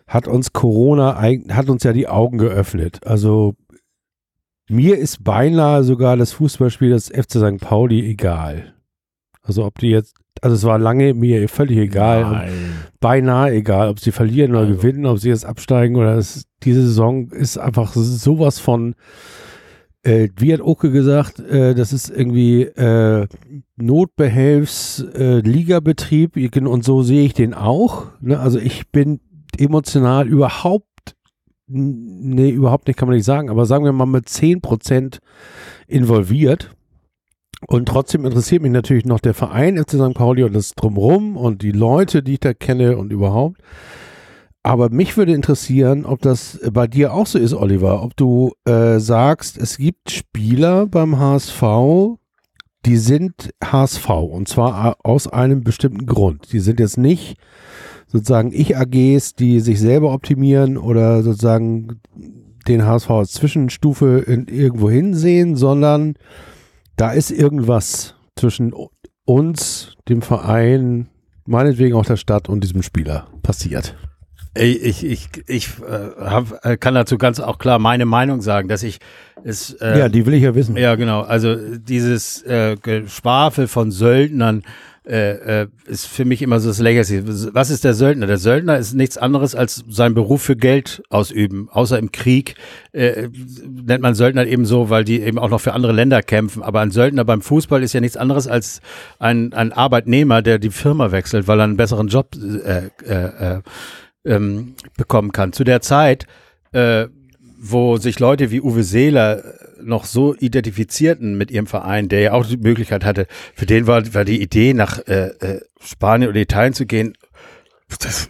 hat uns Corona, hat uns ja die Augen geöffnet. Also mir ist beinahe sogar das Fußballspiel des FC St. Pauli egal. Also ob die jetzt also es war lange mir völlig egal. Beinahe egal, ob sie verlieren oder also. gewinnen, ob sie jetzt absteigen oder es, diese Saison ist einfach sowas von, äh, wie hat Oke gesagt, äh, das ist irgendwie äh, Notbehelfs äh, und so sehe ich den auch. Ne? Also ich bin emotional überhaupt, nee, überhaupt nicht kann man nicht sagen, aber sagen wir mal mit 10% involviert und trotzdem interessiert mich natürlich noch der Verein FC St. Pauli und das Drumrum und die Leute, die ich da kenne und überhaupt. Aber mich würde interessieren, ob das bei dir auch so ist, Oliver. Ob du äh, sagst, es gibt Spieler beim HSV, die sind HSV und zwar aus einem bestimmten Grund. Die sind jetzt nicht sozusagen Ich-AGs, die sich selber optimieren oder sozusagen den HSV als Zwischenstufe in, irgendwo hinsehen, sondern da ist irgendwas zwischen uns, dem Verein, meinetwegen auch der Stadt und diesem Spieler passiert. Ich, ich, ich äh, hab, äh, kann dazu ganz auch klar meine Meinung sagen, dass ich es. Äh, ja, die will ich ja wissen. Ja, genau. Also dieses äh, Geschwafel von Söldnern äh, äh, ist für mich immer so das Legacy. Was ist der Söldner? Der Söldner ist nichts anderes als sein Beruf für Geld ausüben. Außer im Krieg äh, nennt man Söldner eben so, weil die eben auch noch für andere Länder kämpfen. Aber ein Söldner beim Fußball ist ja nichts anderes als ein, ein Arbeitnehmer, der die Firma wechselt, weil er einen besseren Job äh, äh, äh, ähm, bekommen kann. Zu der Zeit äh, wo sich Leute wie Uwe Seeler noch so identifizierten mit ihrem Verein, der ja auch die Möglichkeit hatte, für den war, war die Idee, nach äh, äh, Spanien oder Italien zu gehen, das,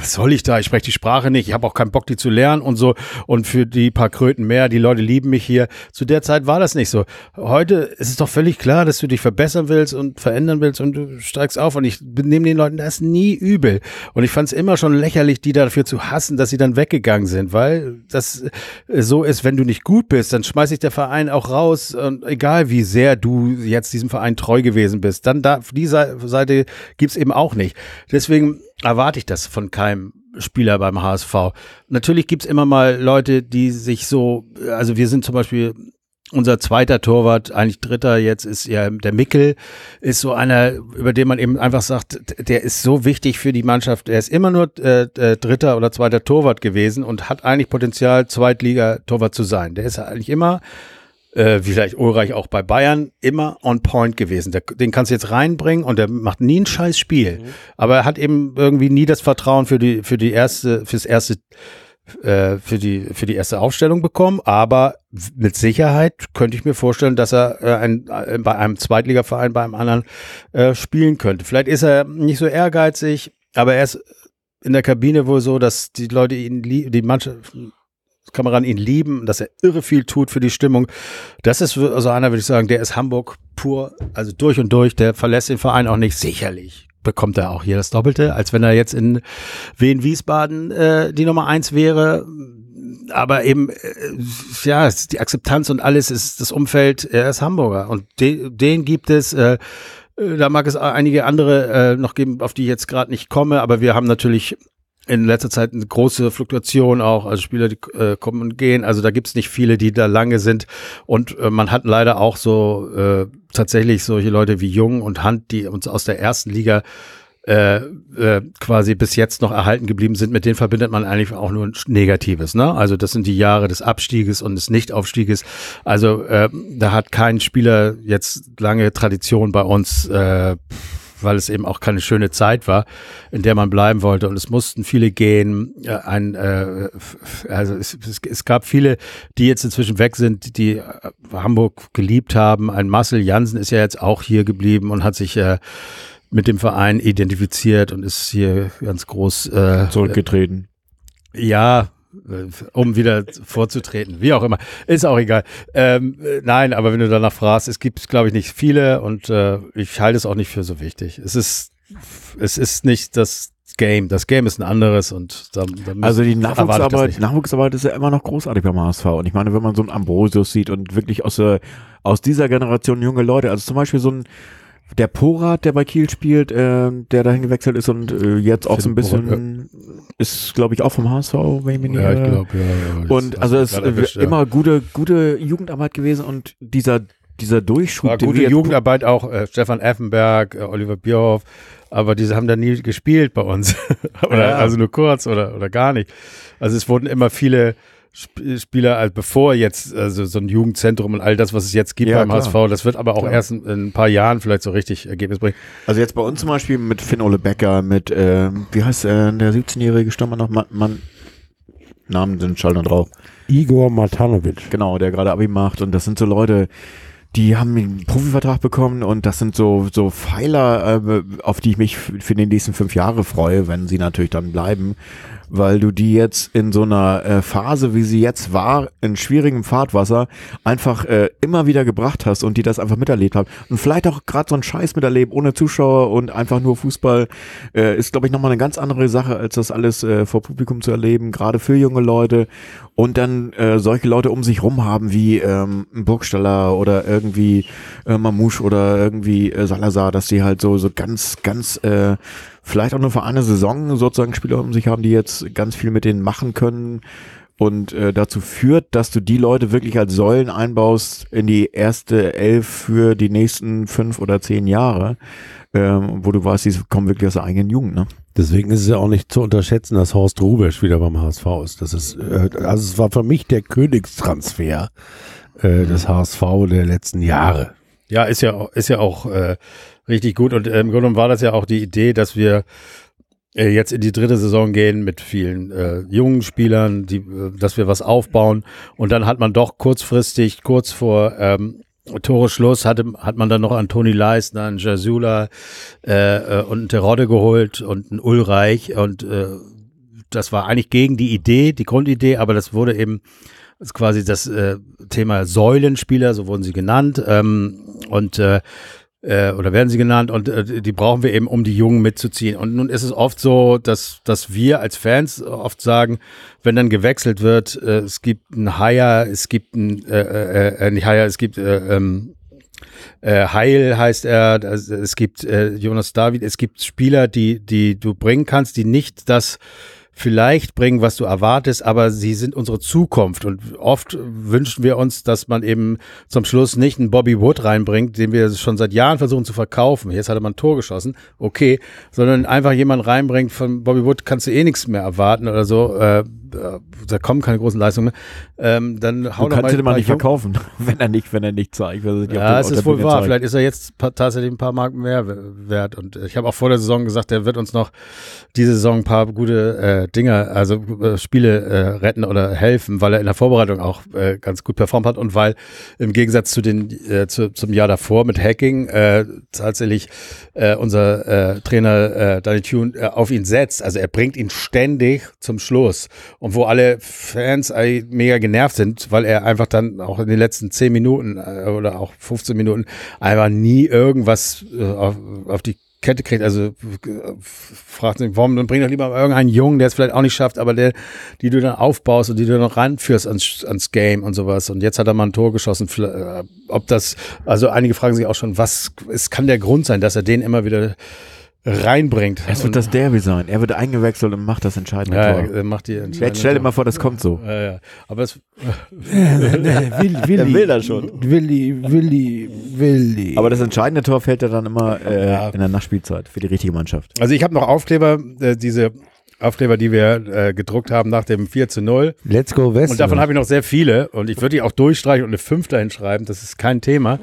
was soll ich da? Ich spreche die Sprache nicht. Ich habe auch keinen Bock, die zu lernen und so. Und für die paar Kröten mehr, die Leute lieben mich hier. Zu der Zeit war das nicht so. Heute ist es doch völlig klar, dass du dich verbessern willst und verändern willst und du steigst auf. Und ich nehme den Leuten das nie übel. Und ich fand es immer schon lächerlich, die dafür zu hassen, dass sie dann weggegangen sind, weil das so ist, wenn du nicht gut bist, dann schmeiß ich der Verein auch raus. Und egal wie sehr du jetzt diesem Verein treu gewesen bist, dann da, die Seite gibt's eben auch nicht. Deswegen erwarte ich das von keinem Spieler beim HSV. Natürlich gibt's immer mal Leute, die sich so, also wir sind zum Beispiel unser zweiter Torwart, eigentlich dritter jetzt ist ja der Mickel, ist so einer, über den man eben einfach sagt, der ist so wichtig für die Mannschaft. Er ist immer nur äh, dritter oder zweiter Torwart gewesen und hat eigentlich Potenzial, Zweitliga-Torwart zu sein. Der ist eigentlich immer äh, wie vielleicht Ulreich auch bei Bayern, immer on point gewesen. Der, den kannst du jetzt reinbringen und der macht nie ein scheiß Spiel. Mhm. Aber er hat eben irgendwie nie das Vertrauen für die, für die erste, fürs erste, äh, für die, für die erste Aufstellung bekommen. Aber mit Sicherheit könnte ich mir vorstellen, dass er äh, ein, äh, bei einem Zweitligaverein, bei einem anderen äh, spielen könnte. Vielleicht ist er nicht so ehrgeizig, aber er ist in der Kabine wohl so, dass die Leute ihn, die Mannschaft, Kameraden ihn lieben, dass er irre viel tut für die Stimmung. Das ist also einer, würde ich sagen, der ist Hamburg pur, also durch und durch, der verlässt den Verein auch nicht. Sicherlich bekommt er auch hier das Doppelte, als wenn er jetzt in Wien Wiesbaden äh, die Nummer eins wäre. Aber eben, äh, ja, die Akzeptanz und alles ist das Umfeld, er ist Hamburger und den, den gibt es. Äh, äh, da mag es einige andere äh, noch geben, auf die ich jetzt gerade nicht komme, aber wir haben natürlich in letzter Zeit eine große Fluktuation auch, also Spieler, die äh, kommen und gehen. Also da gibt's nicht viele, die da lange sind. Und äh, man hat leider auch so äh, tatsächlich solche Leute wie Jung und Hand, die uns aus der ersten Liga äh, äh, quasi bis jetzt noch erhalten geblieben sind, mit denen verbindet man eigentlich auch nur Negatives. Ne? Also das sind die Jahre des Abstieges und des Nichtaufstieges. Also äh, da hat kein Spieler jetzt lange Tradition bei uns. Äh, weil es eben auch keine schöne Zeit war, in der man bleiben wollte. Und es mussten viele gehen. Ein, äh, also es, es, es gab viele, die jetzt inzwischen weg sind, die äh, Hamburg geliebt haben. Ein Marcel Jansen ist ja jetzt auch hier geblieben und hat sich äh, mit dem Verein identifiziert und ist hier ganz groß äh, zurückgetreten. Ja, um wieder vorzutreten, wie auch immer. Ist auch egal. Ähm, nein, aber wenn du danach fragst, es gibt, glaube ich, nicht viele und äh, ich halte es auch nicht für so wichtig. Es ist, es ist nicht das Game. Das Game ist ein anderes und da, da Also die Nachwuchsarbeit, Nachwuchsarbeit ist ja immer noch großartig beim HSV. Und ich meine, wenn man so einen Ambrosius sieht und wirklich aus, der, aus dieser Generation junge Leute, also zum Beispiel so ein der Porat, der bei Kiel spielt, äh, der dahin gewechselt ist und äh, jetzt auch so ein bisschen Porat, ja. ist, glaube ich, auch vom HSV, wenn ich mich nicht Ja, ich glaube, ja, ja. Und also es ist erwischt, immer ja. gute, gute Jugendarbeit gewesen und dieser, dieser Durchschub. War gute Jugendarbeit auch, äh, Stefan Effenberg, äh, Oliver Bierhoff, aber diese haben da nie gespielt bei uns. [LAUGHS] oder, Also nur kurz oder, oder gar nicht. Also es wurden immer viele Spieler, als bevor jetzt also so ein Jugendzentrum und all das, was es jetzt gibt ja, beim klar. HSV, das wird aber auch klar. erst in, in, ein paar Jahren vielleicht so richtig Ergebnis bringen. Also jetzt bei uns zum Beispiel mit Finn Ole Becker, mit, äh, wie heißt äh, der 17-jährige Stürmer noch, Mann, Mann, Namen sind schon drauf. Igor Matanovic. Genau, der gerade Abi macht und das sind so Leute, die haben einen Profivertrag bekommen und das sind so, so Pfeiler, äh, auf die ich mich für die nächsten fünf Jahre freue, wenn sie natürlich dann bleiben weil du die jetzt in so einer äh, Phase, wie sie jetzt war, in schwierigem Fahrtwasser, einfach äh, immer wieder gebracht hast und die das einfach miterlebt haben. Und vielleicht auch gerade so ein Scheiß miterleben, ohne Zuschauer und einfach nur Fußball, äh, ist, glaube ich, nochmal eine ganz andere Sache, als das alles äh, vor Publikum zu erleben, gerade für junge Leute. Und dann äh, solche Leute um sich rum haben, wie ähm, ein Burgstaller oder irgendwie äh, Mamouche oder irgendwie äh, Salazar, dass die halt so, so ganz, ganz äh, vielleicht auch nur für eine Saison sozusagen Spieler um sich haben, die jetzt ganz viel mit denen machen können und äh, dazu führt, dass du die Leute wirklich als Säulen einbaust in die erste Elf für die nächsten fünf oder zehn Jahre, ähm, wo du weißt, die kommen wirklich aus der eigenen Jugend. Ne? Deswegen ist es ja auch nicht zu unterschätzen, dass Horst Rubesch wieder beim HSV ist. Das ist, äh, also es war für mich der Königstransfer äh, des HSV der letzten Jahre. Ja, ist ja, ist ja auch äh, richtig gut. Und äh, im Grunde genommen war das ja auch die Idee, dass wir äh, jetzt in die dritte Saison gehen mit vielen äh, jungen Spielern, die, äh, dass wir was aufbauen. Und dann hat man doch kurzfristig, kurz vor ähm, Tore Schluss, hatte, hat man dann noch an Toni Leistner, einen Jasula äh, äh, und einen Terodde geholt und einen Ulreich. Und äh, das war eigentlich gegen die Idee, die Grundidee, aber das wurde eben ist quasi das äh, Thema Säulenspieler, so wurden sie genannt. Ähm, und äh, äh, oder werden sie genannt und äh, die brauchen wir eben, um die Jungen mitzuziehen. Und nun ist es oft so, dass, dass wir als Fans oft sagen, wenn dann gewechselt wird, äh, es gibt einen Haier, es gibt äh, äh, äh, nicht Haier, es gibt äh, ähm, äh, Heil heißt er, es gibt äh, Jonas David, es gibt Spieler, die, die du bringen kannst, die nicht das vielleicht bringen, was du erwartest, aber sie sind unsere Zukunft. Und oft wünschen wir uns, dass man eben zum Schluss nicht einen Bobby Wood reinbringt, den wir schon seit Jahren versuchen zu verkaufen. Jetzt hat er mal ein Tor geschossen, okay, sondern einfach jemanden reinbringt, von Bobby Wood kannst du eh nichts mehr erwarten oder so. Äh, da kommen keine großen Leistungen mehr. Ähm, dann hau du kannst ihn mal nicht verkaufen, [LAUGHS] wenn er nicht, wenn er nicht zeigt. ja, es ist wohl wahr. Zeigt. Vielleicht ist er jetzt tatsächlich ein paar Marken mehr wert. Und ich habe auch vor der Saison gesagt, er wird uns noch diese Saison ein paar gute äh, Dinge, also äh, Spiele äh, retten oder helfen, weil er in der Vorbereitung auch äh, ganz gut performt hat und weil im Gegensatz zu den äh, zu, zum Jahr davor mit Hacking äh, tatsächlich äh, unser äh, Trainer äh, Danny Tune äh, auf ihn setzt. Also er bringt ihn ständig zum Schluss und wo alle Fans mega genervt sind, weil er einfach dann auch in den letzten 10 Minuten äh, oder auch 15 Minuten einfach nie irgendwas äh, auf, auf die Kette kriegt. Also äh, fragt sich, warum dann bring doch lieber irgendeinen Jungen, der es vielleicht auch nicht schafft, aber der, die du dann aufbaust und die du dann ranführst ans, ans Game und sowas. Und jetzt hat er mal ein Tor geschossen. Ob das, also einige fragen sich auch schon, was es kann der Grund sein, dass er den immer wieder reinbringt. Es wird das Derby sein. Er wird eingewechselt und macht das entscheidende ja, Tor. Er macht die entscheidende Jetzt stell dir mal vor, das kommt so. Ja, ja. Aber es [LAUGHS] will, Willi, er will das schon. Willi, Willi, Willi. Aber das entscheidende Tor fällt ja dann immer äh, ja. in der Nachspielzeit für die richtige Mannschaft. Also ich habe noch Aufkleber, äh, diese Aufkleber, die wir äh, gedruckt haben nach dem 4 zu 0. Let's go West. Und davon habe ich noch sehr viele und ich würde die auch durchstreichen und eine 5 dahin schreiben. Das ist kein Thema.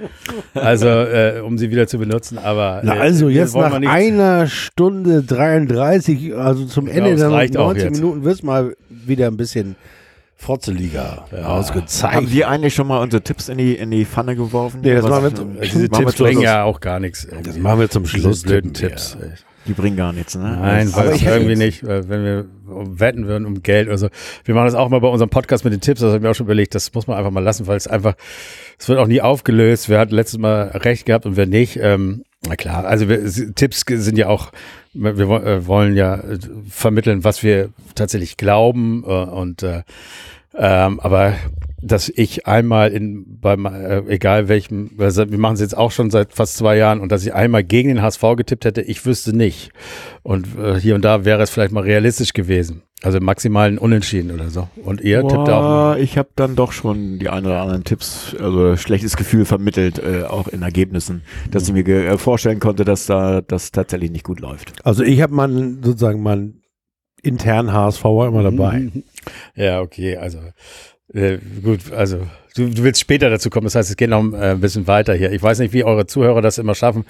Also, äh, um sie wieder zu benutzen. Aber Na, äh, also wir jetzt nach einer Stunde 33, also zum Ja, Ende es der reicht auch 90 jetzt. Minuten wird es mal wieder ein bisschen Frotzeliger ausgezeigt. Haben wir eigentlich schon mal unsere Tipps in die, in die Pfanne geworfen? Nee, das Was- machen wir- machen Diese wir Tipps bringen ja auch gar nichts. das machen wir zum Diese Schluss. blöden tippen wir. Die bringen gar nichts, ne? Nein, Aber ich- irgendwie nicht, wenn wir wetten würden um Geld oder so. Wir machen das auch mal bei unserem Podcast mit den Tipps, das habe ich mir auch schon überlegt, das muss man einfach mal lassen, weil es einfach, es wird auch nie aufgelöst. Wer hat letztes Mal recht gehabt und wer nicht. Ähm, na klar, also wir, Tipps sind ja auch, wir äh, wollen ja äh, vermitteln, was wir tatsächlich glauben äh, und äh, ähm, aber dass ich einmal in beim äh, egal welchem, also wir machen es jetzt auch schon seit fast zwei Jahren und dass ich einmal gegen den HSV getippt hätte, ich wüsste nicht. Und äh, hier und da wäre es vielleicht mal realistisch gewesen. Also maximal ein Unentschieden oder so. Und ihr tippt auch. Boah, ich habe dann doch schon die ein oder anderen Tipps, also schlechtes Gefühl vermittelt, äh, auch in Ergebnissen, dass ich mir äh, vorstellen konnte, dass da das tatsächlich nicht gut läuft. Also ich habe meinen sozusagen meinen internen HSV immer dabei. Ja, okay, also äh, gut, also du, du willst später dazu kommen, das heißt, es geht noch äh, ein bisschen weiter hier. Ich weiß nicht, wie eure Zuhörer das immer schaffen.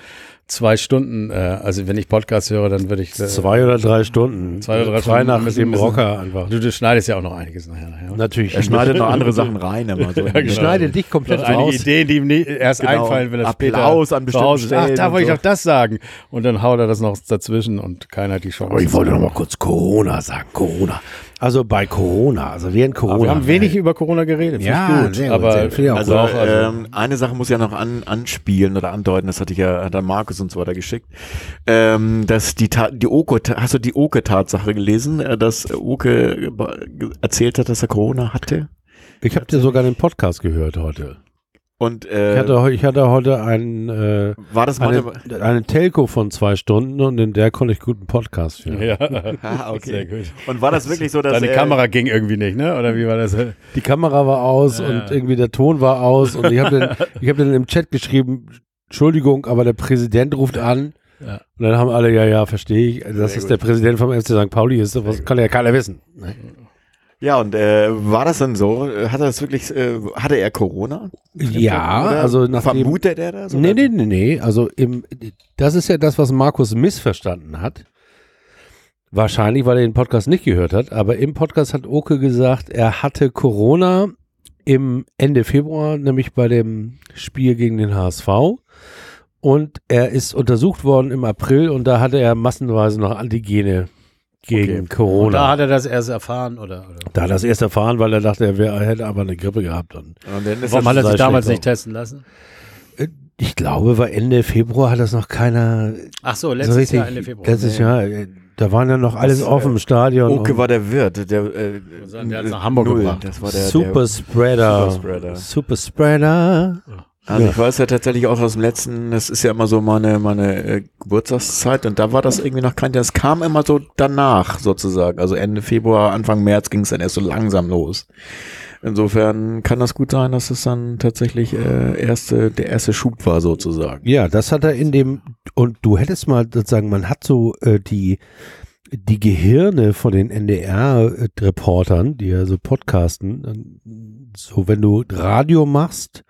Zwei Stunden, äh, also wenn ich Podcast höre, dann würde ich äh, Zwei oder drei Stunden. Zwei oder drei Zwei Stunden nach müssen- dem Rocker einfach. Du, du schneidest ja auch noch einiges nachher. nachher. Natürlich. Er schneidet noch andere [LAUGHS] Sachen rein immer so. [LAUGHS] Ja, Ich genau. schneide dich komplett einige raus. Ideen, die ihm nie erst Genau. einfallen, wenn er Applaus später an zu Hause bestimmten ist. Ach, da Stellen wollte ich und doch das sagen. Und dann haut er das noch dazwischen und keiner hat die Chance. Aber ich wollte noch mal kurz Corona sagen. Corona. Also bei Corona, also während Corona. Aber wir haben wenig über Corona geredet. Ja, ich gut. sehr gut, aber sehr- ich auch Also, auch, also- ähm, eine Sache muss ja noch an, anspielen oder andeuten, das hatte ich ja, hat der Markus und so weiter geschickt, ähm, dass die, Ta die Oke, hast du die Oke-Tatsache gelesen, äh, dass Oke äh, erzählt hat, dass er Corona hatte? Ich habe dir sogar den Podcast gehört heute. Und Ich äh, hatte, heu- ich hatte heute einen, äh, war das eine, mal eine Telco von zwei Stunden und in der konnte ich guten Podcast führen. ja. [LAUGHS] Ah, Sehr okay. gut. Und war das wirklich so, dass Deine er, Kamera ging irgendwie nicht, ne? Oder wie war das? Die Kamera war aus Ja. und irgendwie der Ton war aus und ich habe dann, ich hab dann im Chat geschrieben, Entschuldigung, aber der Präsident ruft an. Ja. Und dann haben alle, ja, ja, verstehe ich, dass Sehr das gut. der Präsident vom FC St. Pauli ist, das kann ja keiner wissen. Ja, und äh, war das denn so? Hat er das wirklich, äh, hatte er Corona? Ja, Oder also nachdem, Vermutet er das? Nee, oder? nee, nee, nee. Also im, das ist ja das, was Markus missverstanden hat. Wahrscheinlich, weil er den Podcast nicht gehört hat. Aber im Podcast hat Oke gesagt, er hatte Corona im Ende Februar, nämlich bei dem Spiel gegen den HSV. Und er ist untersucht worden im April und da hatte er massenweise noch Antigene gegen Okay. Und Corona. da hat er das erst erfahren, oder? oder? Da hat er das erst erfahren, weil er dachte, er, wär, er hätte aber eine Grippe gehabt. Und Und dann ist Warum hat er sich damals nicht testen lassen? ich glaube, weil Ende Februar hat das noch keiner Ach so, so letztes richtig, Jahr Ende Februar. Letztes Jahr, äh, da waren ja noch alles Das, offen im Stadion. Oke und war der Wirt, der, äh, der hat's nach Hamburg Null. gebracht. Das war der, Super der, Spreader. Superspreader. Super Spreader. Also Ja. ich weiß ja tatsächlich auch aus dem letzten, das ist ja immer so meine, meine äh, Geburtstagszeit und da war das irgendwie noch kein, das kam immer so danach sozusagen. Also Ende Februar, Anfang März ging es dann erst so langsam los. Insofern kann das gut sein, dass es dann tatsächlich äh, erste, der erste Schub war sozusagen. Ja, das hat er in dem, und du hättest mal sozusagen, man hat so äh, die, die Gehirne von den NDR-Reportern, die ja so podcasten, dann so wenn du Radio machst,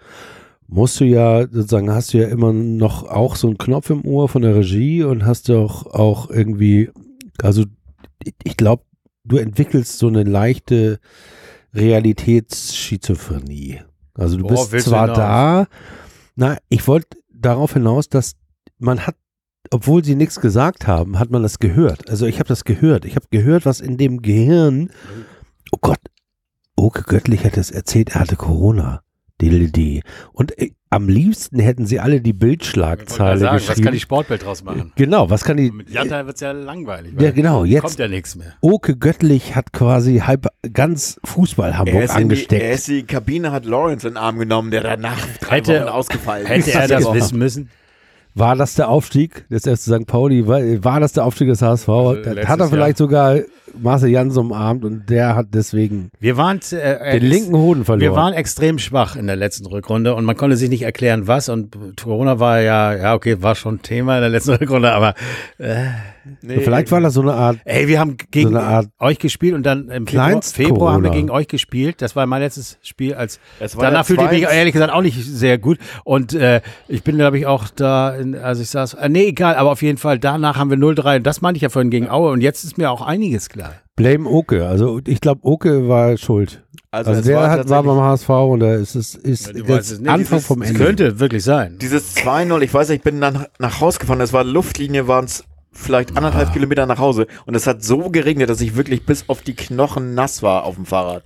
musst du ja sozusagen, hast du ja immer noch auch so einen Knopf im Ohr von der Regie und hast doch auch irgendwie, also ich glaube, du entwickelst so eine leichte Realitätsschizophrenie. Also du Worauf bist zwar da, na, ich wollte darauf hinaus, dass man hat, obwohl sie nichts gesagt haben, hat man das gehört. Also ich habe das gehört. Ich habe gehört, was in dem Gehirn, oh Gott, Oke Göttlich hat es erzählt, er hatte Corona. Dildi. Und äh, am liebsten hätten sie alle die Ich wollte Bildschlagzeile sagen, was geschrieben. kann die Sportbild draus machen? genau, was kann die, Mit Janta wird es ja langweilig. ja genau, jetzt kommt ja nichts mehr. Oke Göttlich hat quasi halb ganz Fußball Hamburg Er ist, in die, angesteckt. er ist die Kabine, hat Lawrence in den Arm genommen, der danach drei Hätte- Wochen ausgefallen Hätte ist. er das [LAUGHS] Woche. wissen müssen? War das der Aufstieg des FC St. Pauli? War, war das der Aufstieg des HSV? Also hat er vielleicht Jahr. sogar Marcel Jans umarmt und der hat deswegen Wir waren äh, den linken Hoden verloren. Wir waren extrem schwach in der letzten Rückrunde und man konnte sich nicht erklären, was. Und Corona war ja, ja, okay, war schon Thema in der letzten [LAUGHS] Rückrunde, aber äh, Nee, Vielleicht war das so eine Art. Ey, wir haben gegen so euch gespielt und dann im Februar, Februar haben wir gegen euch gespielt. Das war mein letztes Spiel als. Danach fühlte ich mich ehrlich gesagt auch nicht sehr gut. Und äh, ich bin, glaube ich, auch da, in, also ich saß. Äh, nee, egal, aber auf jeden Fall, danach haben wir 0-3. Und das meinte ich ja vorhin gegen Aue. Und jetzt ist mir auch einiges klar. Blame Oke. Also ich glaube, Oke war schuld. Also, also der war, hat, war beim HSV und da ist es ist ja, das Anfang dieses, vom Ende. Könnte wirklich sein. Dieses 2-0, ich weiß nicht, ich bin dann nach Hause gefahren, das war Luftlinie, waren es vielleicht anderthalb ah. Kilometer nach Hause und es hat so geregnet, dass ich wirklich bis auf die Knochen nass war auf dem Fahrrad.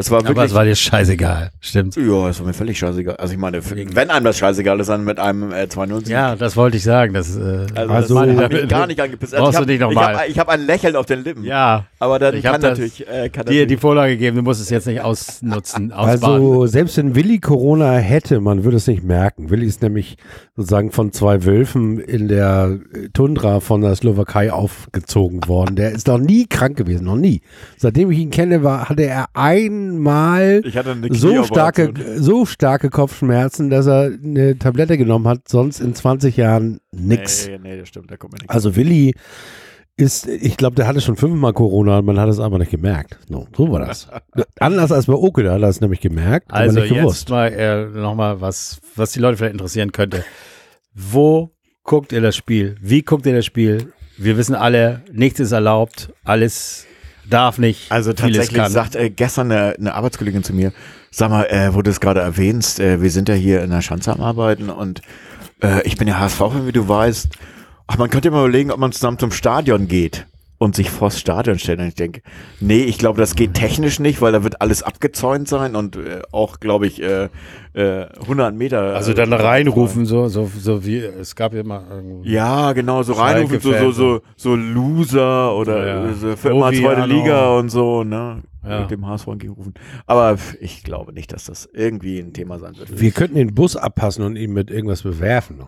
Es war wirklich, Aber es war dir scheißegal, stimmt. Ja, es war mir völlig scheißegal. Also ich meine, wenn einem das scheißegal ist, dann mit einem äh, 2-0. Ja, das wollte ich sagen. Das, äh, also, also das hat mich gar nicht angepisst. Also brauchst du nicht nochmal. Ich habe hab ein Lächeln auf den Lippen. Ja. Aber dann ich kann natürlich, äh, kann dir die Vorlage geben, du musst es jetzt nicht ausnutzen, [LAUGHS] ausbaden. Also selbst wenn Willi Corona hätte, man würde es nicht merken. Willi ist nämlich sozusagen von zwei Wölfen in der Tundra von der Slowakei aufgezogen worden. Der ist noch nie krank gewesen, noch nie. Seitdem ich ihn kenne, war, hatte er einmal so starke, so starke Kopfschmerzen, dass er eine Tablette genommen hat, sonst in 20 Jahren nix. Nee, nee, das stimmt, da kommt mir nichts. Also Willi ist, ich glaube, der hatte schon fünfmal Corona und man hat es aber nicht gemerkt. No, so war das. [LAUGHS] Anders als bei Oke, da hat er es nämlich gemerkt. Also jetzt gewusst. mal äh, nochmal was, was die Leute vielleicht interessieren könnte. Wo guckt ihr das Spiel? Wie guckt ihr das Spiel? Wir wissen alle, nichts ist erlaubt, alles darf nicht. Also tatsächlich sagt äh, gestern eine, eine Arbeitskollegin zu mir, sag mal, äh, wo du es gerade erwähnst, äh, wir sind ja hier in der Schanze am Arbeiten und äh, ich bin ja HSV, wie du weißt. Ach, man könnte mal überlegen, ob man zusammen zum Stadion geht und sich vors Stadion stellen. Und ich denke, nee, ich glaube, das geht technisch nicht, weil da wird alles abgezäunt sein und äh, auch, glaube ich, äh, äh, 100 Meter. Also dann reinrufen, so, so, so wie, es gab ja mal Ja, genau, so reinrufen, so, so, so, so Loser oder ja. so für immer zweite Liga und so, ne? Ja. Mit dem HSV gerufen. Aber ich glaube nicht, dass das irgendwie ein Thema sein wird. Wir könnten den Bus abpassen und ihn mit irgendwas bewerfen.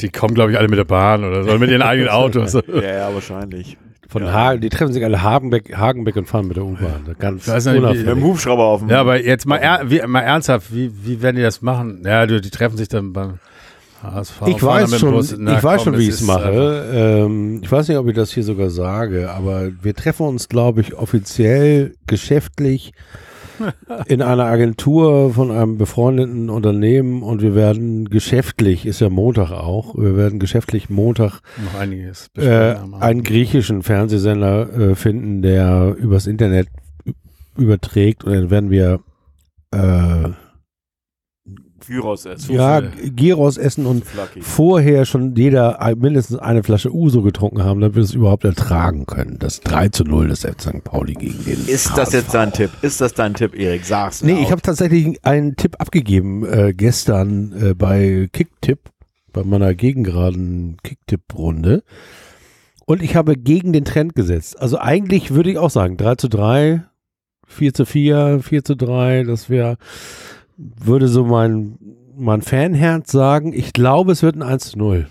Die kommen, glaube ich, alle mit der Bahn oder so, mit ihren eigenen [LAUGHS] Autos. ja, ja, wahrscheinlich. Von ja. Hagen, die treffen sich alle Hagenbeck, Hagenbeck und fahren mit der U-Bahn. Ganz nicht, Mit dem Hubschrauber auf dem Ja, aber jetzt mal, er, wie, mal ernsthaft, wie, wie werden die das machen? Ja, die, die treffen sich dann beim HSV. Ich weiß schon, Na, ich weiß komm, schon, wie ich es mache. Ähm, ich weiß nicht, ob ich das hier sogar sage, aber wir treffen uns, glaube ich, offiziell geschäftlich in einer Agentur von einem befreundeten Unternehmen und wir werden geschäftlich, ist ja Montag auch, wir werden geschäftlich Montag noch einiges äh, einen griechischen Fernsehsender äh, finden, der übers Internet überträgt und dann werden wir äh, Gyros essen. Ja, Gyros essen und vorher schon jeder mindestens eine Flasche Uso getrunken haben, damit wir es überhaupt ertragen können. Das 3 zu 0 des FC St. Pauli gegen den Ist HSV. das jetzt dein Tipp? Ist das dein Tipp, Erik? Sag's mir Nee, auch. ich habe tatsächlich einen Tipp abgegeben äh, gestern äh, bei Kicktipp, bei meiner gegengeraden Kicktipp-Runde. Und ich habe gegen den Trend gesetzt. Also eigentlich würde ich auch sagen, 3 zu 3, 4 zu 4, 4 zu 3, das wäre würde so mein, mein Fanherz sagen, ich glaube, es wird ein 1 zu 0.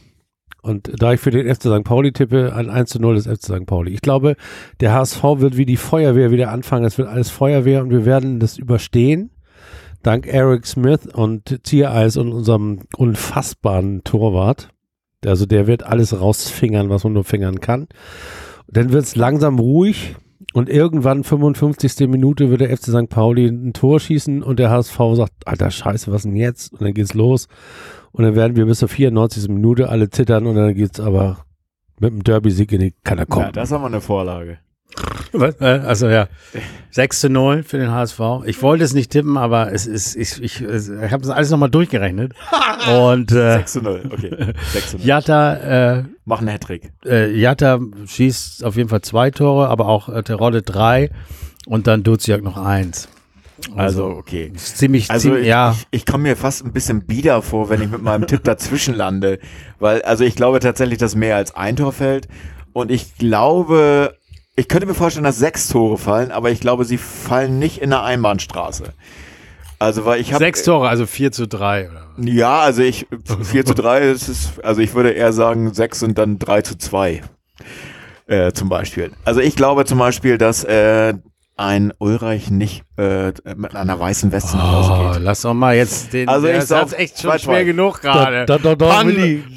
Und da ich für den FC St. Pauli tippe, ein 1 zu 0 des FC St. Pauli. Ich glaube, der HSV wird wie die Feuerwehr wieder anfangen. Es wird alles Feuerwehr und wir werden das überstehen. Dank Eric Smith und Ziereis und unserem unfassbaren Torwart. Also der wird alles rausfingern, was man nur fingern kann. Dann wird es langsam ruhig. Und irgendwann, 55. Minute, wird der FC St. Pauli ein Tor schießen und der HSV sagt, alter Scheiße, was denn jetzt? Und dann geht's los. Und dann werden wir bis zur 94. Minute alle zittern und dann geht's aber mit dem Derby-Sieg in die Kanne kommen. Ja, das haben wir eine Vorlage. Was? Äh, also ja, 6 zu 0 für den HSV. Ich wollte es nicht tippen, aber es ist, ich, ich, ich habe das alles nochmal durchgerechnet. [LAUGHS] Und äh, 6 zu 0, okay. 6 zu 0. Jatta äh, Mach einen Hattrick. Äh, Jatta schießt auf jeden Fall zwei Tore, aber auch äh, Terodde drei und dann Duziak noch eins. Also, okay. Ziemlich, also ziemlich, ja. Ich, ich komme mir fast ein bisschen bieder vor, wenn ich mit meinem Tipp dazwischen lande. Weil, also ich glaube tatsächlich, dass mehr als ein Tor fällt. Und ich glaube ich könnte mir vorstellen, dass sechs Tore fallen, aber ich glaube, sie fallen nicht in der Einbahnstraße. Also, weil ich habe. Sechs Tore, also vier zu drei. Oder? Ja, also ich, [LAUGHS] vier zu drei ist es, also ich würde eher sagen, sechs und dann drei zu zwei. Äh, zum Beispiel. Also ich glaube zum Beispiel, dass äh, ein Ulreich nicht äh, mit einer weißen Weste nach Oh, Hause geht. lass doch mal jetzt den. Also ich sag ist echt schon 2-2. schwer genug gerade. Da- da- da- Pan,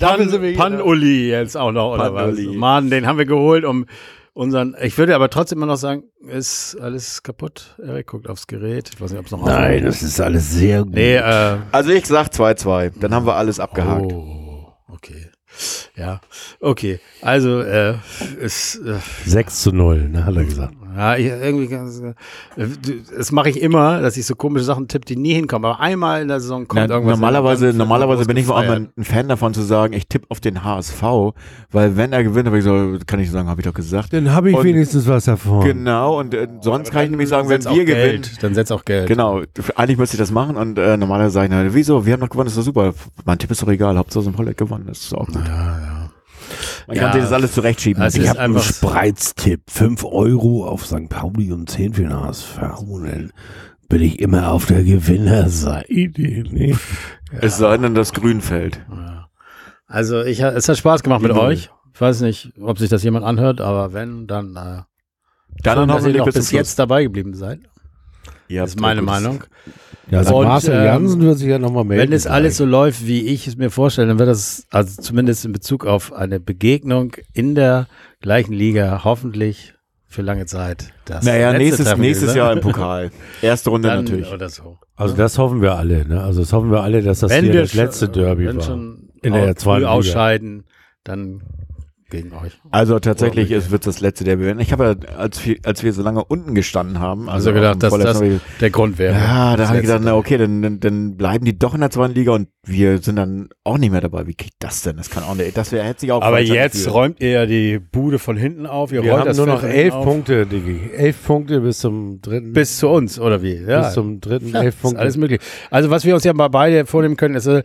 Pan, hier. Pan Uli jetzt auch noch, oder was? Pan-Uli. Mann, den haben wir geholt, um unseren. Ich würde aber trotzdem immer noch sagen, ist alles kaputt. Erik guckt aufs Gerät. Ich weiß nicht, ob es noch Nein, das ist alles sehr gut. Nee, äh. Also ich sag 2-2. Dann haben wir alles abgehakt. Oh, okay. Ja, okay. Also, äh, ist. Äh, 6 zu 0, ne, hat er gesagt. Ja, ich, irgendwie ganz, äh, das mache ich immer, dass ich so komische Sachen tippe, die nie hinkommen. Aber einmal in der Saison kommt Na, irgendwas. normalerweise normalerweise bin ich auch gefeiert. immer ein Fan davon zu sagen, ich tippe auf den HSV, weil wenn er gewinnt, habe ich so, kann ich sagen, habe ich doch gesagt. Dann habe ich Und- wenigstens was davon. Genau, und äh, sonst kann ich nämlich sagen, wenn wir Geld. gewinnen. Dann setz auch Geld. Genau, eigentlich müsste ich das machen und äh, normalerweise sage ich, na, wieso, wir haben doch gewonnen, ist doch super. Mein Tipp ist doch egal, Hauptsache so ein Projekt gewonnen, das ist auch gut. Ja, ja. Man Ja. kann sich das alles zurechtschieben. Das Ich habe einen Spreiztipp. 5 Euro auf St. Pauli und 10 für den HSV. Dann bin ich immer auf der Gewinnerseite. Ne? Es sei denn, das Grünfeld. Ja. Also ich, es hat Spaß gemacht mit Null. euch. Ich weiß nicht, ob sich das jemand anhört, aber wenn, dann äh, Dann schön, dass ihr noch bis jetzt dabei geblieben seid. Ihr Das ist meine Meinung. Ja, also Und, Marcel ähm, Jansen wird sich ja nochmal melden. Wenn es alles so läuft, wie ich es mir vorstelle, dann wird das, also zumindest in Bezug auf eine Begegnung in der gleichen Liga, hoffentlich für lange Zeit. Das Naja, letzte nächstes, Treffen nächstes gewesen. Jahr im Pokal. Erste Runde Dann natürlich. Oder so. Also das hoffen wir alle. Ne? Also das hoffen wir alle, dass das wenn hier wir das letzte schon- Derby wenn war. schon In der zweiten früh Liga. ausscheiden, dann gegen euch. Also tatsächlich ist, wird das letzte der werden. Ich habe ja, als wir, als wir so lange unten gestanden haben, Also auf gedacht, dass das Mal- der Grund wäre. ja, da habe ich gedacht, na okay, dann, dann, dann bleiben die doch in der zweiten Liga und wir sind dann auch nicht mehr dabei. Wie geht das denn? Das kann auch nicht. Das wäre hätte sich auch Aber jetzt räumt ihr ja die Bude von hinten auf. Ihr Wir rollt haben das nur noch elf auf. Punkte, Digi. Elf Punkte bis zum dritten. Bis zu uns, oder wie? Ja. bis zum dritten Ja, elf ist Punkte. alles möglich. Also was wir uns ja mal beide vornehmen können, ist, äh,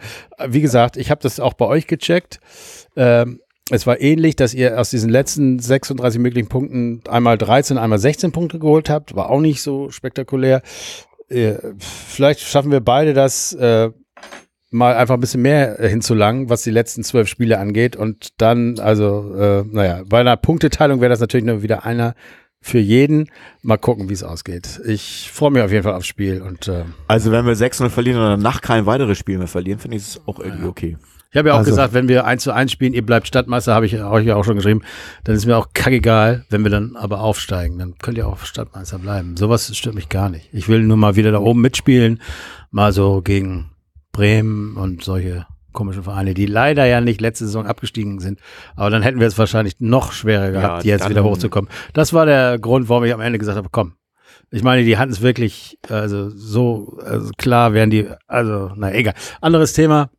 wie gesagt, ich habe das auch bei euch gecheckt. Ähm, es war ähnlich, dass ihr aus diesen letzten 36 möglichen Punkten einmal 13, einmal 16 Punkte geholt habt. War auch nicht so spektakulär. Äh, vielleicht schaffen wir beide das äh, mal einfach ein bisschen mehr äh, hinzulangen, was die letzten zwölf Spiele angeht. Und dann, also, äh, naja, bei einer Punkteteilung wäre das natürlich nur wieder einer für jeden. Mal gucken, wie es ausgeht. Ich freue mich auf jeden Fall aufs Spiel und äh, Also wenn wir 6-0 verlieren und danach kein weiteres Spiel mehr verlieren, finde ich es auch irgendwie okay. Ich habe ja auch Also- gesagt, wenn wir 1 zu 1 spielen, ihr bleibt Stadtmeister, habe ich euch ja auch schon geschrieben, dann ist mir auch kackegal, wenn wir dann aber aufsteigen, dann könnt ihr auch Stadtmeister bleiben. Sowas stört mich gar nicht. Ich will nur mal wieder da oben mitspielen, mal so gegen Bremen und solche komischen Vereine, die leider ja nicht letzte Saison abgestiegen sind. Aber dann hätten wir es wahrscheinlich noch schwerer gehabt, Ja, jetzt wieder hochzukommen. Das war der Grund, warum ich am Ende gesagt habe, komm. Ich meine, die hatten es wirklich, also so also klar wären die, also na egal. Anderes Thema.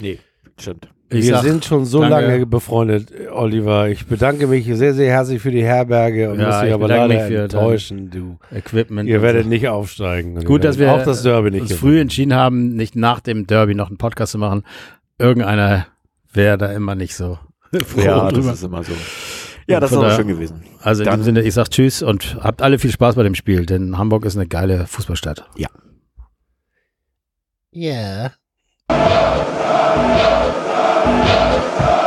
Nee, stimmt. Ich wir sag, sind schon so danke. lange befreundet, Oliver. Ich bedanke mich sehr, sehr herzlich für die Herberge und Ja, muss dich ich aber leider mich für enttäuschen. Du. Equipment. Ihr werdet so. nicht aufsteigen. Gut, dass wir auch das Derby nicht uns gewinnen. früh entschieden haben, nicht nach dem Derby noch einen Podcast zu machen. Irgendeiner wäre da immer nicht so [LAUGHS] froh Ja, das drüber. ist immer so. Ja, das ist auch schön gewesen. Also in Dann- dem Sinne, ich sag Tschüss und habt alle viel Spaß bei dem Spiel, denn Hamburg ist eine geile Fußballstadt. Ja. Lord.